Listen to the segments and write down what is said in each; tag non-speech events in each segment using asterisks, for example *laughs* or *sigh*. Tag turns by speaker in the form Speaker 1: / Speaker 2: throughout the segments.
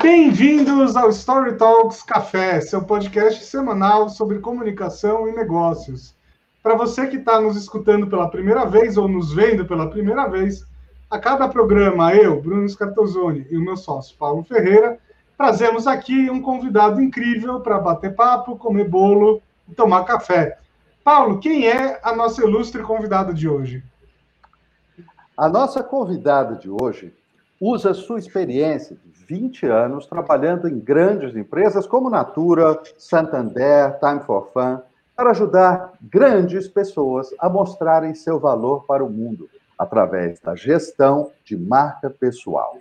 Speaker 1: Bem-vindos ao Story Talks Café, seu podcast semanal sobre comunicação e negócios. Para você que está nos escutando pela primeira vez ou nos vendo pela primeira vez, a cada programa, eu, Bruno Scartozoni e o meu sócio, Paulo Ferreira, trazemos aqui um convidado incrível para bater papo, comer bolo e tomar café. Paulo, quem é a nossa ilustre convidada de hoje?
Speaker 2: A nossa convidada de hoje usa sua experiência de 20 anos trabalhando em grandes empresas como Natura, Santander, Time for Fun, para ajudar grandes pessoas a mostrarem seu valor para o mundo através da gestão de marca pessoal.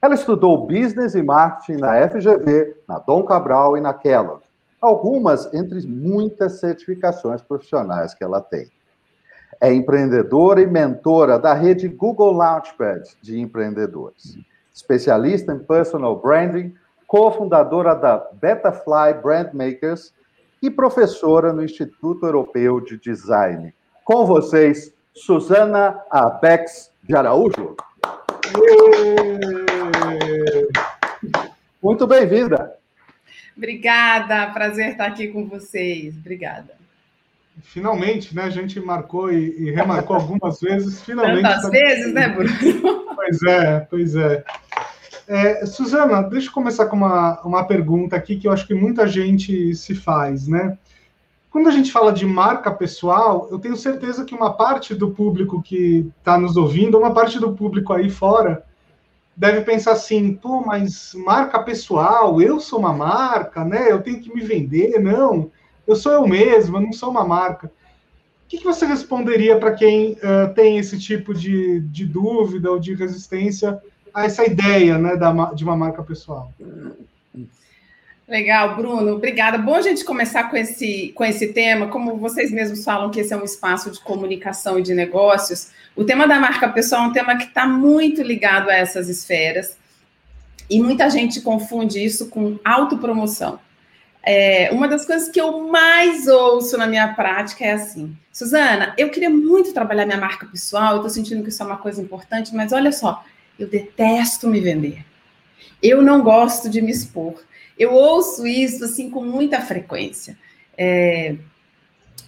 Speaker 2: Ela estudou Business e Marketing na FGV, na Dom Cabral e na Kellogg, algumas entre muitas certificações profissionais que ela tem. É empreendedora e mentora da rede Google Launchpad de empreendedores. Especialista em personal branding, cofundadora da Betafly Brand Makers e professora no Instituto Europeu de Design. Com vocês, Suzana Abex de Araújo. Muito bem-vinda.
Speaker 3: Obrigada, prazer estar aqui com vocês. Obrigada.
Speaker 1: Finalmente, né? A gente marcou e, e remarcou algumas vezes. Finalmente.
Speaker 3: Tantas tá... vezes, né, Bruno?
Speaker 1: Pois é, pois é. é. Suzana, deixa eu começar com uma, uma pergunta aqui que eu acho que muita gente se faz, né? Quando a gente fala de marca pessoal, eu tenho certeza que uma parte do público que está nos ouvindo, uma parte do público aí fora, deve pensar assim: pô, mas marca pessoal, eu sou uma marca, né? Eu tenho que me vender, não. Eu sou eu mesmo, eu não sou uma marca. O que, que você responderia para quem uh, tem esse tipo de, de dúvida ou de resistência a essa ideia né, da, de uma marca pessoal?
Speaker 3: Legal, Bruno, obrigada. Bom a gente começar com esse, com esse tema. Como vocês mesmos falam que esse é um espaço de comunicação e de negócios, o tema da marca pessoal é um tema que está muito ligado a essas esferas. E muita gente confunde isso com autopromoção. É, uma das coisas que eu mais ouço na minha prática é assim: Suzana, eu queria muito trabalhar minha marca pessoal, eu estou sentindo que isso é uma coisa importante, mas olha só, eu detesto me vender. Eu não gosto de me expor. Eu ouço isso assim com muita frequência. É...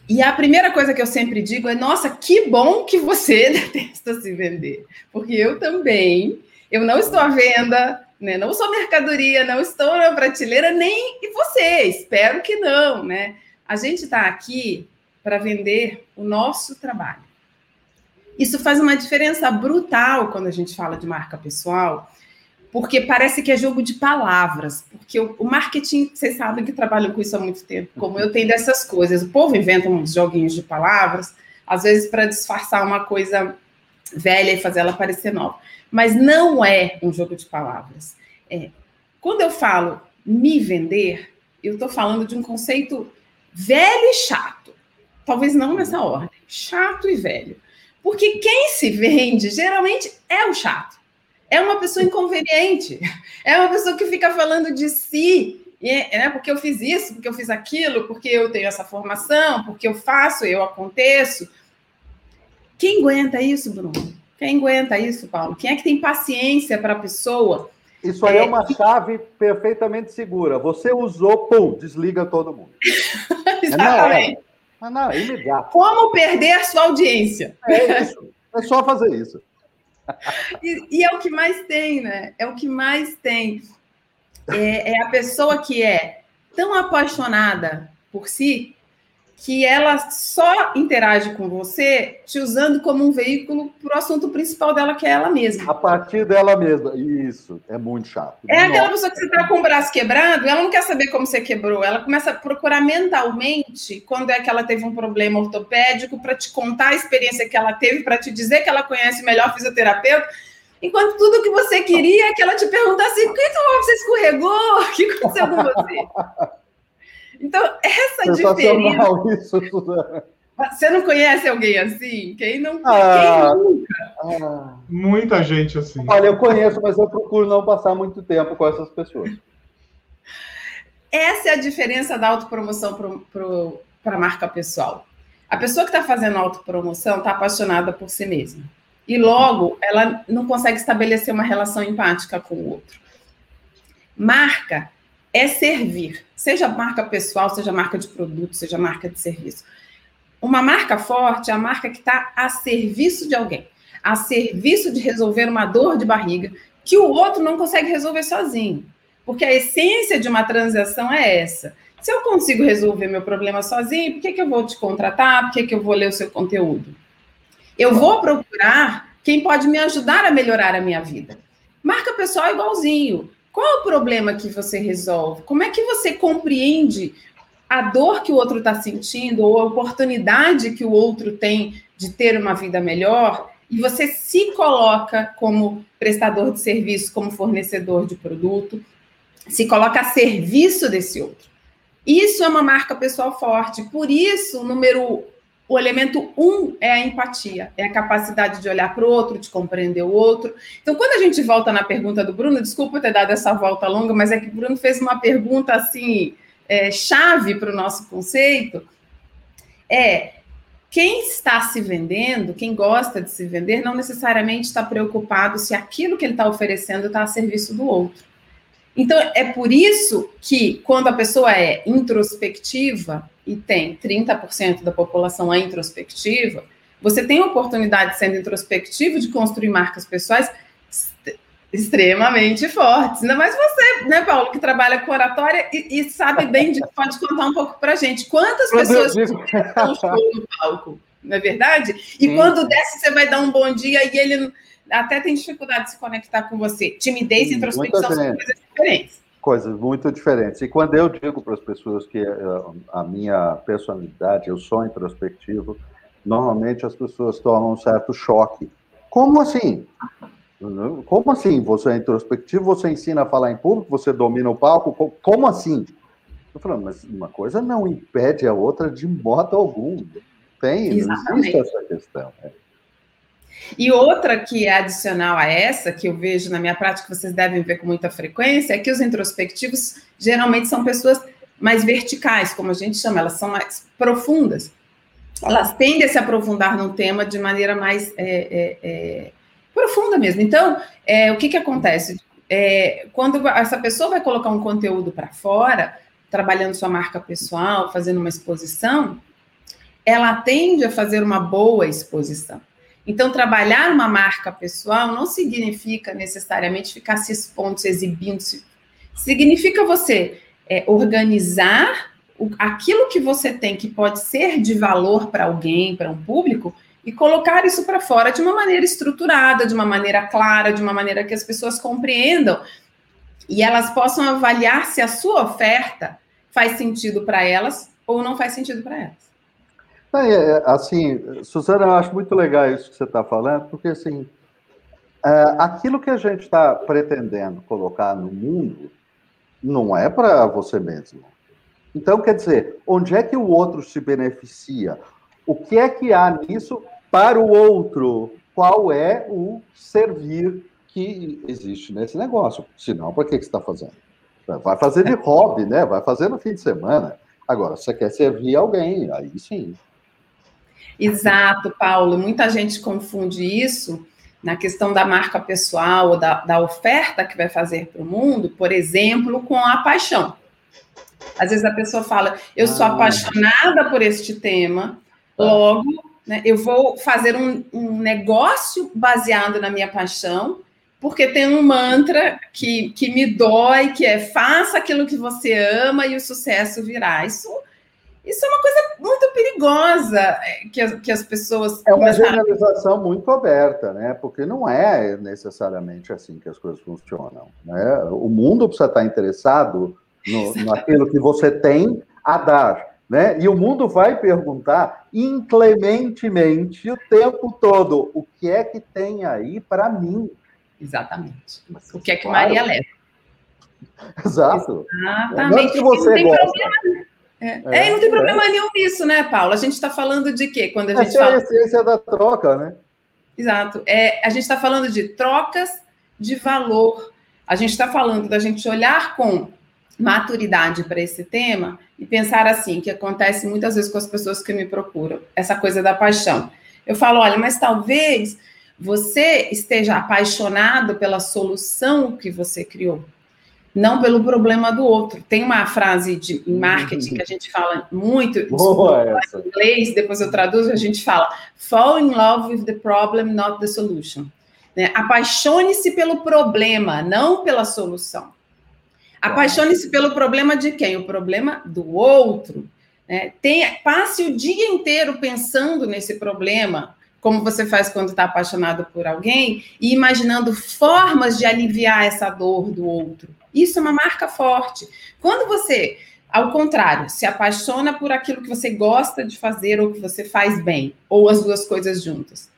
Speaker 3: E a primeira coisa que eu sempre digo é: nossa, que bom que você *laughs* detesta se vender, porque eu também. Eu não estou à venda, né? não sou mercadoria, não estou na prateleira, nem e você, espero que não, né? A gente está aqui para vender o nosso trabalho. Isso faz uma diferença brutal quando a gente fala de marca pessoal, porque parece que é jogo de palavras, porque o, o, marketing, vocês sabem que trabalham com isso há muito tempo, como eu tenho dessas coisas. O povo inventa uns joguinhos de palavras, às vezes para disfarçar uma coisa velha e fazer ela parecer nova. Mas não é um jogo de palavras. É, quando eu falo me vender, eu estou falando de um conceito velho e chato. Talvez não nessa ordem. Chato e velho. Porque quem se vende geralmente é o chato é uma pessoa inconveniente, é uma pessoa que fica falando de si, né? Porque eu fiz isso, porque eu fiz aquilo, porque eu tenho essa formação, porque eu faço, eu aconteço. Quem aguenta isso, Bruno? Quem aguenta isso, Paulo? Quem é que tem paciência para a pessoa?
Speaker 2: Isso aí é, é uma chave perfeitamente segura. Você usou, pum, desliga todo mundo. *laughs*
Speaker 3: Exatamente.
Speaker 2: Não, não, é imediato.
Speaker 3: Como perder sua audiência?
Speaker 2: É isso. É só fazer isso
Speaker 3: e, e, é o que mais tem, né? É o que mais tem. É, é a pessoa que é tão apaixonada por si que ela só interage com você te usando como um veículo para o assunto principal dela, que é ela mesma.
Speaker 2: A partir dela mesma. Isso, é muito chato.
Speaker 3: É Nossa. aquela pessoa que você está com o braço quebrado, ela não quer saber como você quebrou, ela começa a procurar mentalmente quando é que ela teve um problema ortopédico para te contar a experiência que ela teve, para te dizer que ela conhece melhor fisioterapeuta. Enquanto tudo que você queria é que ela te perguntasse: por que você escorregou? O que aconteceu com você? *laughs* Então, essa diferença. Isso, Você não conhece alguém assim? Quem não ah, quem nunca?
Speaker 1: Ah, muita gente assim.
Speaker 2: Olha, eu conheço, mas eu procuro não passar muito tempo com essas pessoas.
Speaker 3: Essa é a diferença da autopromoção para a marca pessoal. A pessoa que está fazendo autopromoção está apaixonada por si mesma. E logo ela não consegue estabelecer uma relação empática com o outro. Marca é servir, seja marca pessoal, seja marca de produto, seja marca de serviço. Uma marca forte é a marca que está a serviço de alguém, a serviço de resolver uma dor de barriga que o outro não consegue resolver sozinho. Porque a essência de uma transação é essa. Se eu consigo resolver meu problema sozinho, por que, que eu vou te contratar? Por que, que eu vou ler o seu conteúdo? Eu vou procurar quem pode me ajudar a melhorar a minha vida. Marca pessoal igualzinho. Qual é o problema que você resolve? Como é que você compreende a dor que o outro está sentindo ou a oportunidade que o outro tem de ter uma vida melhor? E você se coloca como prestador de serviço, como fornecedor de produto, se coloca a serviço desse outro. Isso é uma marca pessoal forte. Por isso, o número, o elemento um é a empatia, é a capacidade de olhar para o outro, de compreender o outro. Então, quando a gente volta na pergunta do Bruno, desculpa ter dado essa volta longa, mas é que o Bruno fez uma pergunta assim é, chave para o nosso conceito. É quem está se vendendo, quem gosta de se vender, não necessariamente está preocupado se aquilo que ele está oferecendo está a serviço do outro. Então, é por isso que, quando a pessoa é introspectiva, e tem 30% da população é introspectiva, você tem a oportunidade, sendo introspectivo, de construir marcas pessoais extremamente fortes. Ainda mais você, né, Paulo, que trabalha com oratória e, e sabe bem de pode contar um pouco para gente. Quantas pessoas estão no palco, não é verdade? E quando desce, você vai dar um bom dia e ele até tem dificuldade de se conectar com você. Timidez e introspecção são coisas diferentes.
Speaker 2: Coisas muito diferentes. E quando eu digo para as pessoas que uh, a minha personalidade, eu sou introspectivo, normalmente as pessoas tomam um certo choque. Como assim? Como assim? Você é introspectivo, você ensina a falar em público, você domina o palco? Como assim? Eu falo, mas uma coisa não impede a outra de modo algum. Tem, Exatamente. não existe essa questão.
Speaker 3: E outra que é adicional a essa, que eu vejo na minha prática, vocês devem ver com muita frequência, é que os introspectivos geralmente são pessoas mais verticais, como a gente chama, elas são mais profundas. Elas tendem a se aprofundar num tema de maneira mais é, é, é, profunda mesmo. Então, é, o que, que acontece? É, quando essa pessoa vai colocar um conteúdo para fora, trabalhando sua marca pessoal, fazendo uma exposição, ela tende a fazer uma boa exposição. Então, trabalhar uma marca pessoal não significa necessariamente ficar se expondo, se exibindo. -se. Significa você é, organizar o, aquilo que você tem que pode ser de valor para alguém, para um público, e colocar isso para fora de uma maneira estruturada, de uma maneira clara, de uma maneira que as pessoas compreendam e elas possam avaliar se a sua oferta faz sentido para elas ou não faz sentido para elas.
Speaker 2: É, é, assim, Suzana, eu acho muito legal isso que você está falando, porque assim, é, aquilo que a gente está pretendendo colocar no mundo não é para você mesmo. Então, quer dizer, onde é que o outro se beneficia? O que é que há nisso para o outro? Qual é o servir que existe nesse negócio? Senão, para que, que você está fazendo? Vai fazer de hobby, né? Vai fazer no fim de semana. Agora, você quer servir alguém, aí sim.
Speaker 3: Exato, Paulo. Muita gente confunde isso na questão da marca pessoal ou da, da oferta que vai fazer para o mundo, por exemplo, com a paixão. Às vezes a pessoa fala, eu sou ah. apaixonada por este tema, tá. logo né, eu vou fazer um, um negócio baseado na minha paixão, porque tem um mantra que, que me dói, que é faça aquilo que você ama e o sucesso virá. Isso isso é uma coisa muito perigosa é, que as, que as pessoas.
Speaker 2: É uma generalização muito aberta, né? Porque não é necessariamente assim que as coisas funcionam. Né? O mundo precisa estar interessado no, naquilo que você tem a dar. Né? E o mundo vai perguntar inclementemente o tempo todo: o que é que tem aí para mim?
Speaker 3: Exatamente. O que é que claro. Maria leva?
Speaker 2: Exato.
Speaker 3: Exatamente. Não é que você gosta. Problema. É. é, e não tem problema é. nenhum nisso, né, Paulo? A gente está falando de quê quando a gente
Speaker 2: Essa
Speaker 3: fala?
Speaker 2: é a essência da troca, né?
Speaker 3: Exato. É, a gente está falando de trocas de valor. A gente está falando da gente olhar com maturidade para esse tema e pensar assim, que acontece muitas vezes com as pessoas que me procuram, essa coisa da paixão. Eu falo, olha, mas talvez você esteja apaixonado pela solução que você criou. Não pelo problema do outro. Tem uma frase de em marketing que a gente fala muito,
Speaker 2: Boa essa.
Speaker 3: em inglês, depois eu traduzo, a gente fala fall in love with the problem, not the solution. Né? Apaixone-se pelo problema, não pela solução. Apaixone-se pelo problema de quem? O problema do outro. Né? Tenha, passe o dia inteiro pensando nesse problema, como você faz quando está apaixonado por alguém, e imaginando formas de aliviar essa dor do outro. Isso é uma marca forte. Quando você, ao contrário, se apaixona por aquilo que você gosta de fazer ou que você faz bem, ou as duas coisas juntas,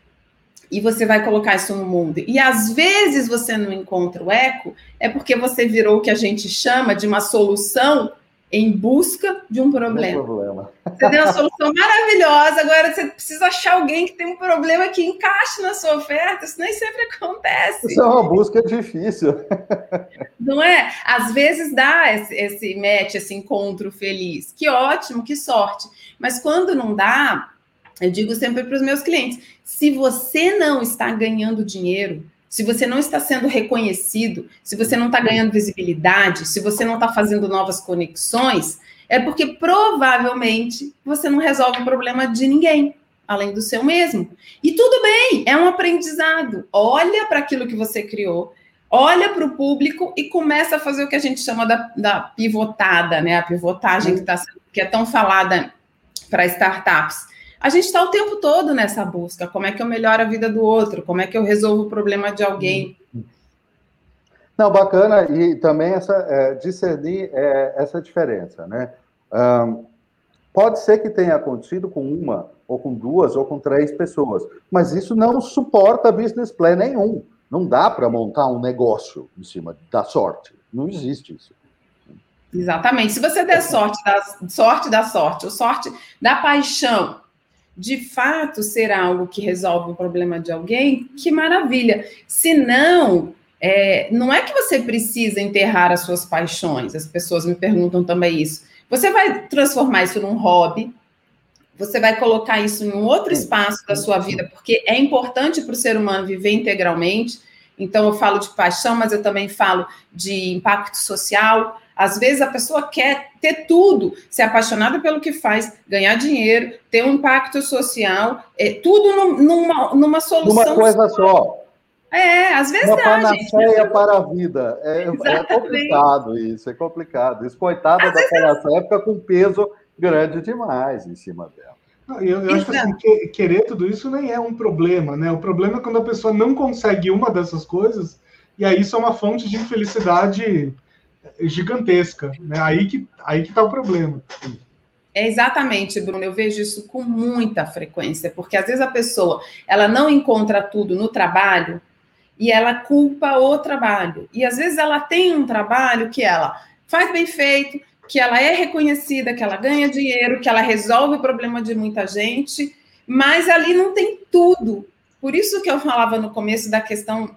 Speaker 3: e você vai colocar isso no mundo, e às vezes você não encontra o eco, é porque você virou o que a gente chama de uma solução em busca de um problema.
Speaker 2: Um problema.
Speaker 3: Você tem uma solução maravilhosa, agora você precisa achar alguém que tem um problema que encaixe na sua oferta, isso nem sempre acontece.
Speaker 2: Isso é uma busca difícil.
Speaker 3: Não é? Às vezes dá esse, esse match, esse encontro feliz. Que ótimo, que sorte. Mas quando não dá, eu digo sempre para os meus clientes: se você não está ganhando dinheiro, se você não está sendo reconhecido, se você não está ganhando visibilidade, se você não está fazendo novas conexões, é porque provavelmente você não resolve o problema de ninguém, além do seu mesmo. E tudo bem, é um aprendizado. Olha para aquilo que você criou, olha para o público e começa a fazer o que a gente chama da, da pivotada, né? A pivotagem que, tá, que é tão falada para startups a gente está o tempo todo nessa busca. Como é que eu melhoro a vida do outro? Como é que eu resolvo o problema de alguém?
Speaker 2: Não, bacana. E também essa, é, discernir é, essa diferença, né? Um, pode ser que tenha acontecido com uma, ou com duas, ou com três pessoas, mas isso não suporta business plan nenhum. Não dá para montar um negócio em cima da sorte. Não existe isso.
Speaker 3: Exatamente. Se você der sorte da sorte da sorte, ou sorte da paixão, de fato ser algo que resolve o problema de alguém, que maravilha. Se não, é, não é que você precisa enterrar as suas paixões, as pessoas me perguntam também isso. Você vai transformar isso num hobby, você vai colocar isso em um outro espaço da sua vida, porque é importante para o ser humano viver integralmente. Então, eu falo de paixão, mas eu também falo de impacto social, às vezes a pessoa quer ter tudo, ser apaixonada pelo que faz, ganhar dinheiro, ter um impacto social, é, tudo numa, numa solução.
Speaker 2: Uma coisa só.
Speaker 3: É, às vezes
Speaker 2: Uma
Speaker 3: dá,
Speaker 2: panaceia gente. para a vida. É, é, complicado isso, é complicado. Isso, coitada da panaceia, fica com peso grande demais em cima dela.
Speaker 1: Eu, eu acho que assim, querer tudo isso nem é um problema, né? O problema é quando a pessoa não consegue uma dessas coisas, e aí isso é uma fonte de infelicidade gigantesca. Né? Aí que aí está o problema.
Speaker 3: É exatamente, Bruno. Eu vejo isso com muita frequência, porque às vezes a pessoa ela não encontra tudo no trabalho e ela culpa o trabalho. E às vezes ela tem um trabalho que ela faz bem feito, que ela é reconhecida, que ela ganha dinheiro, que ela resolve o problema de muita gente, mas ali não tem tudo. Por isso que eu falava no começo da questão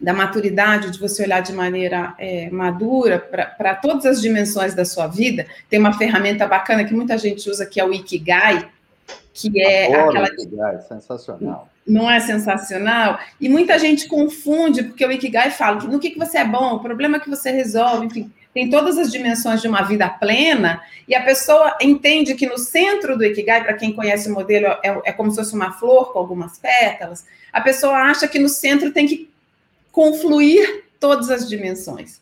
Speaker 3: da maturidade, de você olhar de maneira é, madura para todas as dimensões da sua vida, tem uma ferramenta bacana que muita gente usa, que é o Ikigai, que é
Speaker 2: Adoro
Speaker 3: aquela.
Speaker 2: Ikigai, sensacional.
Speaker 3: Não é sensacional? E muita gente confunde, porque o Ikigai fala que no que, que você é bom, o problema que você resolve, enfim, tem todas as dimensões de uma vida plena, e a pessoa entende que no centro do Ikigai, para quem conhece o modelo, é, é como se fosse uma flor com algumas pétalas, a pessoa acha que no centro tem que confluir todas as dimensões.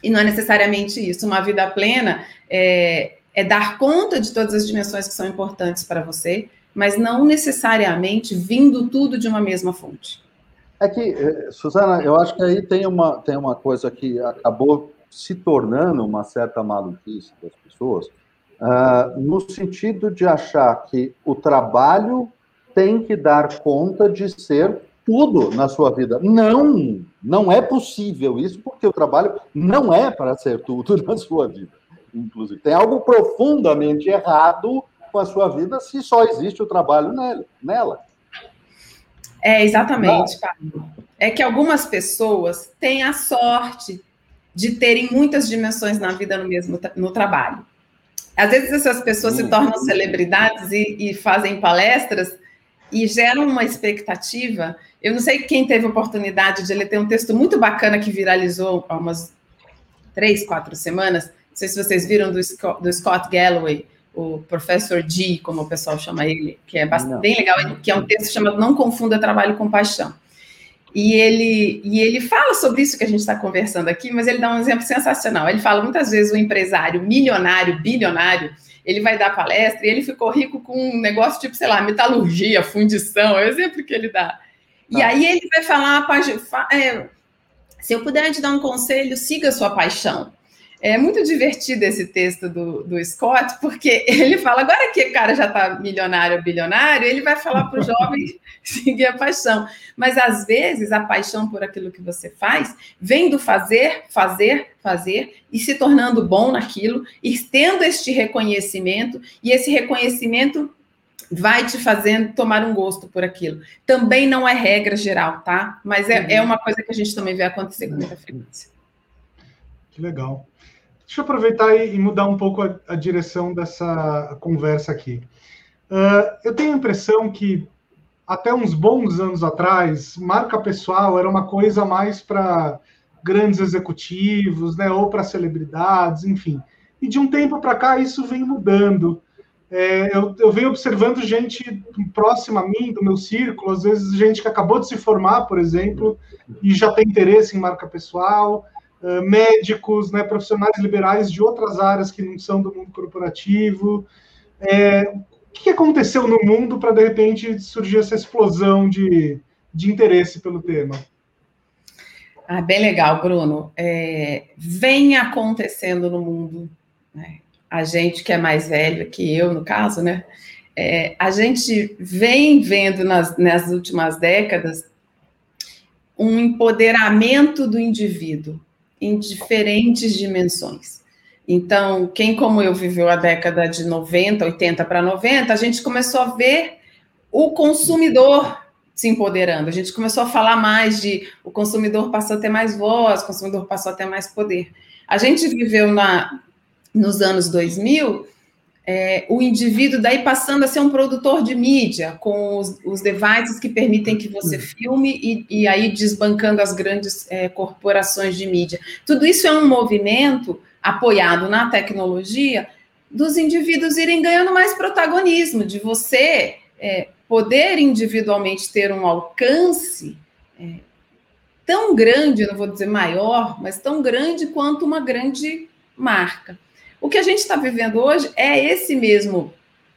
Speaker 3: E não é necessariamente isso. Uma vida plena é, é dar conta de todas as dimensões que são importantes para você, mas não necessariamente vindo tudo de uma mesma fonte.
Speaker 2: É que, eh, Suzana, eu acho que aí tem uma, tem uma coisa que acabou se tornando uma certa maluquice das pessoas, uh, no sentido de achar que o trabalho tem que dar conta de ser tudo na sua vida. Não, não é possível isso, porque o trabalho não é para ser tudo *laughs* na sua vida. Inclusive, tem algo profundamente errado com a sua vida se só existe o trabalho nela.
Speaker 3: É, exatamente, Pablo. É que algumas pessoas têm a sorte de terem muitas dimensões na vida no mesmo no trabalho. Às vezes essas pessoas se tornam celebridades e, e fazem palestras e geram uma expectativa. Eu não sei quem teve a oportunidade de ler, um texto muito bacana que viralizou há umas três, quatro semanas. Não sei se vocês viram do Scott, do Scott Galloway, o Professor G, como o pessoal chama ele, que é bastante, bem legal, que é um texto chamado Não Confunda Trabalho com Paixão. E ele, e ele fala sobre isso que a gente está conversando aqui, mas ele dá um exemplo sensacional. Ele fala muitas vezes o empresário milionário, bilionário, ele vai dar palestra e ele ficou rico com um negócio tipo, sei lá, metalurgia, fundição, é o exemplo que ele dá. E tá. aí ele vai falar, é, se eu puder te dar um conselho, siga a sua paixão. É muito divertido esse texto do, do Scott, porque *laughs* ele fala, agora que o cara já está milionário, bilionário, ele vai falar para o jovem *laughs* seguir a paixão. Mas às vezes a paixão por aquilo que você faz vem do fazer, fazer, fazer e se tornando bom naquilo, e tendo este reconhecimento, e esse reconhecimento vai te fazendo tomar um gosto por aquilo. Também não é regra geral, tá? Mas é, é uma coisa que a gente também vê acontecer com muita frequência.
Speaker 1: Que legal. Deixa eu aproveitar e mudar um pouco a, a direção dessa conversa aqui. Uh, eu tenho a impressão que até uns bons anos atrás, marca pessoal era uma coisa mais para grandes executivos, né, ou para celebridades, enfim. E de um tempo para cá isso vem mudando. É, eu, eu, venho observando gente próxima a mim, do meu círculo, às vezes gente que acabou de se formar, por exemplo, e já tem interesse em marca pessoal, médicos, né, profissionais liberais de outras áreas que não são do mundo corporativo. É, o que aconteceu no mundo para, de repente, surgir essa explosão de, de interesse pelo tema?
Speaker 3: Ah, bem legal, Bruno. É, vem acontecendo no mundo, né? A gente que é mais velho que eu, no caso, né? É, a gente vem vendo nas, nas últimas décadas um empoderamento do indivíduo, em diferentes dimensões. Então, quem como eu viveu a década de 90, 80 para 90, a gente começou a ver o consumidor se empoderando. A gente começou a falar mais de o consumidor passou a ter mais voz, o consumidor passou a ter mais poder. A gente viveu na, nos anos 2000 é, o indivíduo daí passando a ser um produtor de mídia, com os, os devices que permitem que você filme e, e aí desbancando as grandes é, corporações de mídia. Tudo isso é um movimento apoiado na tecnologia dos indivíduos irem ganhando mais protagonismo, de você é, poder individualmente ter um alcance é, tão grande, não vou dizer maior, mas tão grande quanto uma grande marca. O que a gente está vivendo hoje é esse mesmo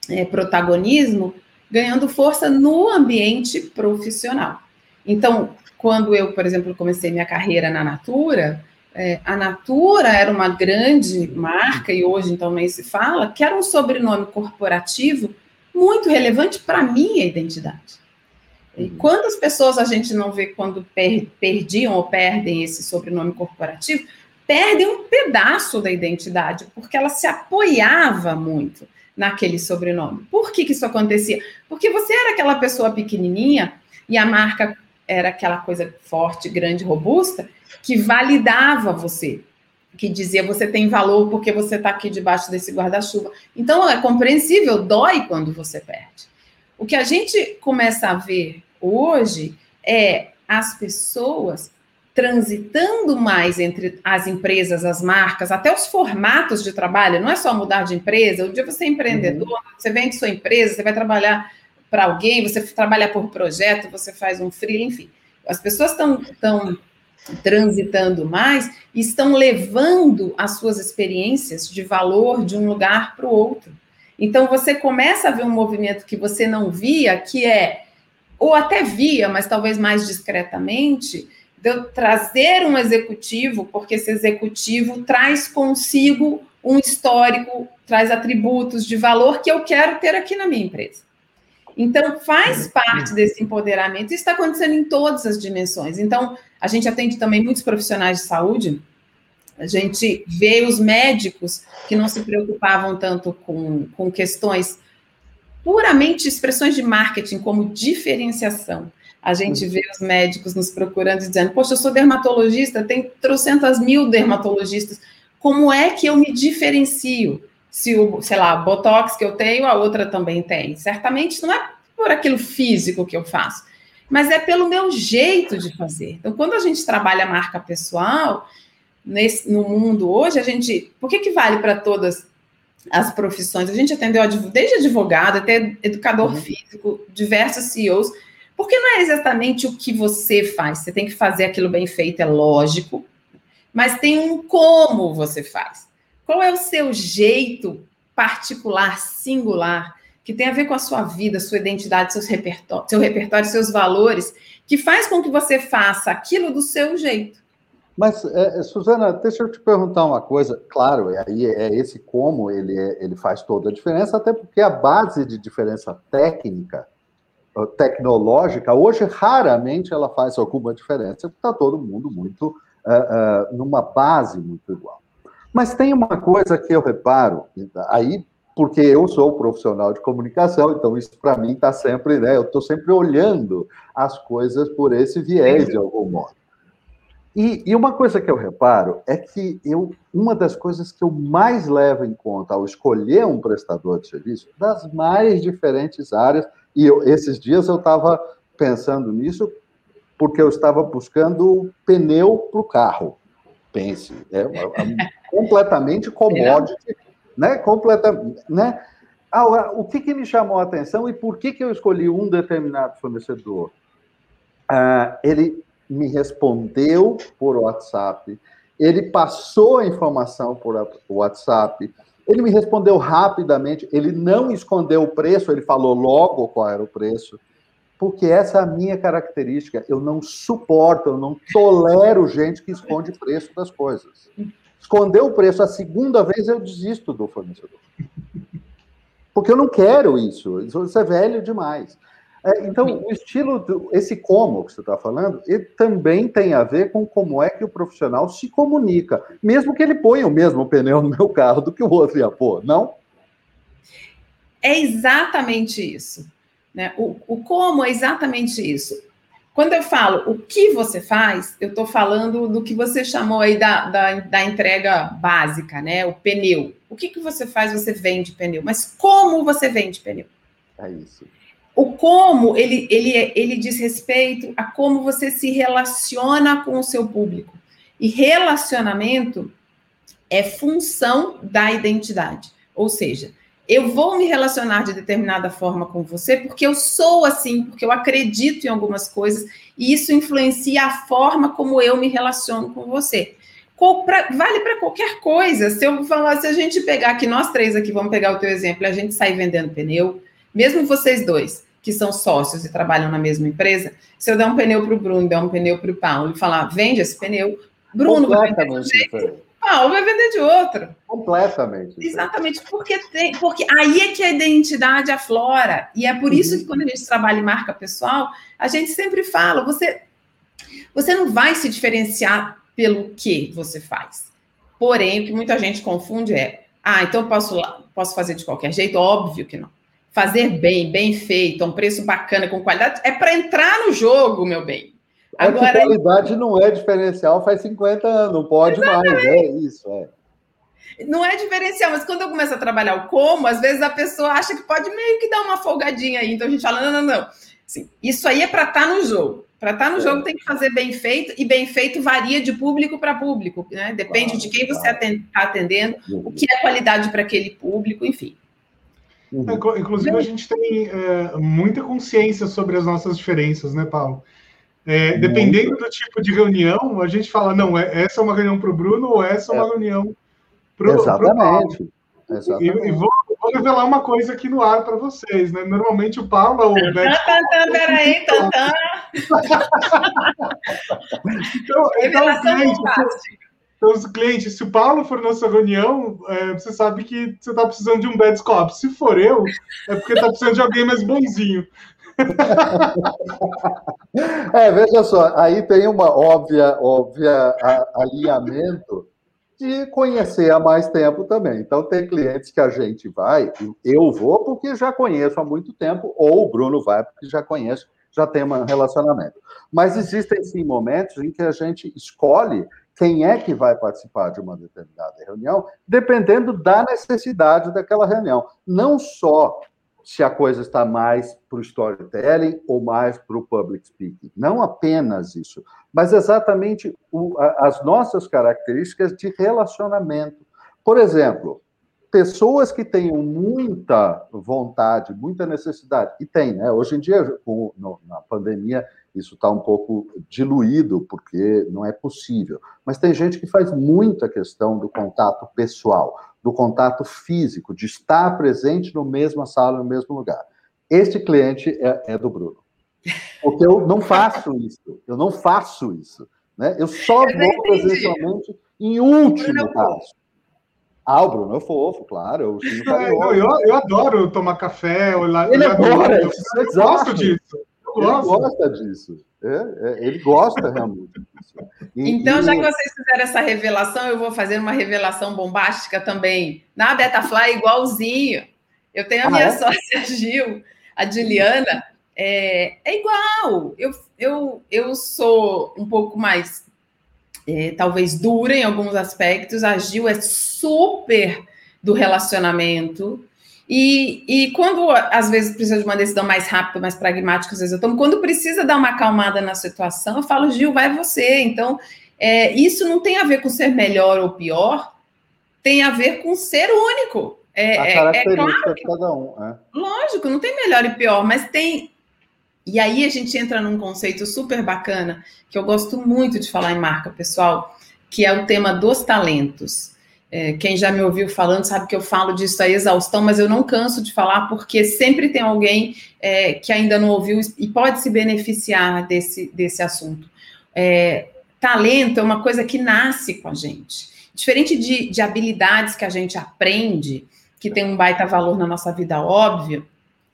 Speaker 3: é, protagonismo ganhando força no ambiente profissional. Então, quando eu, por exemplo, comecei minha carreira na Natura, é, a Natura era uma grande marca, e hoje então nem se fala, que era um sobrenome corporativo muito relevante para a minha identidade. E uhum. quantas pessoas a gente não vê quando per perdiam ou perdem esse sobrenome corporativo, perdem um pedaço da identidade, porque ela se apoiava muito naquele sobrenome. Por que, que isso acontecia? Porque você era aquela pessoa pequenininha e a marca era aquela coisa forte, grande, robusta, que validava você, que dizia você tem valor porque você está aqui debaixo desse guarda-chuva. Então é compreensível, dói quando você perde. O que a gente começa a ver hoje é as pessoas transitando mais entre as empresas, as marcas, até os formatos de trabalho, não é só mudar de empresa, o dia você é empreendedor, uhum. você vende sua empresa, você vai trabalhar para alguém, você trabalha por projeto, você faz um free, enfim. As pessoas estão transitando mais e estão levando as suas experiências de valor de um lugar para o outro. Então você começa a ver um movimento que você não via, que é, ou até via, mas talvez mais discretamente, de eu trazer um executivo, porque esse executivo traz consigo um histórico, traz atributos de valor que eu quero ter aqui na minha empresa. Então, faz parte desse empoderamento. Isso está acontecendo em todas as dimensões. Então, a gente atende também muitos profissionais de saúde. A gente vê os médicos que não se preocupavam tanto com, com questões puramente expressões de marketing, como diferenciação. A gente vê os médicos nos procurando e dizendo: Poxa, eu sou dermatologista, tem trocentas mil dermatologistas. Como é que eu me diferencio? Se o, sei lá, botox que eu tenho, a outra também tem. Certamente não é por aquilo físico que eu faço, mas é pelo meu jeito de fazer. Então, quando a gente trabalha a marca pessoal, nesse, no mundo hoje, a gente. Por que, que vale para todas as profissões? A gente atendeu desde advogado até educador uhum. físico, diversos CEOs, porque não é exatamente o que você faz. Você tem que fazer aquilo bem feito, é lógico, mas tem um como você faz. Qual é o seu jeito particular, singular, que tem a ver com a sua vida, sua identidade, seus repertório, seu repertório, seus valores, que faz com que você faça aquilo do seu jeito.
Speaker 2: Mas, é, é, Suzana, deixa eu te perguntar uma coisa. Claro, aí é esse como ele, é, ele faz toda a diferença, até porque a base de diferença técnica, tecnológica, hoje raramente ela faz alguma diferença, porque está todo mundo muito uh, uh, numa base muito igual. Mas tem uma coisa que eu reparo, aí porque eu sou profissional de comunicação, então isso para mim está sempre, né? Eu estou sempre olhando as coisas por esse viés de algum modo. E, e, uma coisa que eu reparo é que eu, uma das coisas que eu mais levo em conta ao escolher um prestador de serviço, das mais diferentes áreas, e eu, esses dias eu estava pensando nisso porque eu estava buscando pneu para o carro. Pense, é, é *laughs* completamente commodity né? Completamente, né? Agora, o que, que me chamou a atenção e por que, que eu escolhi um determinado fornecedor? Ah, ele me respondeu por WhatsApp, ele passou a informação por WhatsApp, ele me respondeu rapidamente, ele não escondeu o preço, ele falou logo qual era o preço, porque essa é a minha característica. Eu não suporto, eu não tolero gente que esconde preço das coisas esconder o preço a segunda vez, eu desisto do fornecedor. Porque eu não quero isso, isso é velho demais. É, então, o estilo, do, esse como que você está falando, ele também tem a ver com como é que o profissional se comunica, mesmo que ele ponha o mesmo pneu no meu carro do que o outro ia pôr, não?
Speaker 3: É exatamente isso. Né? O, o como é exatamente isso. Quando eu falo o que você faz, eu estou falando do que você chamou aí da, da, da, entrega básica, né? O pneu. O que, que você faz? Você vende pneu. Mas como você vende pneu?
Speaker 2: É isso.
Speaker 3: O como, ele, ele, ele diz respeito a como você se relaciona com o seu público. E relacionamento é função da identidade. Ou seja, eu vou me relacionar de determinada forma com você porque eu sou assim, porque eu acredito em algumas coisas e isso influencia a forma como eu me relaciono com você. vale para qualquer coisa. Se eu falar, se a gente pegar aqui, nós três aqui, vamos pegar o teu exemplo, a gente sai vendendo pneu, mesmo vocês dois, que são sócios e trabalham na mesma empresa, se eu der um pneu para o Bruno, der um pneu para o Paulo e falar, vende esse pneu, Bruno vai vender jeito, Paulo vai vender de outro.
Speaker 2: Completamente.
Speaker 3: Exatamente, porque tem, porque aí é que a identidade aflora. E é por isso uhum. que quando a gente trabalha em marca pessoal, a gente sempre fala, você, você não vai se diferenciar pelo que você faz. Porém, o que muita gente confunde é, ah, então posso, posso fazer de qualquer jeito? Óbvio que não. Fazer bem, bem feito, a um preço bacana, com qualidade, é para entrar no jogo, meu bem.
Speaker 2: Agora, a qualidade não é diferencial faz 50 anos, não pode exatamente. mais, é isso, é.
Speaker 3: Não é diferencial, mas quando eu começo a trabalhar o como, às vezes a pessoa acha que pode meio que dar uma folgadinha aí. Então a gente fala: não, não, não. Assim, isso aí é para estar tá no jogo. Para estar tá no é. jogo tem que fazer bem feito, e bem feito varia de público para público, né? Depende claro, de quem você está atendendo, o que é qualidade para aquele público, enfim.
Speaker 1: Uhum. É, inclusive, a gente tem é, muita consciência sobre as nossas diferenças, né, Paulo? É, dependendo do tipo de reunião, a gente fala, não, é, essa é uma reunião para o Bruno ou essa é uma é. reunião para o
Speaker 2: Exatamente. Exatamente.
Speaker 1: E, e vou, vou, revelar uma coisa aqui no ar para vocês, né? Normalmente o Paulo ou o Beto...
Speaker 3: Peraí, tantã. *laughs*
Speaker 1: então, então, cliente, então, os clientes, se o Paulo for na sua reunião, é, você sabe que você está precisando de um bad cop. Se for eu, é porque está precisando de alguém mais bonzinho *laughs*
Speaker 2: é, veja só, aí tem uma óbvia, óbvia alinhamento de conhecer há mais tempo também. Então, tem clientes que a gente vai, eu vou porque já conheço há muito tempo, ou o Bruno vai porque já conhece, já tem um relacionamento. Mas existem, sim, momentos em que a gente escolhe quem é que vai participar de uma determinada reunião, dependendo da necessidade daquela reunião. Não só se a coisa está mais para o storytelling ou mais para o public speaking. Não apenas isso, mas exatamente o, a, as nossas características de relacionamento. Por exemplo, pessoas que tenham muita vontade, muita necessidade, e tem, né? Hoje em dia, com, no, na pandemia, isso está um pouco diluído, porque não é possível. Mas tem gente que faz muita questão do contato pessoal, do contato físico, de estar presente no mesma sala, no mesmo lugar. Este cliente é, é do Bruno. Porque eu não faço isso. Eu não faço isso. Né? Eu só eu vou presencialmente em último caso. Ah, o Bruno é fofo, claro.
Speaker 1: Eu, eu, eu, eu, adoro tomar café, olhar.
Speaker 2: Ele adora isso,
Speaker 1: eu gosto disso.
Speaker 2: Ele gosta disso. É, é, ele gosta *laughs* realmente disso.
Speaker 3: E, então, e... já que vocês fizeram essa revelação, eu vou fazer uma revelação bombástica também. Na Betafly, igualzinho. Eu tenho a ah, minha é? sócia *laughs* Gil, a Juliana, é, é igual. Eu, eu, eu sou um pouco mais é, talvez dura em alguns aspectos. A Gil é super do relacionamento. E, e quando às vezes precisa de uma decisão mais rápida, mais pragmática, às vezes eu tomo. Quando precisa dar uma acalmada na situação, eu falo, Gil, vai você. Então, é, isso não tem a ver com ser melhor ou pior, tem a ver com ser único.
Speaker 2: É, a característica é, é claro que, de cada um. É.
Speaker 3: Lógico, não tem melhor e pior, mas tem e aí a gente entra num conceito super bacana, que eu gosto muito de falar em marca pessoal, que é o tema dos talentos. É, quem já me ouviu falando sabe que eu falo disso a exaustão, mas eu não canso de falar porque sempre tem alguém é, que ainda não ouviu e pode se beneficiar desse, desse assunto. É, talento é uma coisa que nasce com a gente. Diferente de, de habilidades que a gente aprende, que tem um baita valor na nossa vida, óbvio,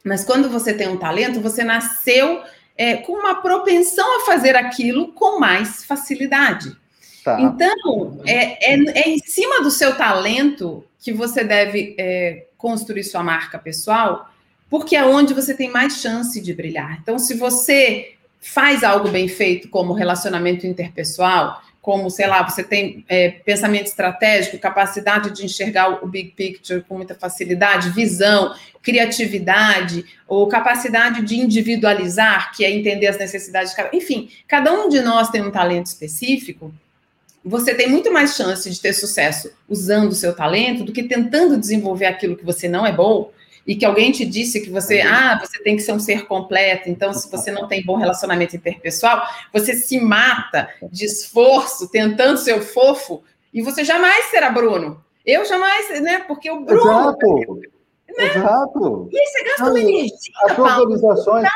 Speaker 3: mas quando você tem um talento, você nasceu é, com uma propensão a fazer aquilo com mais facilidade. Tá. Então, é, é, é, em cima do seu talento que você deve é, construir sua marca pessoal, porque é onde você tem mais chance de brilhar. Então, se você faz algo bem feito, como relacionamento interpessoal, como, sei lá, você tem é, pensamento estratégico, capacidade de enxergar o big picture com muita facilidade, visão, criatividade, ou capacidade de individualizar, que é entender as necessidades de cada. Enfim, cada um de nós tem um talento específico. Você tem muito mais chance de ter sucesso usando o seu talento do que tentando desenvolver aquilo que você não é bom e que alguém te disse que você, ah, você tem que ser um ser completo, então se você não tem bom relacionamento interpessoal, você se mata de esforço tentando ser fofo e você jamais será Bruno. Eu jamais, né? Porque o Bruno.
Speaker 2: Exato. Né? Exato.
Speaker 3: E aí você gasta uma energia.
Speaker 2: As organizações.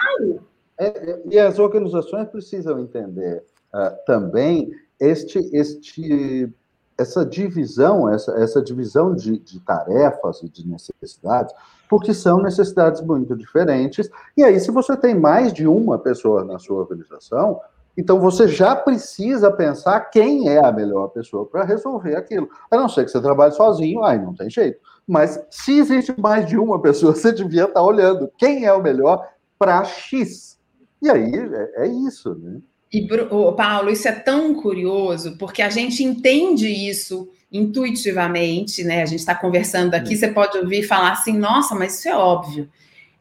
Speaker 2: É, é, e as organizações precisam entender uh, também este, este, essa divisão, essa, essa divisão de, de tarefas e de necessidades porque são necessidades muito diferentes. E aí, se você tem mais de uma pessoa na sua organização, então você já precisa pensar quem é a melhor pessoa para resolver aquilo. A não ser que você trabalhe sozinho, aí não tem jeito. Mas se existe mais de uma pessoa, *laughs* você devia estar olhando quem é o melhor para X. E aí é, é isso, né?
Speaker 3: E, Paulo, isso é tão curioso, porque a gente entende isso intuitivamente, né? A gente está conversando aqui, você pode ouvir falar assim, nossa, mas isso é óbvio.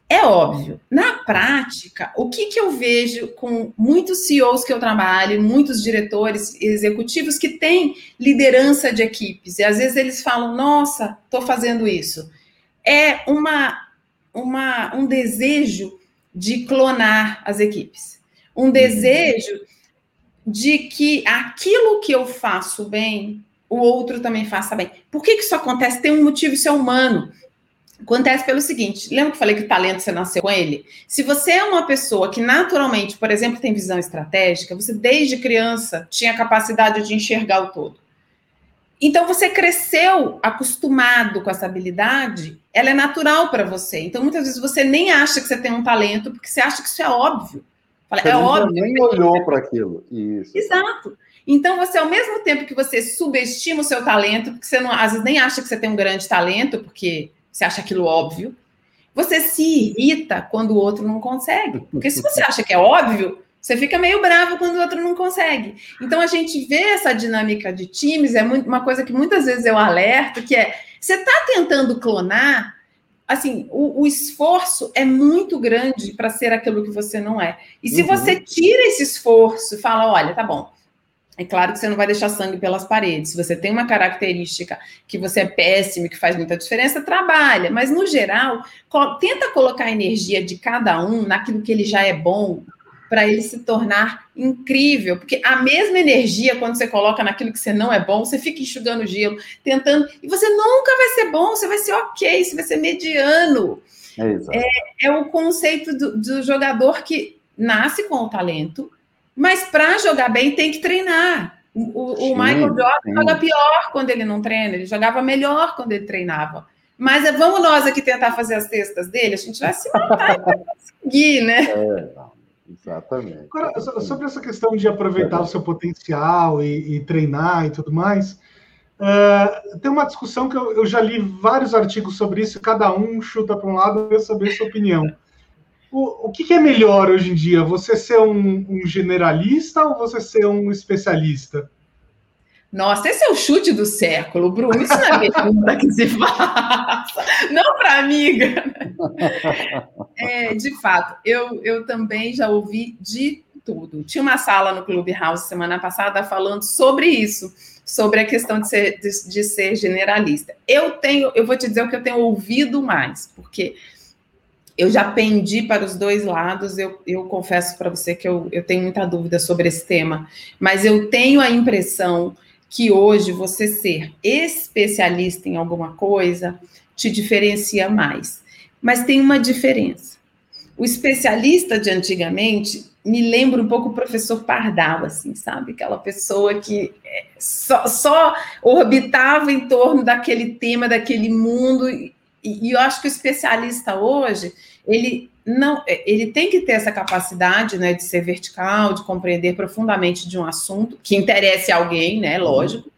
Speaker 3: É óbvio. Na prática, o que, que eu vejo com muitos CEOs que eu trabalho, muitos diretores executivos que têm liderança de equipes, e às vezes eles falam, nossa, estou fazendo isso. É uma, uma, um desejo de clonar as equipes. Um desejo de que aquilo que eu faço bem, o outro também faça bem. Por que, que isso acontece? Tem um motivo, isso é humano. Acontece pelo seguinte: lembra que eu falei que o talento você nasceu com ele? Se você é uma pessoa que naturalmente, por exemplo, tem visão estratégica, você desde criança tinha capacidade de enxergar o todo. Então você cresceu acostumado com essa habilidade, ela é natural para você. Então muitas vezes você nem acha que você tem um talento, porque você acha que isso é óbvio.
Speaker 2: É óbvio. nem olhou para aquilo. Isso.
Speaker 3: Exato. Então, você, ao mesmo tempo que você subestima o seu talento, porque você não, às vezes nem acha que você tem um grande talento, porque você acha aquilo óbvio, você se irrita quando o outro não consegue. Porque se você *laughs* acha que é óbvio, você fica meio bravo quando o outro não consegue. Então, a gente vê essa dinâmica de times, é muito, uma coisa que muitas vezes eu alerto, que é, você está tentando clonar assim, o, o, esforço é muito grande para ser aquilo que você não é. E se uhum. você tira esse esforço e fala, olha, tá bom, é claro que você não vai deixar sangue pelas paredes. Se você tem uma característica que você é péssimo, que faz muita diferença, trabalha. Mas, no geral, tenta colocar a energia de cada um naquilo que ele já é bom, para ele se tornar incrível. Porque a mesma energia, quando você coloca naquilo que você não é bom, você fica enxugando gelo, tentando. E você nunca vai ser bom, você vai ser ok, você vai ser mediano. É, é, é o conceito do, do jogador que nasce com o talento mas para jogar bem tem que treinar. O, o Michael Jordan joga pior quando ele não treina, ele jogava melhor quando ele treinava. Mas é, vamos nós aqui tentar fazer as testas dele, a gente vai se matar e conseguir, né? É,
Speaker 1: exatamente. Agora, sobre essa questão de aproveitar o seu potencial e, e treinar e tudo mais, uh, tem uma discussão que eu, eu, já li vários artigos sobre isso, cada um chuta para um lado, eu quero saber a sua opinião. O, o que, que, é melhor hoje em dia? Você ser um, um, generalista ou você ser um especialista?
Speaker 3: Nossa, esse é o chute do século, Bruno. Isso não é pergunta que se faça. *laughs* Não para amiga. *laughs* É, de fato, eu, eu também já ouvi de tudo. Tinha uma sala no Clubhouse semana passada falando sobre isso, sobre a questão de ser, de, de ser generalista. Eu tenho, eu vou te dizer o que eu tenho ouvido mais, porque eu já pendi para os dois lados, eu, eu confesso para você que eu, eu tenho muita dúvida sobre esse tema, mas eu tenho a impressão que hoje você ser especialista em alguma coisa te diferencia mais. Mas tem uma diferença. O especialista de antigamente me lembra um pouco o professor Pardal, assim, sabe? Aquela pessoa que é, só, só orbitava em torno daquele tema, daquele mundo, e, e eu acho que o especialista hoje, ele não, ele tem que ter essa capacidade, né, de ser vertical, de compreender profundamente de um assunto que interesse alguém, né, lógico.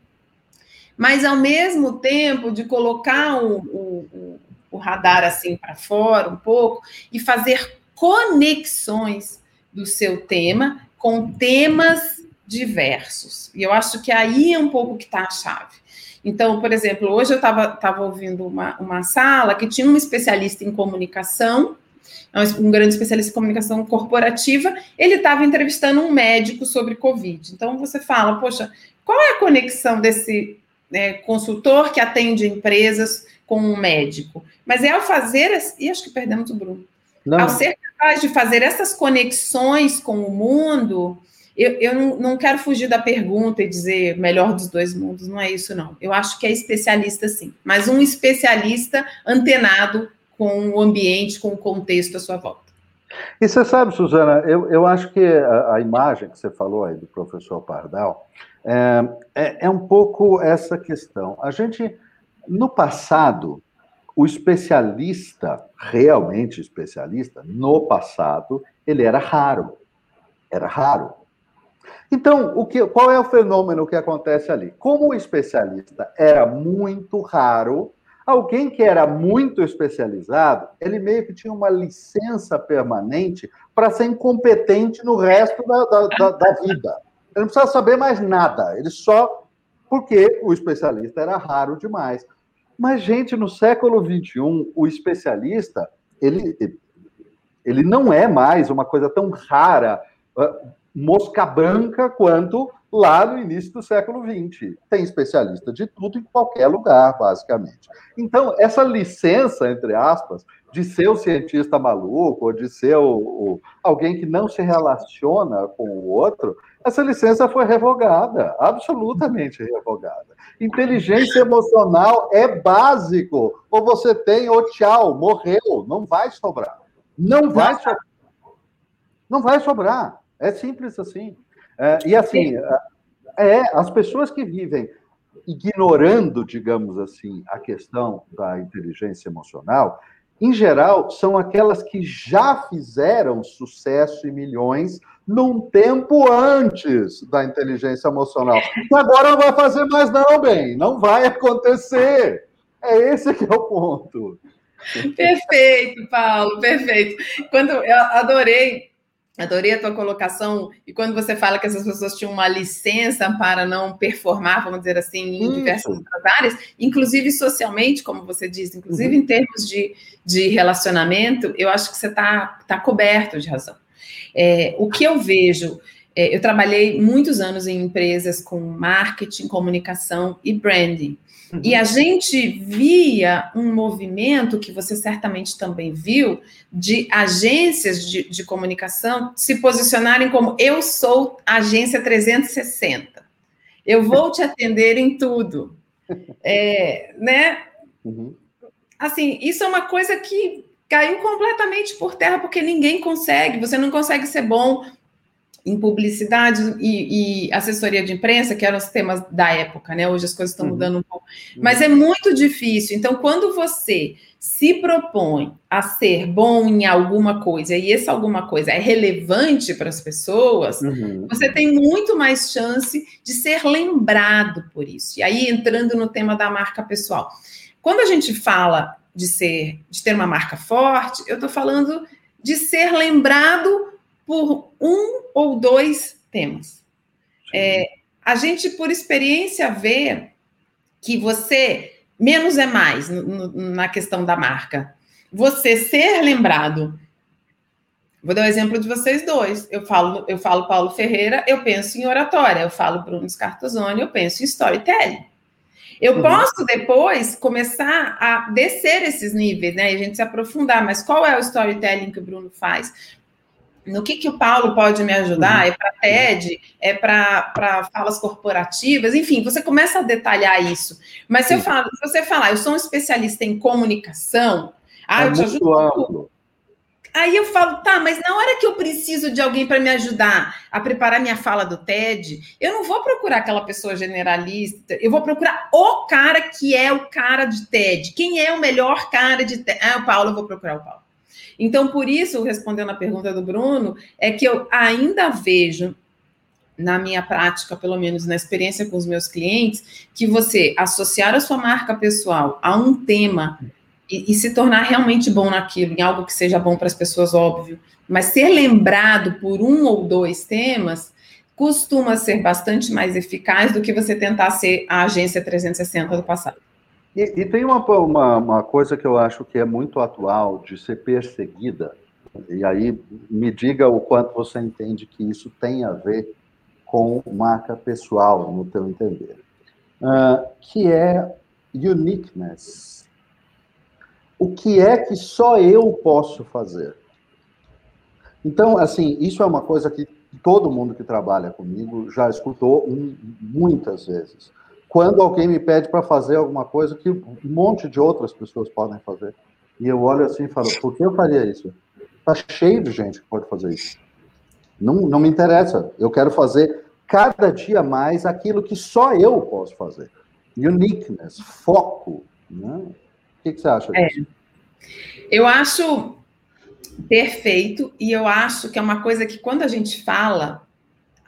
Speaker 3: Mas ao mesmo tempo de colocar o, o, o radar assim para fora um pouco e fazer conexões do seu tema com temas diversos. E eu acho que aí é um pouco que está a chave. Então, por exemplo, hoje eu estava ouvindo uma, uma sala que tinha um especialista em comunicação, um grande especialista em comunicação corporativa, ele estava entrevistando um médico sobre Covid. Então, você fala, poxa, qual é a conexão desse né, consultor que atende empresas com um médico? Mas é ao fazer, e acho que perdemos o Bruno, Não. ao ser capaz de fazer essas conexões com o mundo, eu, eu não, quero fugir da pergunta e dizer melhor dos dois mundos, não é isso, não. Eu acho que é especialista, sim, mas um especialista antenado com o ambiente, com o contexto à sua volta.
Speaker 2: E você sabe, Suzana, eu, eu acho que a, a imagem que você falou aí do professor Pardal é, é, é um pouco essa questão. A gente, no passado, o especialista, realmente especialista, no passado, ele era raro. Era raro. Então, o que, qual é o fenômeno que acontece ali? Como o especialista era muito raro, alguém que era muito especializado, ele meio que tinha uma licença permanente para ser incompetente no resto da, da, da, da vida. Ele não precisava saber mais nada, ele só. Porque o especialista era raro demais. Mas, gente, no século XXI, o especialista, ele, ele não é mais uma coisa tão rara mosca branca quanto lá no início do século XX. Tem especialista de tudo em qualquer lugar, basicamente. Então, essa licença, entre aspas, de ser o cientista maluco, ou de ser o, o, alguém que não se relaciona com o outro, essa licença foi revogada, absolutamente revogada. Inteligência emocional é básico. Ou você tem, ou tchau, morreu, não vai sobrar. Não vai sobrar. Não vai sobrar. É simples assim. É, e assim, é, é, as pessoas que vivem ignorando, digamos assim, a questão da inteligência emocional, em geral, são aquelas que já fizeram sucesso e milhões num tempo antes da inteligência emocional. E agora não vai fazer mais, não, bem. Não vai acontecer. É esse que é o ponto.
Speaker 3: Perfeito, Paulo, perfeito. Quando eu adorei Adorei a tua colocação. E quando você fala que essas pessoas tinham uma licença para não performar, vamos dizer assim, em Isso. diversas outras áreas, inclusive socialmente, como você diz, inclusive uhum. em termos de, de relacionamento, eu acho que você está tá coberto de razão. É, o que eu vejo, é, eu trabalhei muitos anos em empresas com marketing, comunicação e branding. Uhum. E a gente via um movimento que você certamente também viu de agências de, de comunicação se posicionarem como eu sou agência 360. Eu vou te atender em tudo. É, né? Uhum. Assim, isso é uma coisa que caiu completamente por terra porque ninguém consegue. Você não consegue ser bom em publicidade e, e, assessoria de imprensa, que eram os temas da época, né? Hoje as coisas estão uhum. mudando um pouco. Mas é muito difícil. Então, quando você se propõe a ser bom em alguma coisa e essa alguma coisa é relevante para as pessoas, uhum. você tem muito mais chance de ser lembrado por isso. E aí, entrando no tema da marca pessoal. Quando a gente fala de ser, de ter uma marca forte, eu estou falando de ser lembrado por um ou dois temas. É, a gente, por experiência, vê que você menos é mais na questão da marca. Você ser lembrado. Vou dar o um exemplo de vocês dois. Eu falo, eu falo Paulo Ferreira, eu penso em oratória. Eu falo Bruno Scartozoni, eu penso em storytelling. Eu uhum. posso depois começar a descer esses níveis, né? E a gente se aprofundar. Mas qual é o storytelling que o Bruno faz? No que, que o Paulo pode me ajudar? Uhum. É para TED? É para falas corporativas? Enfim, você começa a detalhar isso. Mas se, eu falo, se você falar, eu sou um especialista em comunicação, ah, é eu te ajudo. Amplo. Aí eu falo, tá, mas na hora que eu preciso de alguém para me ajudar a preparar minha fala do TED, eu não vou procurar aquela pessoa generalista, eu vou procurar o cara que é o cara de TED. Quem é o melhor cara de TED? Ah, o Paulo, eu vou procurar o Paulo. Então, por isso, respondendo a pergunta do Bruno, é que eu ainda vejo na minha prática, pelo menos na experiência com os meus clientes, que você associar a sua marca pessoal a um tema e, e, se tornar realmente bom naquilo, em algo que seja bom para as pessoas, óbvio, mas ser lembrado por um ou dois temas costuma ser bastante mais eficaz do que você tentar ser a agência 360 do passado.
Speaker 2: E, e tem uma, uma, uma, coisa que eu acho que é muito atual de ser perseguida, e aí me diga o quanto você entende que isso tem a ver com marca pessoal, no teu entender, uh, que é uniqueness. O que é que só eu posso fazer? Então, assim, isso é uma coisa que todo mundo que trabalha comigo já escutou um, muitas vezes quando alguém me pede para fazer alguma coisa que um monte de outras pessoas podem fazer. E eu olho assim e falo, por que eu faria isso? Está cheio de gente que pode fazer isso. Não, não me interessa. Eu quero fazer cada dia mais aquilo que só eu posso fazer. Uniqueness, foco. Né? O que, que você acha é. disso?
Speaker 3: Eu acho perfeito e eu acho que é uma coisa que quando a gente fala,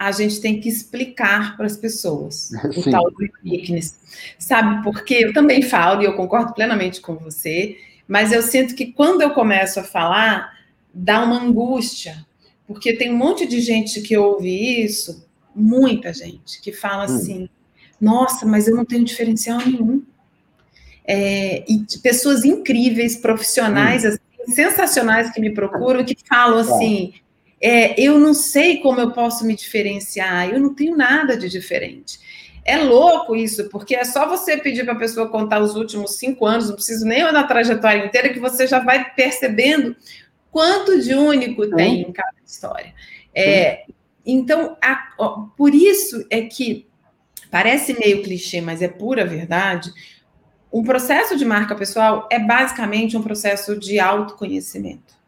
Speaker 3: a gente tem que explicar para as pessoas *laughs* Sim. o tal do uniqueness. Sabe por quê? Eu também falo, e eu concordo plenamente com você, mas eu sinto que quando eu começo a falar, dá uma angústia, porque tem um monte de gente que ouve isso, muita gente, que fala hum. assim: nossa, mas eu não tenho diferencial nenhum. É, e pessoas incríveis, profissionais, hum. assim, sensacionais que me procuram, que falam assim é, eu não sei como eu posso me diferenciar, eu não tenho nada de diferente. É louco isso, porque é só você pedir para a pessoa contar os últimos cinco anos, não preciso nem da trajetória inteira, que você já vai percebendo quanto de único tem em cada história. É, então, a, ó, por isso é que parece meio clichê, mas é pura verdade. Um processo de marca pessoal é basicamente um processo de autoconhecimento.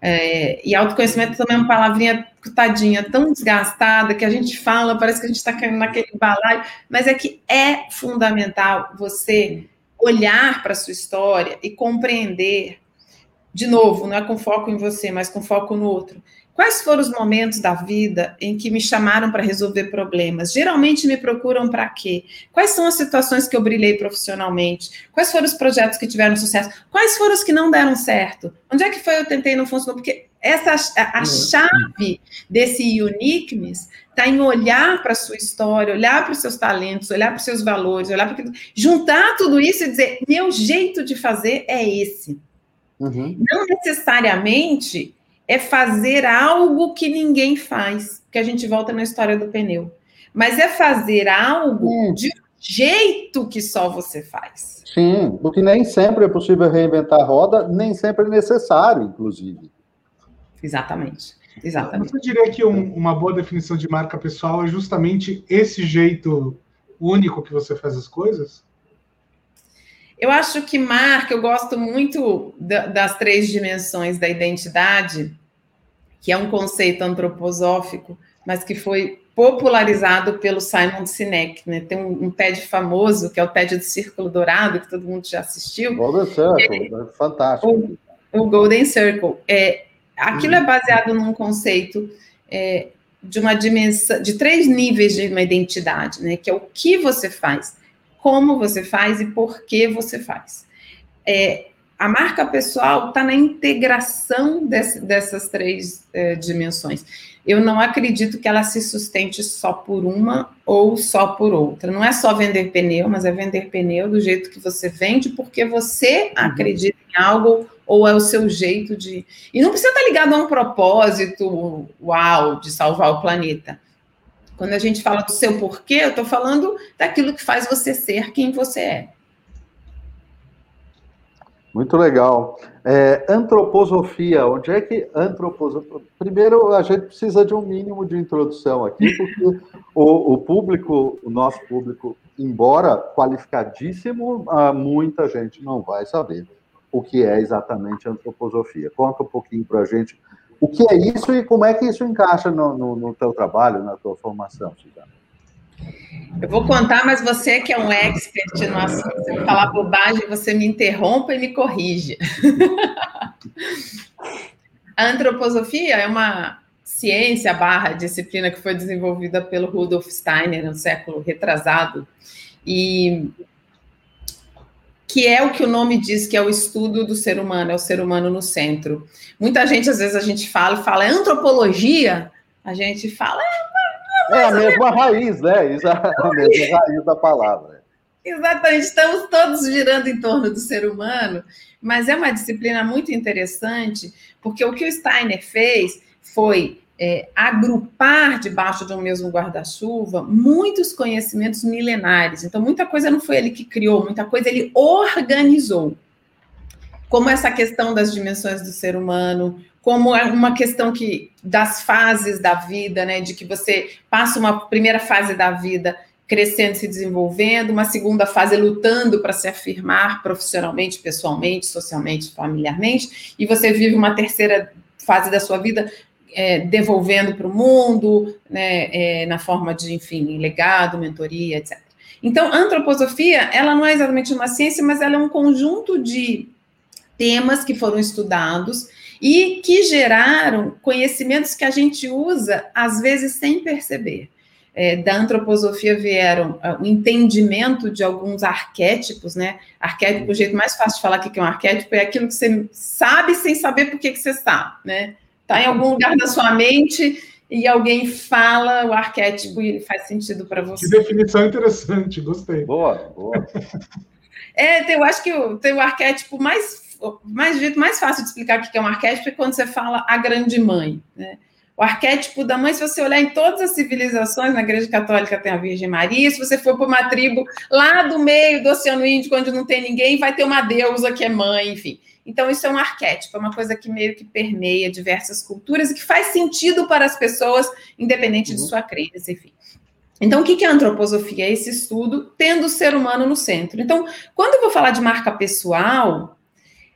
Speaker 3: É, e autoconhecimento também é uma palavrinha tadinha, tão desgastada, que a gente fala, parece que a gente está caindo naquele balaio, mas é que é fundamental você olhar para a sua história e compreender, de novo, não é com foco em você, mas com foco no outro. Quais foram os momentos da vida em que me chamaram para resolver problemas? Geralmente me procuram para quê? Quais são as situações que eu brilhei profissionalmente? Quais foram os projetos que tiveram sucesso? Quais foram os que não deram certo? Onde é que foi eu tentei e não funcionou? Porque essa a, a chave desse uniqueness está em olhar para a sua história, olhar para os seus talentos, olhar para os seus valores, olhar para juntar tudo isso e dizer: meu jeito de fazer é esse. Uhum. Não necessariamente é fazer algo que ninguém faz, que a gente volta na história do pneu, mas é fazer algo uhum. de jeito que só você faz.
Speaker 2: Sim, porque nem sempre é possível reinventar a roda, nem sempre é necessário, inclusive.
Speaker 3: Exatamente. Exatamente.
Speaker 1: Você diria que um, uma boa definição de marca pessoal é justamente esse jeito único que você faz as coisas?
Speaker 3: Eu acho que marca, eu gosto muito da, das três dimensões da identidade, que é um conceito antroposófico, mas que foi popularizado pelo Simon Sinek, né? Tem um, um, TED famoso, que é o TED do Círculo Dourado, que todo mundo já assistiu.
Speaker 2: Golden Circle, é, fantástico.
Speaker 3: O, o, Golden Circle. É, aquilo é baseado num conceito é, de uma dimensão, de três níveis de uma identidade, né? Que é o que você faz, como você faz e por que você faz. É, a marca pessoal está na integração desse, dessas três é, dimensões eu não acredito que ela se sustente só por uma ou só por outra. Não é só vender pneu, mas é vender pneu do jeito que você vende, porque você uhum. acredita em algo ou é o seu jeito de. E não precisa estar ligado a um propósito uau de salvar o planeta. Quando a gente fala do seu porquê, eu estou falando daquilo que faz você ser quem você é.
Speaker 2: Muito legal. É, antroposofia, onde é que antroposofia? Primeiro, a gente precisa de um mínimo de introdução aqui, porque o, o público, o nosso público, embora qualificadíssimo, ah, muita gente não vai saber o que é exatamente antroposofia. Conta um pouquinho para a gente o que é isso e como é que isso encaixa no, no, no teu trabalho, na tua formação, Suzana.
Speaker 3: Eu vou contar, mas você que é um expert no assunto, se eu falar bobagem, você me interrompa e me corrige. *laughs* A antroposofia é uma ciência barra disciplina que foi desenvolvida pelo Rudolf Steiner no século retrasado e que é o que o nome diz, que é o estudo do ser humano, é o ser humano no centro. Muita gente, às vezes, a gente fala e fala, é antropologia? A gente fala, é
Speaker 2: é a mesma raiz, né? A mesma raiz da palavra.
Speaker 3: Exatamente, estamos todos girando em torno do ser humano, mas é uma disciplina muito interessante, porque o que o Steiner fez foi é, agrupar debaixo de um mesmo guarda-chuva muitos conhecimentos milenares. Então, muita coisa não foi ele que criou, muita coisa ele organizou. Como essa questão das dimensões do ser humano, como é uma questão que das fases da vida, né, de que você passa uma primeira fase da vida crescendo, se desenvolvendo, uma segunda fase lutando para se afirmar profissionalmente, pessoalmente, socialmente, familiarmente, e você vive uma terceira fase da sua vida é, devolvendo para o mundo, né, é, na forma de, enfim, legado, mentoria, etc. Então, a antroposofia, ela não é exatamente uma ciência, mas ela é um conjunto de temas que foram estudados e que geraram conhecimentos que a gente usa, às vezes, sem perceber. É, da antroposofia vieram uh, o entendimento de alguns arquétipos, né? Arquétipo, o jeito mais fácil de falar que é um arquétipo é aquilo que você sabe sem saber por que você sabe, né? Está em algum lugar da sua mente e alguém fala o arquétipo e ele faz sentido para você.
Speaker 1: Que definição interessante, gostei.
Speaker 2: Boa, boa.
Speaker 3: É, eu acho que tem o arquétipo mais mais jeito mais fácil de explicar o que é um arquétipo é quando você fala a grande mãe. Né? O arquétipo da mãe, se você olhar em todas as civilizações, na Igreja Católica tem a Virgem Maria, se você for para uma tribo lá do meio do Oceano Índico, onde não tem ninguém, vai ter uma deusa que é mãe, enfim. Então, isso é um arquétipo, é uma coisa que meio que permeia diversas culturas e que faz sentido para as pessoas, independente uhum. de sua crença, enfim. Então, o que é antroposofia? É esse estudo tendo o ser humano no centro. Então, quando eu vou falar de marca pessoal,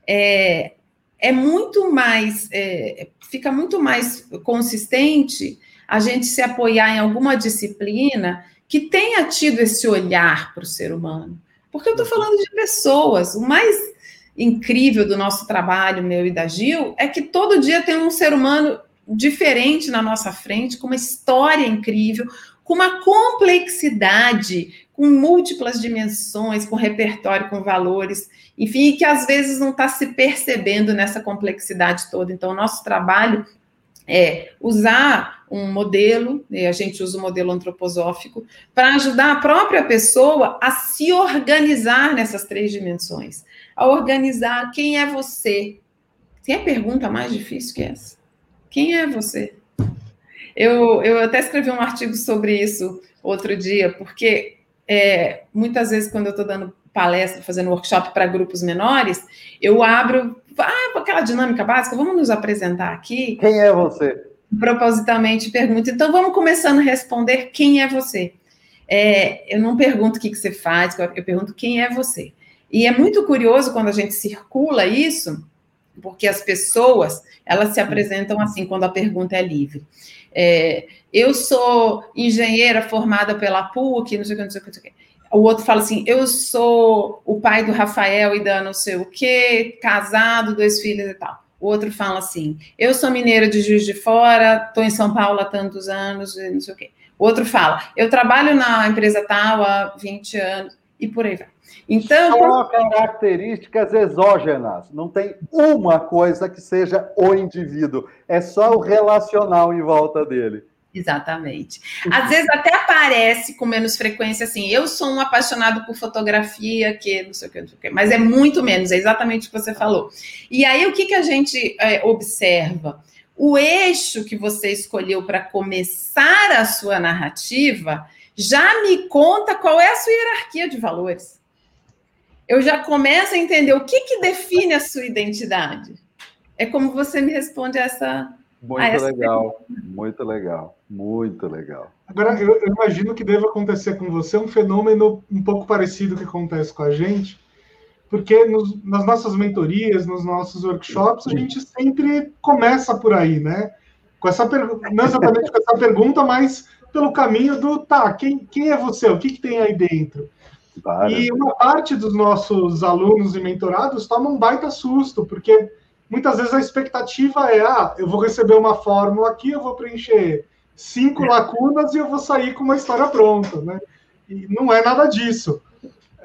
Speaker 3: é, é muito mais, é, fica muito mais consistente a gente se apoiar em alguma disciplina que tenha tido esse olhar para o ser humano. Porque eu estou falando de pessoas. O mais incrível do nosso trabalho, meu e da Gil, é que todo dia tem um ser humano diferente na nossa frente, com uma história incrível, com uma complexidade, com múltiplas dimensões, com repertório, com valores, enfim, e que às vezes não está se percebendo nessa complexidade toda. Então, o nosso trabalho é usar um modelo, a gente usa o modelo antroposófico, para ajudar a própria pessoa a se organizar nessas três dimensões, a organizar quem é você. Tem a pergunta mais difícil que essa? Quem é você? Eu, eu até escrevi um artigo sobre isso outro dia, porque é, muitas vezes, quando eu estou dando palestra, fazendo workshop para grupos menores, eu abro ah, aquela dinâmica básica, vamos nos apresentar aqui.
Speaker 2: Quem é você?
Speaker 3: Propositalmente pergunto. Então, vamos começando a responder quem é você. É, eu não pergunto o que, que você faz, eu pergunto quem é você. E é muito curioso quando a gente circula isso, porque as pessoas, elas se apresentam assim, quando a pergunta é livre. É, eu sou engenheira formada pela PUC, não sei o que, não sei o que, não sei o que. O outro fala assim: eu sou o pai do Rafael e da não sei o quê, casado, dois filhos e tal. O outro fala assim: eu sou mineiro de Juiz de Fora, estou em São Paulo há tantos anos, não sei o quê. O outro fala: eu trabalho na empresa tal há 20 anos, e por aí vai.
Speaker 2: Então. Só características exógenas. Não tem uma coisa que seja o indivíduo. É só o relacional em volta dele.
Speaker 3: Exatamente. Às vezes até aparece com menos frequência assim. Eu sou um apaixonado por fotografia, que não sei o que, não sei o que mas é muito menos, é exatamente o que você falou. E aí o que, que a gente é, observa? O eixo que você escolheu para começar a sua narrativa já me conta qual é a sua hierarquia de valores. Eu já começo a entender o que, que define a sua identidade. É como você me responde essa
Speaker 2: muito ah, legal, muito legal, muito legal.
Speaker 1: Agora, eu, eu, imagino que deva acontecer com você um fenômeno um pouco parecido que acontece com a gente, porque nos, nas nossas mentorias, nos nossos workshops, a gente sempre começa por aí, né? Com essa pergunta, não exatamente com essa pergunta, mas pelo caminho do tá, quem, quem é você? O que, que tem aí dentro? Claro. E uma parte dos nossos alunos e mentorados toma um baita susto, porque muitas vezes a expectativa é: ah, eu vou receber uma fórmula aqui, eu vou preencher cinco lacunas e eu vou sair com uma história pronta, né? E não é nada disso.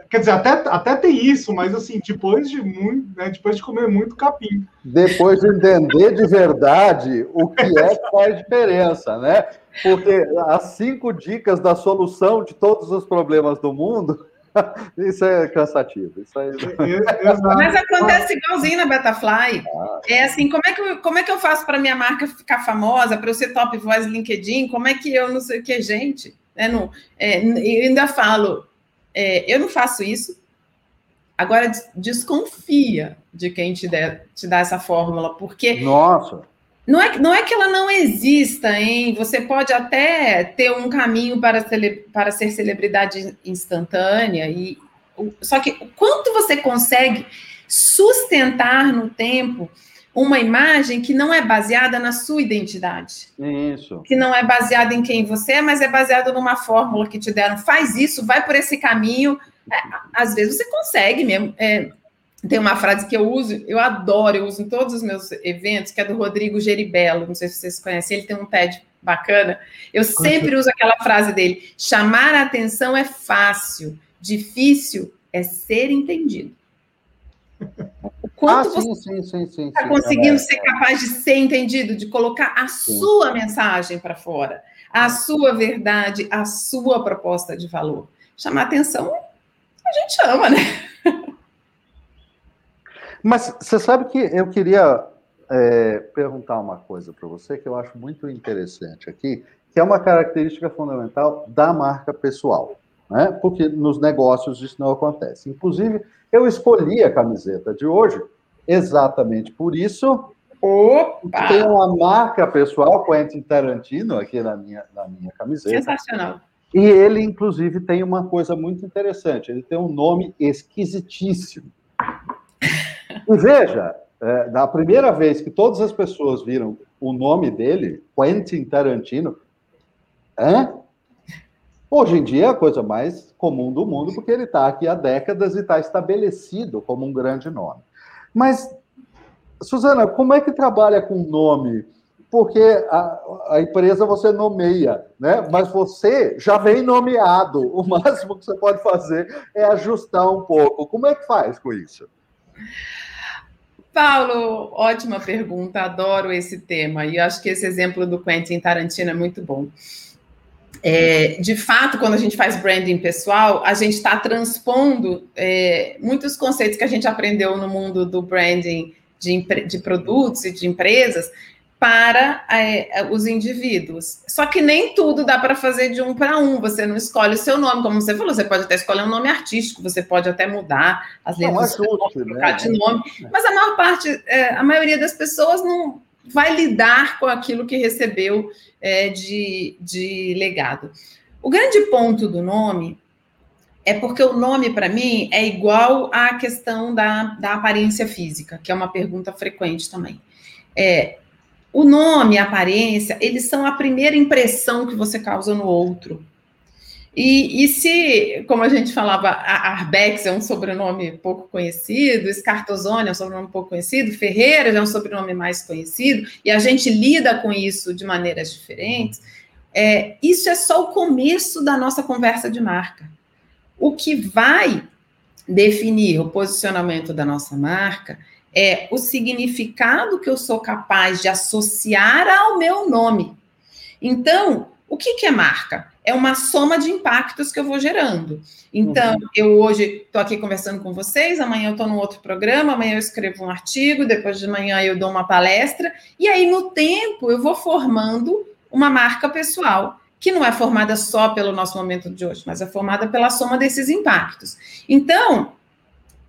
Speaker 1: Quer dizer, até, até tem isso, mas assim, depois de muito, né, depois de comer muito capim.
Speaker 2: Depois de entender de verdade o que é que faz diferença, né? Porque as cinco dicas da solução de todos os problemas do mundo *laughs* isso é cansativo. Isso aí... *laughs*
Speaker 3: Mas acontece igualzinho na Betafly. Ah. É assim, como é que eu, como é que eu faço para minha marca ficar famosa, para eu ser top voice LinkedIn? Como é que eu não sei o que, gente? É, não, é, eu ainda falo, é, eu não faço isso. Agora desconfia de quem te, der, te dá essa fórmula, porque.
Speaker 2: Nossa!
Speaker 3: Não é, não é que ela não exista, hein? Você pode até ter um caminho para, cele, para ser celebridade instantânea, e só que quanto você consegue sustentar no tempo uma imagem que não é baseada na sua identidade.
Speaker 2: Isso.
Speaker 3: Que não é baseada em quem você é, mas é baseada numa fórmula que te deram. Faz isso, vai por esse caminho. É, às vezes você consegue mesmo. É, tem uma frase que eu uso, eu adoro, eu uso em todos os meus eventos, que é do Rodrigo Geribello, não sei se vocês conhecem, ele tem um TED bacana. Eu sempre uso aquela frase dele: chamar a atenção é fácil, difícil é ser entendido.
Speaker 2: O quanto ah, você está
Speaker 3: conseguindo é, ser capaz de ser entendido, de colocar a sim. sua mensagem para fora, a sua verdade, a sua proposta de valor. Chamar atenção, a gente ama, né?
Speaker 2: Mas você sabe que eu queria é, perguntar uma coisa para você que eu acho muito interessante aqui, que é uma característica fundamental da marca pessoal, né? Porque nos negócios isso não acontece. Inclusive, eu escolhi a camiseta de hoje exatamente por isso.
Speaker 3: Opa!
Speaker 2: Tem uma marca pessoal, Quentin Tarantino, aqui na minha, na minha camiseta.
Speaker 3: Sensacional.
Speaker 2: E ele, inclusive, tem uma coisa muito interessante. Ele tem um nome esquisitíssimo. E veja, é, na primeira vez que todas as pessoas viram o nome dele, Quentin Tarantino, hã? hoje em dia é a coisa mais comum do mundo, porque ele está aqui há décadas e está estabelecido como um grande nome. Mas, Suzana, como é que trabalha com nome porque a, a, empresa você nomeia, né? Mas você já vem nomeado. O máximo que você pode fazer é ajustar um pouco. Como é que faz com isso?
Speaker 3: Paulo, ótima pergunta, adoro esse tema. E acho que esse exemplo do Quentin Tarantino é muito bom. É, de fato, quando a gente faz branding pessoal, a gente está transpondo é, muitos conceitos que a gente aprendeu no mundo do branding de, de produtos e de empresas para é, os indivíduos. Só que nem tudo dá para fazer de um para um. Você não escolhe o seu nome, como você falou. Você pode até escolher um nome artístico, você pode até mudar as letras, nome, trocar né? de nome. Mas a maior parte, é, a maioria das pessoas não vai lidar com aquilo que recebeu é, de, de legado. O grande ponto do nome é porque o nome, para mim, é igual à questão da, da aparência física, que é uma pergunta frequente também. É, o nome, a aparência, eles são a primeira impressão que você causa no outro. E, e se, como a gente falava, a Arbex é um sobrenome pouco conhecido, Scartozone é um sobrenome pouco conhecido, Ferreira é um sobrenome mais conhecido, e a gente lida com isso de maneiras diferentes, é, isso é só o começo da nossa conversa de marca. O que vai definir o posicionamento da nossa marca é o significado que eu sou capaz de associar ao meu nome. Então, o que, que é marca? É uma soma de impactos que eu vou gerando. Então, uhum. eu hoje estou aqui conversando com vocês, amanhã eu estou num outro programa, amanhã eu escrevo um artigo, depois de manhã eu dou uma palestra, e aí no tempo eu vou formando uma marca pessoal, que não é formada só pelo nosso momento de hoje, mas é formada pela soma desses impactos. Então,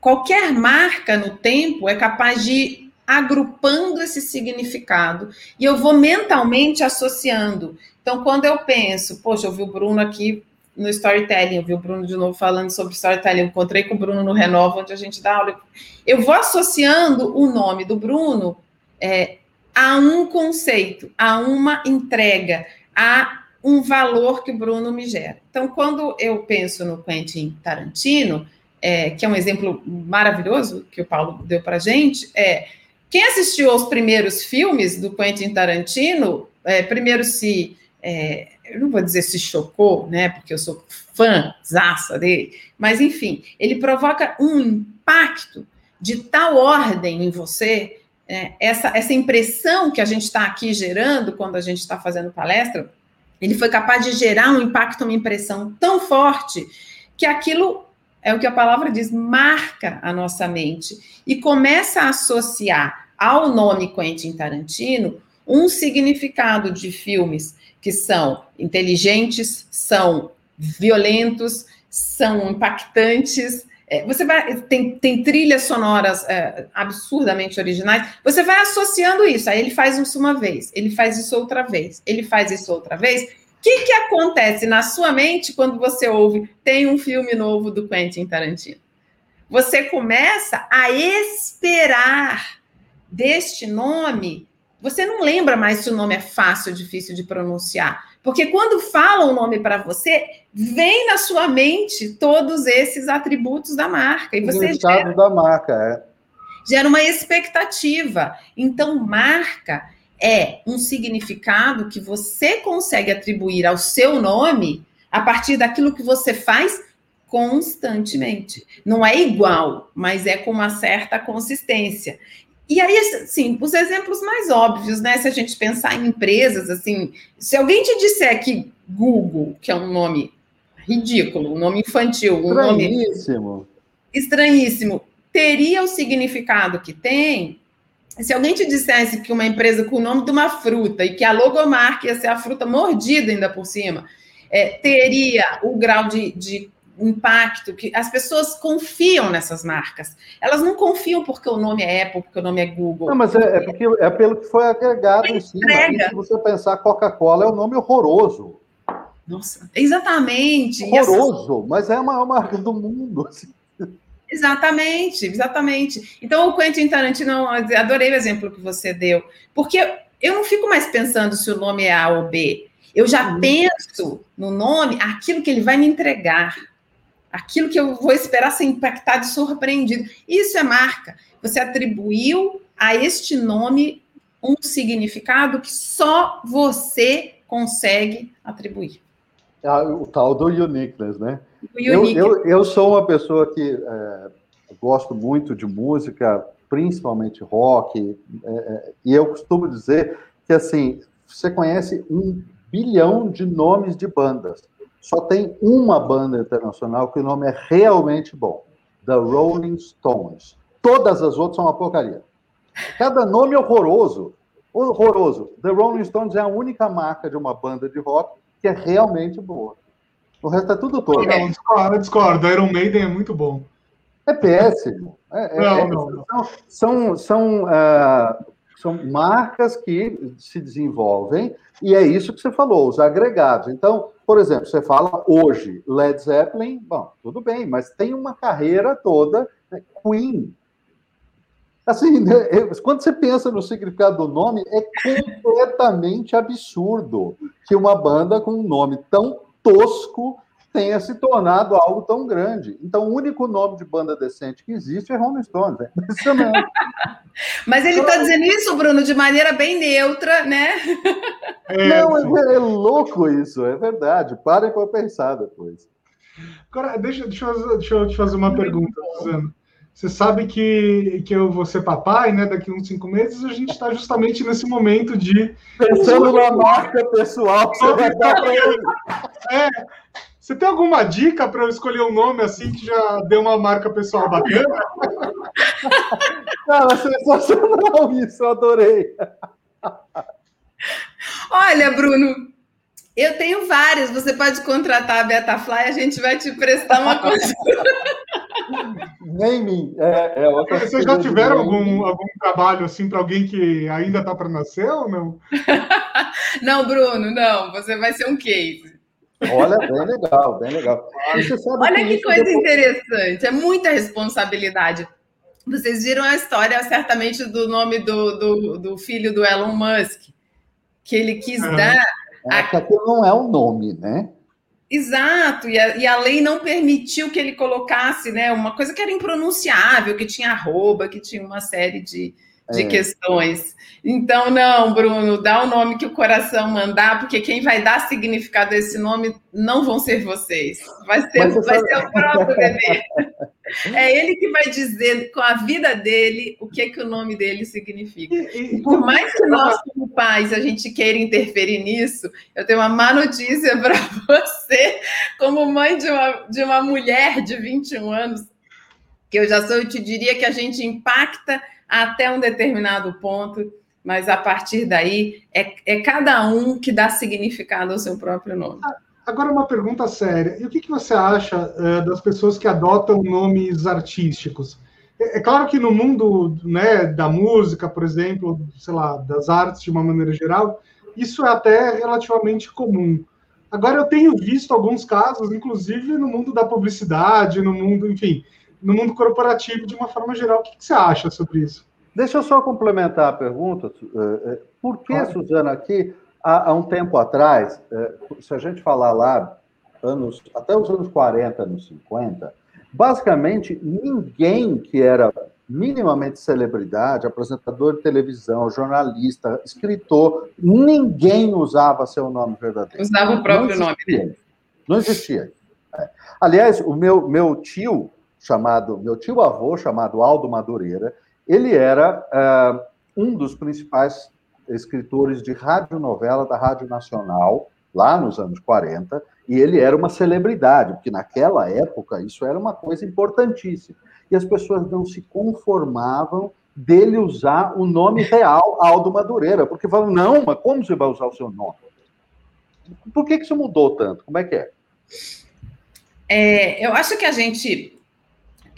Speaker 3: qualquer marca no tempo é capaz de ir agrupando esse significado e eu vou mentalmente associando. Então, quando eu penso, poxa, eu vi o Bruno aqui no storytelling, eu vi o Bruno de novo falando sobre storytelling, eu encontrei com o Bruno no Renova, onde a gente dá aula. Eu vou associando o nome do Bruno é, a um conceito, a uma entrega, a um valor que o Bruno me gera. Então, quando eu penso no Quentin Tarantino, é, que é um exemplo maravilhoso que o Paulo deu para a gente, é quem assistiu aos primeiros filmes do Quentin Tarantino, é, primeiro se, é, eu não vou dizer se chocou, né, porque eu sou fã zaça dele, mas enfim, ele provoca um impacto de tal ordem em você, é, essa, essa impressão que a gente está aqui gerando quando a gente está fazendo palestra, ele foi capaz de gerar um impacto, uma impressão tão forte que aquilo é o que a palavra diz, marca a nossa mente e começa a associar ao nome Quentin Tarantino um significado de filmes que são inteligentes, são violentos, são impactantes. É, você vai tem, tem trilhas sonoras é, absurdamente originais. Você vai associando isso. Aí ele faz isso uma vez, ele faz isso outra vez, ele faz isso outra vez que, que acontece na sua mente quando você ouve tem um filme novo do Quentin Tarantino? Você começa a esperar deste nome. Você não lembra mais se o nome é fácil ou difícil de pronunciar. Porque quando falam o nome para você, vem na sua mente todos esses atributos da marca. E você
Speaker 2: gera, da marca, é.
Speaker 3: Gera uma expectativa. Então, marca é um significado que você consegue atribuir ao seu nome a partir daquilo que você faz constantemente. Não é igual, mas é com uma certa consistência. E aí, assim, os exemplos mais óbvios, né? Se a gente pensar em empresas, assim, se alguém te disser que Google, que é um nome ridículo, um nome infantil, um
Speaker 2: estranhíssimo. nome
Speaker 3: estranhíssimo, teria o significado que tem, se alguém te dissesse que uma empresa com o nome de uma fruta e que a logomarca ia ser a fruta mordida ainda por cima, é, teria o grau de, de impacto que as pessoas confiam nessas marcas. Elas não confiam porque o nome é Apple, porque o nome é Google.
Speaker 2: Não, mas é, é porque é pelo que foi agregado em cima. Se você pensar, Coca-Cola é um nome horroroso.
Speaker 3: Nossa, exatamente.
Speaker 2: Horroroso, essas... mas é a maior marca do mundo. Assim.
Speaker 3: Exatamente, exatamente. Então, o Quentin Tarantino, adorei o exemplo que você deu, porque eu não fico mais pensando se o nome é A ou B. Eu já uhum. penso no nome aquilo que ele vai me entregar, aquilo que eu vou esperar ser impactado e surpreendido. Isso é marca. Você atribuiu a este nome um significado que só você consegue atribuir.
Speaker 2: Ah, o tal do uniqueness, né? Eu, eu, eu, sou uma pessoa que é, gosto muito de música, principalmente rock, é, é, e eu costumo dizer que, assim, você conhece um bilhão de nomes de bandas. Só tem uma banda internacional que o nome é realmente bom: The Rolling Stones. Todas as outras são uma porcaria. Cada nome é horroroso. Horroroso. The Rolling Stones é a única marca de uma banda de rock que é realmente boa. O resto é tudo todo.
Speaker 1: Não, discordo, discordo. Iron Maiden é muito bom.
Speaker 2: É péssimo. É, não, é, não, não. São, são, são, uh, são marcas que se desenvolvem e é isso que você falou, os agregados. Então, por exemplo, você fala hoje Led Zeppelin, bom, tudo bem, mas tem uma carreira toda, né? Queen. Assim, né? quando você pensa no significado do nome, é completamente absurdo que uma banda com um nome tão tosco tenha se tornado algo tão grande. Então, o único nome de banda decente que existe é Rolling Stones. É impressionante. *laughs*
Speaker 3: Mas ele está dizendo isso, Bruno, de maneira bem neutra, né?
Speaker 2: É, Não, é, é, louco isso, é verdade. Parem para pensar depois.
Speaker 1: Agora, deixa, deixa, eu, deixa eu te fazer uma pergunta, Suzana. Você sabe que, que eu vou ser papai, né? Daqui uns cinco meses, a gente está justamente nesse momento de.
Speaker 2: Pensando na marca pessoal que você vai dar para ele.
Speaker 1: É, você tem alguma dica para eu escolher um nome assim que já deu uma marca pessoal bacana?
Speaker 2: Cara, sensacional isso, eu adorei.
Speaker 3: Olha, Bruno, eu tenho várias. Você pode contratar a Betafly, a gente vai te prestar uma coisa. *laughs*
Speaker 2: Naming. É, é
Speaker 1: Vocês já tiveram algum, algum trabalho assim para alguém que ainda está para nascer ou não? *laughs*
Speaker 3: não, Bruno, não. Você vai ser um case.
Speaker 2: Olha, bem legal, bem legal.
Speaker 3: Olha que, que coisa depois... interessante, é muita responsabilidade. Vocês viram a história, certamente, do nome do, do, do filho do Elon Musk, que ele quis uhum. dar.
Speaker 2: É, a... Que não é um nome, né?
Speaker 3: Exato, e a, e a, lei não permitiu que ele colocasse né, uma coisa que era impronunciável, que tinha arroba, que tinha uma série de, de é. questões. Então, não, Bruno, dá o nome que o coração mandar, porque quem vai dar significado a esse nome não vão ser vocês. Vai ser, vai ser o próprio *laughs* bebê. É ele que vai dizer com a vida dele o que, que o nome dele significa. E, por mais que nós, como pais, a gente queira interferir nisso, eu tenho uma má notícia *laughs* para você, como mãe de uma, de uma mulher de 21 anos, que eu já sou, eu te diria que a gente impacta até um determinado ponto, mas a partir daí é, é cada um que dá significado ao seu próprio nome.
Speaker 1: Agora, uma pergunta séria. E o que, que você acha uh, das pessoas que adotam nomes artísticos? É, é, claro que no mundo né, da música, por exemplo, sei lá, das artes de uma maneira geral, isso é até relativamente comum. Agora, eu tenho visto alguns casos, inclusive no mundo da publicidade, no mundo, enfim, no mundo corporativo de uma forma geral. O que, que você acha sobre isso?
Speaker 2: Deixa eu só complementar a pergunta. Eh, eh, por que, Suzana, aqui, há, há, um tempo atrás, eh, se a gente falar lá, anos, até os anos 40, anos 50, basicamente ninguém que era minimamente celebridade, apresentador de televisão, jornalista, escritor, ninguém usava seu nome verdadeiro.
Speaker 3: Usava o próprio nome,
Speaker 2: né? Não existia. É. Aliás, o meu, meu tio, chamado, meu tio avô, chamado Aldo Madureira, ele era uh, um dos principais escritores de radionovela da Rádio Nacional, lá nos anos 40, e ele era uma celebridade, porque naquela época isso era uma coisa importantíssima. E as pessoas não se conformavam dele usar o nome real, Aldo Madureira, porque falam, não, mas como você vai usar o seu nome? Por que, que isso mudou tanto? Como é que é?
Speaker 3: é eu acho que a gente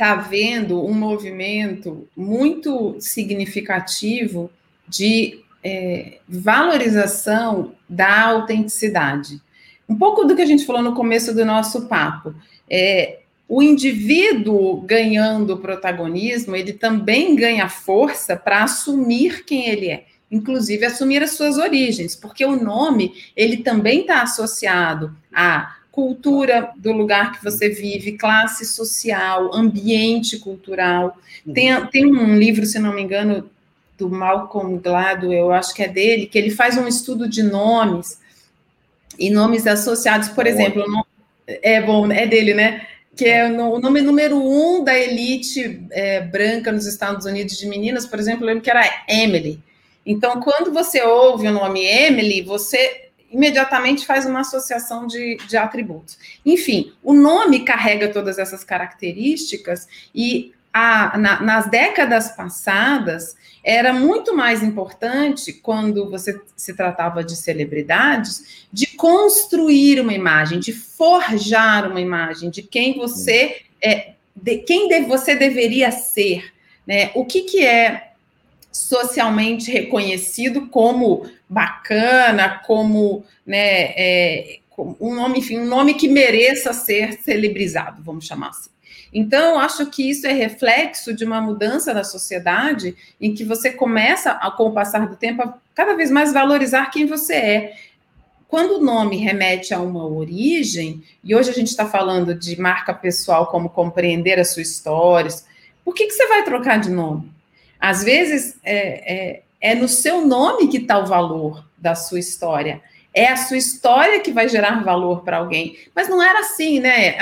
Speaker 3: está vendo um movimento muito significativo de é, valorização da autenticidade. Um pouco do que a gente falou no começo do nosso papo. É, o indivíduo ganhando protagonismo, ele também ganha força para assumir quem ele é, inclusive assumir as suas origens, porque o nome ele também está associado a cultura do lugar que você vive, classe social, ambiente cultural. Tem, tem um livro, se não me engano, do Malcolm Gladwell, eu acho que é dele, que ele faz um estudo de nomes e nomes associados, por exemplo, é bom, é dele, né? Que é o nome número um da elite é, branca nos Estados Unidos de meninas, por exemplo, eu lembro que era Emily. Então, quando você ouve o nome Emily, você imediatamente faz uma associação de, de atributos. Enfim, o nome carrega todas essas características e a, na, nas décadas passadas, era muito mais importante, quando você se tratava de celebridades, de construir uma imagem, de forjar uma imagem de quem você é, de quem de, você deveria ser. Né? O que, que é socialmente reconhecido como bacana, como né, é, um nome, enfim, um nome que mereça ser celebrizado, vamos chamar assim. Então, acho que isso é reflexo de uma mudança da sociedade em que você começa, com o passar do tempo, a cada vez mais valorizar quem você é. Quando o nome remete a uma origem, e hoje a gente está falando de marca pessoal, como compreender a sua história, por que, que você vai trocar de nome? Às vezes é, é, é no seu nome que está o valor da sua história. É a sua história que vai gerar valor para alguém. Mas não era assim, né?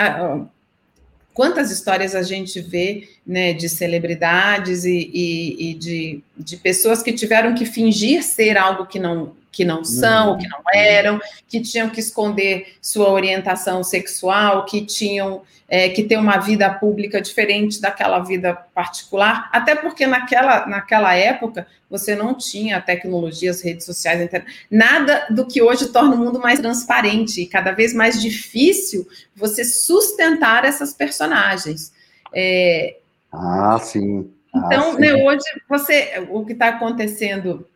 Speaker 3: Quantas histórias a gente vê né, de celebridades e, e, e de, de pessoas que tiveram que fingir ser algo que não, que não são, uhum. que não eram, que tinham que esconder sua orientação sexual, que tinham é, que ter uma vida pública diferente daquela vida particular, até porque naquela, naquela época você não tinha tecnologias, redes sociais, nada do que hoje torna o mundo mais transparente e cada vez mais difícil você sustentar essas personagens.
Speaker 2: É, ah, sim.
Speaker 3: Ah, então, sim. Né, hoje você, o que está acontecendo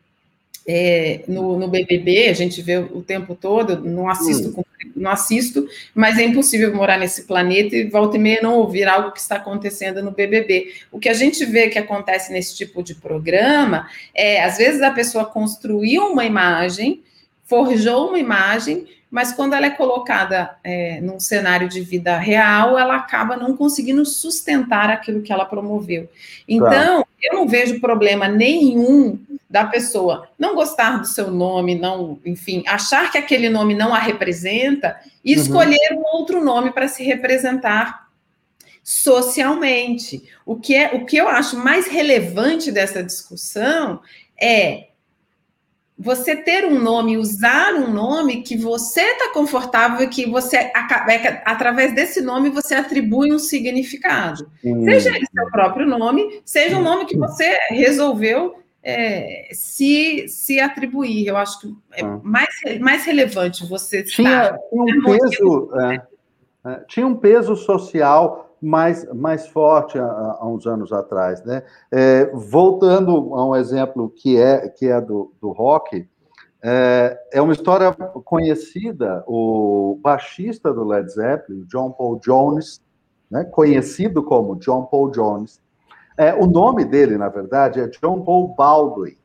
Speaker 3: é, no, no, BBB, a gente vê o tempo todo, não assisto, hum. não assisto, mas é impossível morar nesse planeta e volta e meia não ouvir algo que está acontecendo no BBB. O que a gente vê que acontece nesse tipo de programa é, às vezes, a pessoa construiu uma imagem, forjou uma imagem, mas quando ela é colocada é, num cenário de vida real, ela acaba não conseguindo sustentar aquilo que ela promoveu. Então, eu não vejo problema nenhum da pessoa não gostar do seu nome, não, enfim, achar que aquele nome não a representa e uhum. escolher um outro nome para se representar socialmente. O que é o que eu acho mais relevante dessa discussão é você ter um nome, usar um nome que você está confortável, que você, é através desse nome, você atribui um significado. Seja ele seu próprio nome, seja um nome que você resolveu é, se, se atribuir. Eu acho que é ah. mais, mais relevante você
Speaker 2: tinha, tinha um peso, é, é, tinha um peso social mais, mais forte há, há uns anos atrás. Né? É, voltando a um exemplo que é, que é do, do rock, é, é uma história conhecida, o baixista do Led Zeppelin, John Paul Jones, né, conhecido como John Paul Jones, é, o nome dele, na verdade, é John Paul Baldwin.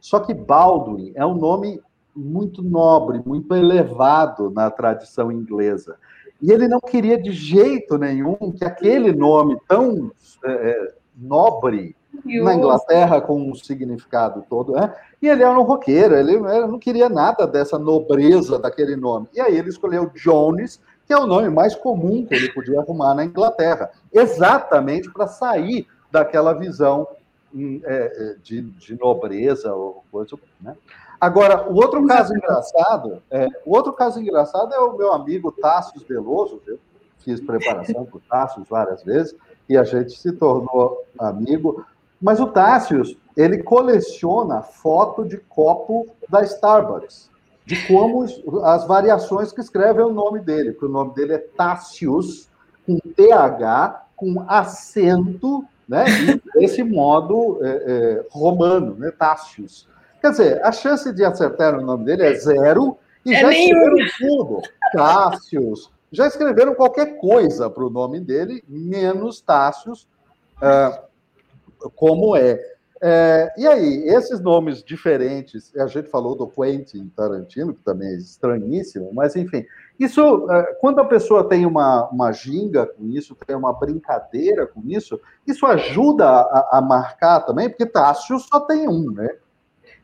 Speaker 2: Só que Baldwin é um nome muito nobre, muito elevado na tradição inglesa. E ele não queria de jeito nenhum que aquele nome tão é, é nobre na Inglaterra com um significado todo, né? E ele era um roqueiro, ele não queria nada dessa nobreza daquele nome. E aí ele escolheu Jones, que é o nome mais comum que ele podia arrumar na Inglaterra, exatamente para sair daquela visão hum, é, é, de, de, nobreza ou coisa, né? Agora, o outro caso engraçado, é, o outro caso engraçado é o meu amigo Tássio Veloso, eu fiz preparação com o Tássio várias vezes, e a gente se tornou amigo. Mas o Tássio, ele coleciona foto de copo da Starbucks, de como as variações que escrevem o nome dele, porque o nome dele é Tássius, com TH, com acento, né? E desse modo é, é, romano, né? Tássius. Quer dizer, a chance de acertar o nome dele é zero, e é já escreveram tudo. Tássius, já escreveram qualquer coisa para o nome dele, menos Tássius, uh, como é. É, e aí, esses nomes diferentes, a gente falou do Quentin Tarantino, que também é estranhíssimo, mas enfim, isso, é, quando a pessoa tem uma, uma ginga com isso, tem uma brincadeira com isso, isso ajuda a, a marcar também, porque Tássio só tem um, né?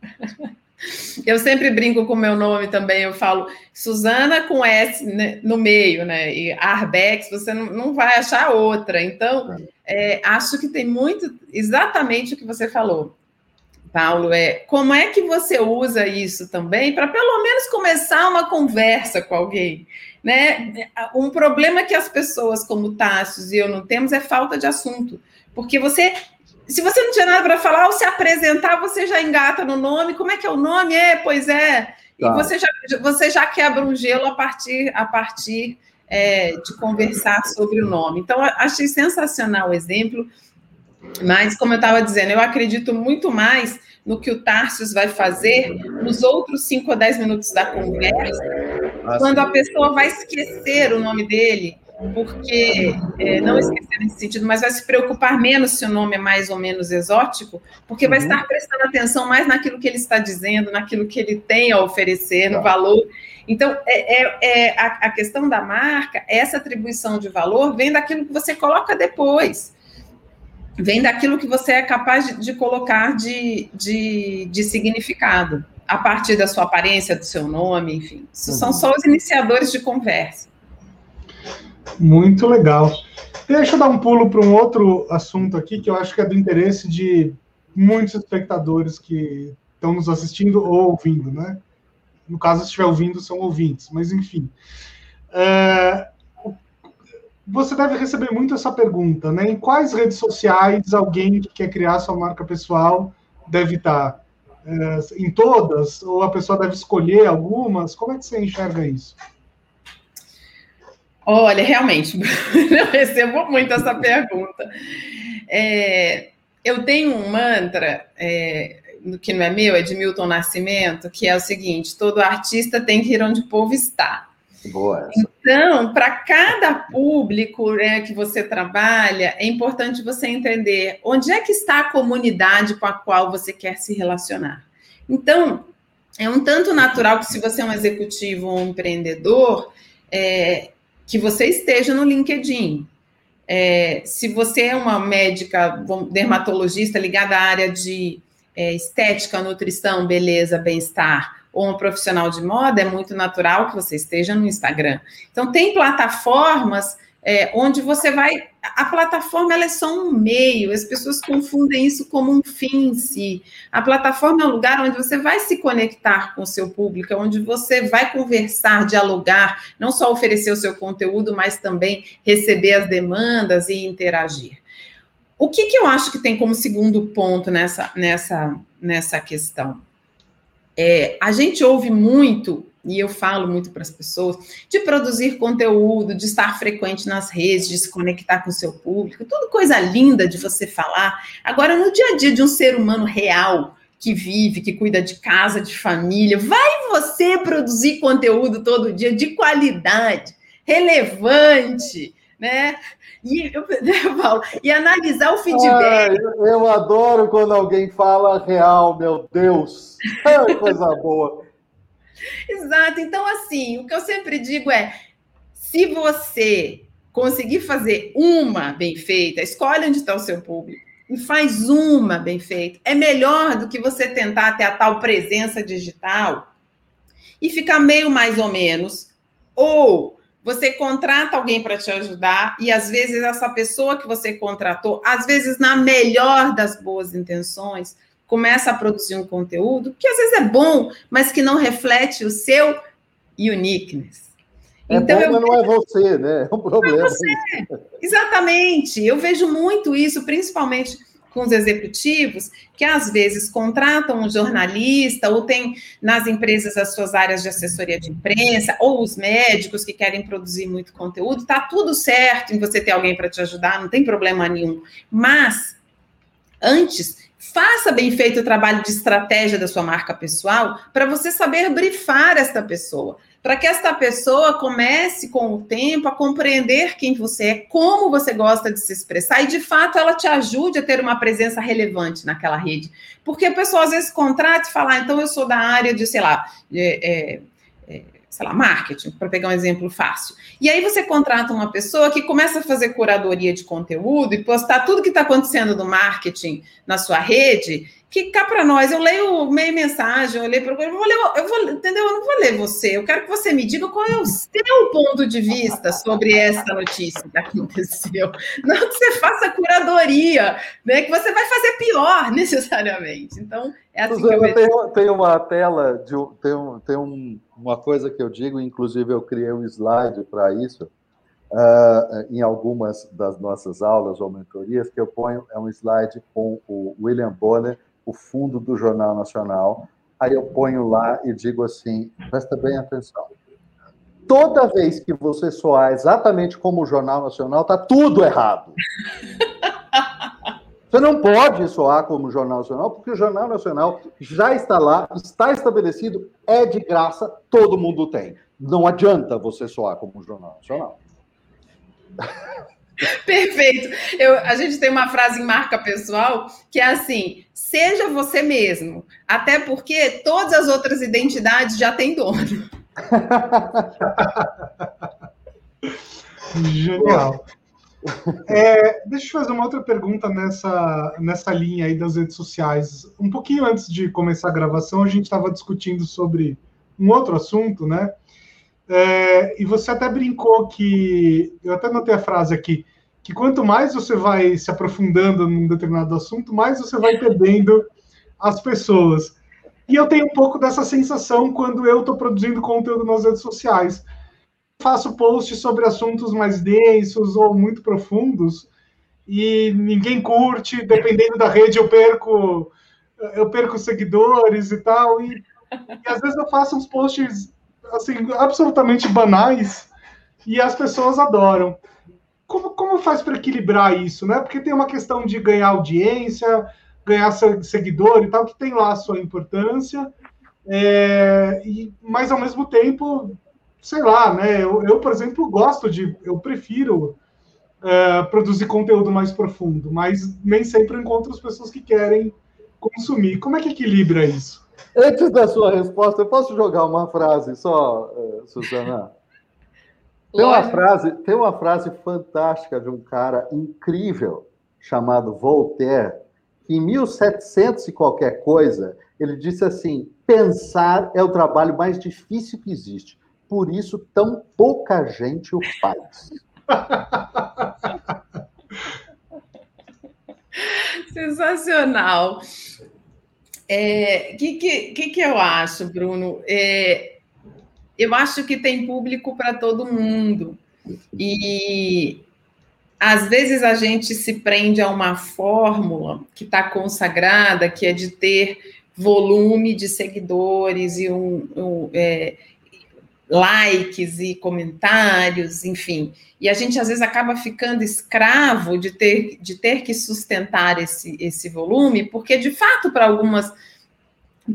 Speaker 2: *laughs*
Speaker 3: Eu sempre brinco com o meu nome também, eu falo Suzana com S né, no meio, né? E Arbex, você não, não vai achar outra. Então, é, acho que tem muito exatamente o que você falou. Paulo, é como é que você usa isso também para pelo menos começar uma conversa com alguém, né? Um problema que as pessoas como Tássio e eu não temos é falta de assunto, porque você se você não tinha nada para falar, ao se apresentar, você já engata no nome. Como é que é o nome? É, pois é. E tá. você, já, você já quebra um gelo a partir, a partir é, de conversar sobre o nome. Então, achei sensacional o exemplo. Mas, como eu estava dizendo, eu acredito muito mais no que o Tarsius vai fazer nos outros 5 ou 10 minutos da conversa, ah, quando a pessoa vai esquecer o nome dele, porque é, não esquecer nesse sentido, mas vai se preocupar menos se o nome é mais ou menos exótico, porque vai uhum. estar prestando atenção mais naquilo que ele está dizendo, naquilo que ele tem a oferecer, no tá. valor. Então, é, é, é a, a, questão da marca, essa atribuição de valor vem daquilo que você coloca depois, vem daquilo que você é capaz de, de colocar de, de, de significado, a partir da sua aparência, do seu nome, enfim. Isso uhum. são só os iniciadores de conversa.
Speaker 1: Muito legal. Deixa eu dar um pulo para um outro assunto aqui que eu acho que é do interesse de muitos espectadores que estão nos assistindo ou ouvindo, né? No caso, se estiver ouvindo, são ouvintes, mas enfim. É, você deve receber muito essa pergunta, né? Em quais redes sociais alguém que quer criar sua marca pessoal deve estar? É, em todas? Ou a pessoa deve escolher algumas? Como é que você enxerga isso?
Speaker 3: Olha, realmente, *laughs* eu recebo muito essa pergunta. É, eu tenho um mantra, é, que não é meu, é de Milton Nascimento, que é o seguinte: todo artista tem que ir onde o povo está. Boa. Então, para cada público né, que você trabalha, é importante você entender onde é que está a comunidade com a qual você quer se relacionar. Então, é um tanto natural que se você é um executivo ou um empreendedor, é, que você esteja no LinkedIn. É, se você é uma médica dermatologista ligada à área de é, estética, nutrição, beleza, bem-estar, ou um profissional de moda, é muito natural que você esteja no Instagram. Então, tem plataformas é, onde você vai. A plataforma é só um meio, as pessoas confundem isso como um fim em si. A plataforma é um lugar onde você vai se conectar com o seu público, é onde você vai conversar, dialogar, não só oferecer o seu conteúdo, mas também receber as demandas e interagir. O que, que eu acho que tem como segundo ponto nessa, nessa, nessa questão? É, a gente ouve muito e eu falo muito para as pessoas, de produzir conteúdo, de estar frequente nas redes, de se conectar com o seu público, tudo coisa linda de você falar. Agora, no dia a dia de um ser humano real, que vive, que cuida de casa, de família, vai você produzir conteúdo todo dia de qualidade, relevante, né? E, eu, *laughs* Paulo, e analisar o feedback. Ai,
Speaker 2: eu adoro quando alguém fala real, meu Deus. É coisa boa.
Speaker 3: Exato. Então, assim, o que eu sempre digo é: se você conseguir fazer uma bem feita, escolhe onde está o seu público e faz uma bem feita. É melhor do que você tentar ter a tal presença digital e ficar meio mais ou menos. Ou você contrata alguém para te ajudar e às vezes essa pessoa que você contratou, às vezes na melhor das boas intenções, começa a produzir um conteúdo que às vezes é bom, mas que não reflete o seu uniqueness.
Speaker 2: É então, bom, eu... mas não é você, né? É um problema. É você.
Speaker 3: Exatamente. Eu vejo muito isso, principalmente com os executivos, que às vezes contratam um jornalista, ou tem nas empresas as suas áreas de assessoria de imprensa, ou os médicos que querem produzir muito conteúdo, tá tudo certo em você ter alguém para te ajudar, não tem problema nenhum. Mas antes Faça bem feito o trabalho de estratégia da sua marca pessoal para você saber brifar esta pessoa. para que esta pessoa comece com o tempo a compreender quem você é, como você gosta de se expressar e de fato ela te ajude a ter uma presença relevante naquela rede. Porque a pessoa às vezes contrata e fala, ah, então eu sou da área de, sei lá, é, é, sei lá, marketing, para pegar um exemplo fácil. E aí você contrata uma pessoa que começa a fazer curadoria de conteúdo e postar tudo que está acontecendo no marketing na sua rede que cá para nós, eu leio meia mensagem, eu leio, eu vou ler, eu vou, entendeu? Eu não vou ler você, eu quero que você me diga qual é o seu ponto de vista sobre essa notícia que aconteceu. *laughs* Não que você faça curadoria, né? Que você vai fazer pior *laughs* necessariamente. Então, é assim
Speaker 2: Suzana, que eu. Tem, tem uma tela, de, tem, um, tem um, uma coisa que eu digo, inclusive eu criei um slide para isso. Uh, em algumas das nossas aulas ou mentorias, que eu ponho é um slide com o William Bonner o fundo do Jornal Nacional. Aí eu ponho lá e digo assim: presta bem atenção. Toda vez que você soar exatamente como o Jornal Nacional, tá tudo errado. *laughs* Você não pode soar como o Jornal Nacional, porque o Jornal Nacional já está lá, está estabelecido, é de graça, todo mundo tem. Não adianta você soar como o Jornal Nacional. *laughs*
Speaker 3: Perfeito. Eu, a gente tem uma frase em marca pessoal que é assim: seja você mesmo, até porque todas as outras identidades já têm dono.
Speaker 1: Genial. É, deixa eu fazer uma outra pergunta nessa, nessa linha aí das redes sociais. Um pouquinho antes de começar a gravação, a gente estava discutindo sobre um outro assunto, né? É, e você até brincou que, eu até notei a frase aqui, que quanto mais você vai se aprofundando num determinado assunto, mais você vai perdendo as pessoas. E eu tenho um pouco dessa sensação quando eu estou produzindo conteúdo nas redes sociais. Faço posts sobre assuntos mais densos ou muito profundos e ninguém curte, dependendo da rede eu perco eu perco seguidores e tal e, e às vezes eu faço uns posts assim absolutamente banais e as pessoas adoram como, como faz para equilibrar isso, né? Porque tem uma questão de ganhar audiência, ganhar seguidor e tal, que tem lá a sua importância, é, e, mas ao mesmo tempo, sei lá, né? Eu, eu por exemplo, gosto de, eu prefiro é, produzir conteúdo mais profundo, mas nem sempre encontro as pessoas que querem consumir. Como é que equilibra isso?
Speaker 2: Antes da sua resposta, eu posso jogar uma frase só, uh, Suzana? Tem uma, frase, tem uma frase fantástica de um cara incrível chamado Voltaire, que em 1700 e qualquer coisa, ele disse assim: pensar é o trabalho mais difícil que existe. Por isso, tão pouca gente o faz. *laughs*
Speaker 3: Sensacional. O é, que, que, que, eu acho, Bruno? É, eu acho que tem público para todo mundo. E às vezes a gente se prende a uma fórmula que está consagrada, que é de ter volume de seguidores e um, um é, likes e comentários, enfim. E a gente às vezes acaba ficando escravo de ter, de ter que sustentar esse, esse volume, porque de fato, para algumas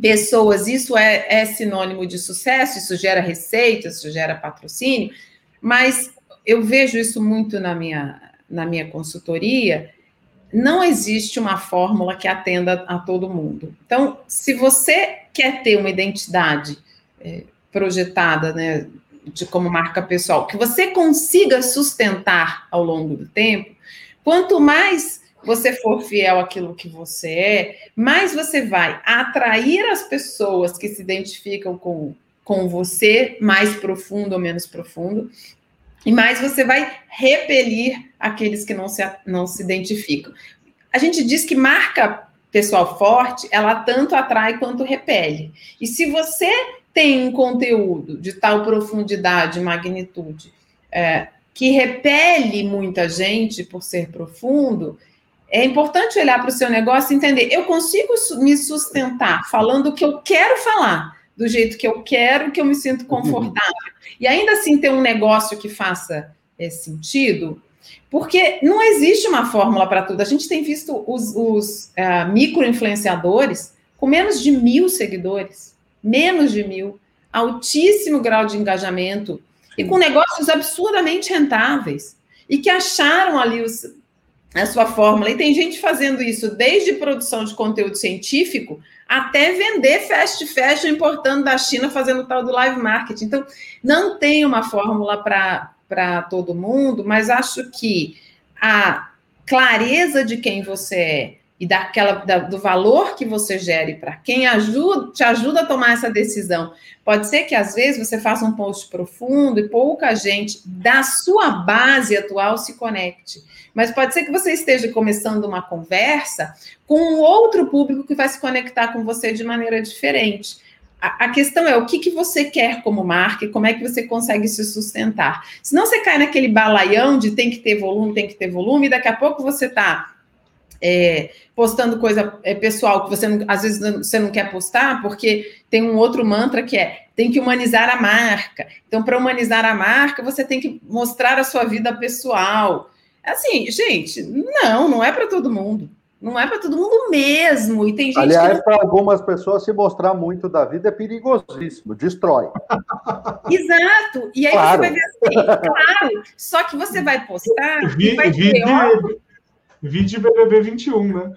Speaker 3: pessoas, isso é, é sinônimo de sucesso, isso gera receita, isso gera patrocínio, mas eu vejo isso muito na minha, na minha consultoria. Não existe uma fórmula que atenda a todo mundo. Então, se você quer ter uma identidade é, projetada, né, de como marca pessoal, que você consiga sustentar ao longo do tempo, quanto mais você for fiel àquilo que você é, mais você vai atrair as pessoas que se identificam com, com você, mais profundo ou menos profundo, e mais você vai repelir aqueles que não se, não se identificam. A gente diz que marca pessoal forte, ela tanto atrai quanto repele. E se você tem um conteúdo de tal profundidade, magnitude, é, que repele muita gente por ser profundo, é importante olhar para o seu negócio e entender: eu consigo me sustentar falando o que eu quero falar, do jeito que eu quero, que eu me sinto uhum. confortável, e ainda assim ter um negócio que faça é, sentido? Porque não existe uma fórmula para tudo. A gente tem visto os, os uh, micro-influenciadores com menos de mil seguidores, menos de mil, altíssimo grau de engajamento e com negócios absurdamente rentáveis e que acharam ali os, a sua fórmula. E tem gente fazendo isso desde produção de conteúdo científico até vender fast fashion importando da China fazendo tal do live marketing. Então, não tem uma fórmula para todo mundo, mas acho que a clareza de quem você é e daquela da, do valor que você gere para quem ajuda, te ajuda a tomar essa decisão. Pode ser que às vezes você faça um post profundo e pouca gente da sua base atual se conecte. Mas pode ser que você esteja começando uma conversa com um outro público que vai se conectar com você de maneira diferente. A, questão é o que, que você quer como marca como é que você consegue se sustentar. Senão você cai naquele balaião de tem que ter volume, tem que ter volume, e daqui a pouco você está é, postando coisa é, pessoal que você não, às vezes você não quer postar, porque tem um outro mantra que é tem que humanizar a marca. Então, para humanizar a marca, você tem que mostrar a sua vida pessoal. Assim, gente, não, não é para todo mundo. Não é para todo mundo mesmo. E tem gente
Speaker 2: Aliás, para algumas pessoas, se mostrar muito da vida é perigosíssimo, destrói. *laughs*
Speaker 3: Exato. E aí claro. você vai ver assim, claro. Só que você vai postar. Vi, vai
Speaker 1: vi, ter, Vídeo BBB 21, né?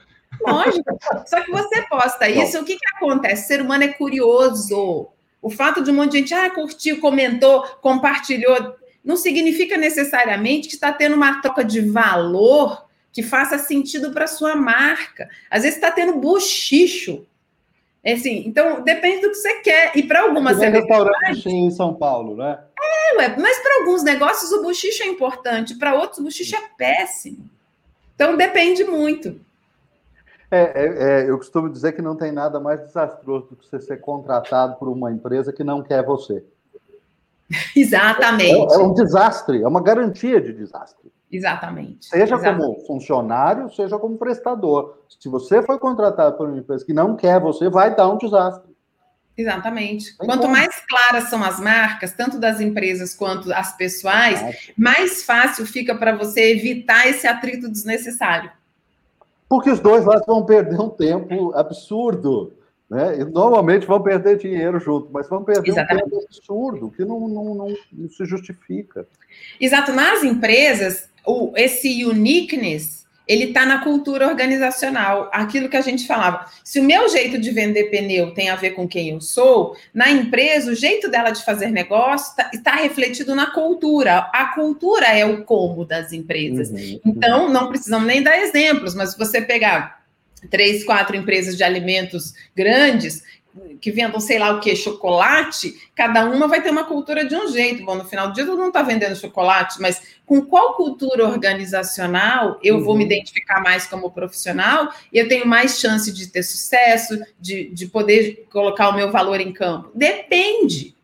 Speaker 3: Lógico. Só que você posta isso, Não. o que, que acontece? O ser humano é curioso. O fato de um monte de gente ah, curtiu, comentou, compartilhou, não significa necessariamente que está tendo uma troca de valor que faça sentido para sua marca. Às vezes está tendo buchicho. É assim, então depende do que você quer. E para algumas
Speaker 2: restaurantes em São Paulo, né?
Speaker 3: É, ué, mas para alguns negócios o buchicho é importante, para outros o buchicho é péssimo. Então depende muito.
Speaker 2: É, é, é, eu costumo dizer que não tem nada mais desastroso do que você ser contratado por uma empresa que não quer você. *laughs*
Speaker 3: Exatamente.
Speaker 2: É, é um desastre, é uma garantia de desastre.
Speaker 3: Exatamente.
Speaker 2: Seja
Speaker 3: Exatamente.
Speaker 2: como funcionário, seja como prestador. Se você foi contratado por uma empresa que não quer você, vai dar um desastre.
Speaker 3: Exatamente. Tem Quanto mais claras são as marcas, tanto das empresas quanto as pessoais, mais fácil fica para você evitar esse atrito desnecessário.
Speaker 2: Porque os dois lados vão perder um tempo absurdo. Né? E normalmente vão perder dinheiro junto, mas vão perder Exatamente. um tempo absurdo, que não, não, não, não se justifica.
Speaker 3: Exato. Nas empresas, o, esse uniqueness ele está na cultura organizacional. Aquilo que a gente falava. Se o meu jeito de vender pneu tem a ver com quem eu sou, na empresa, o jeito dela de fazer negócio está tá refletido na cultura. A cultura é o como das empresas. Uhum, uhum. Então, não precisamos nem dar exemplos, mas se você pegar três, quatro empresas de alimentos grandes, que vendam, sei lá o que, chocolate, cada uma vai ter uma cultura de um jeito. Bom, no final do dia todo mundo está vendendo chocolate, mas com qual cultura organizacional eu uhum. vou me uhum. identificar mais como profissional e eu tenho mais chance de ter sucesso, de, de poder colocar o meu valor em campo? Depende.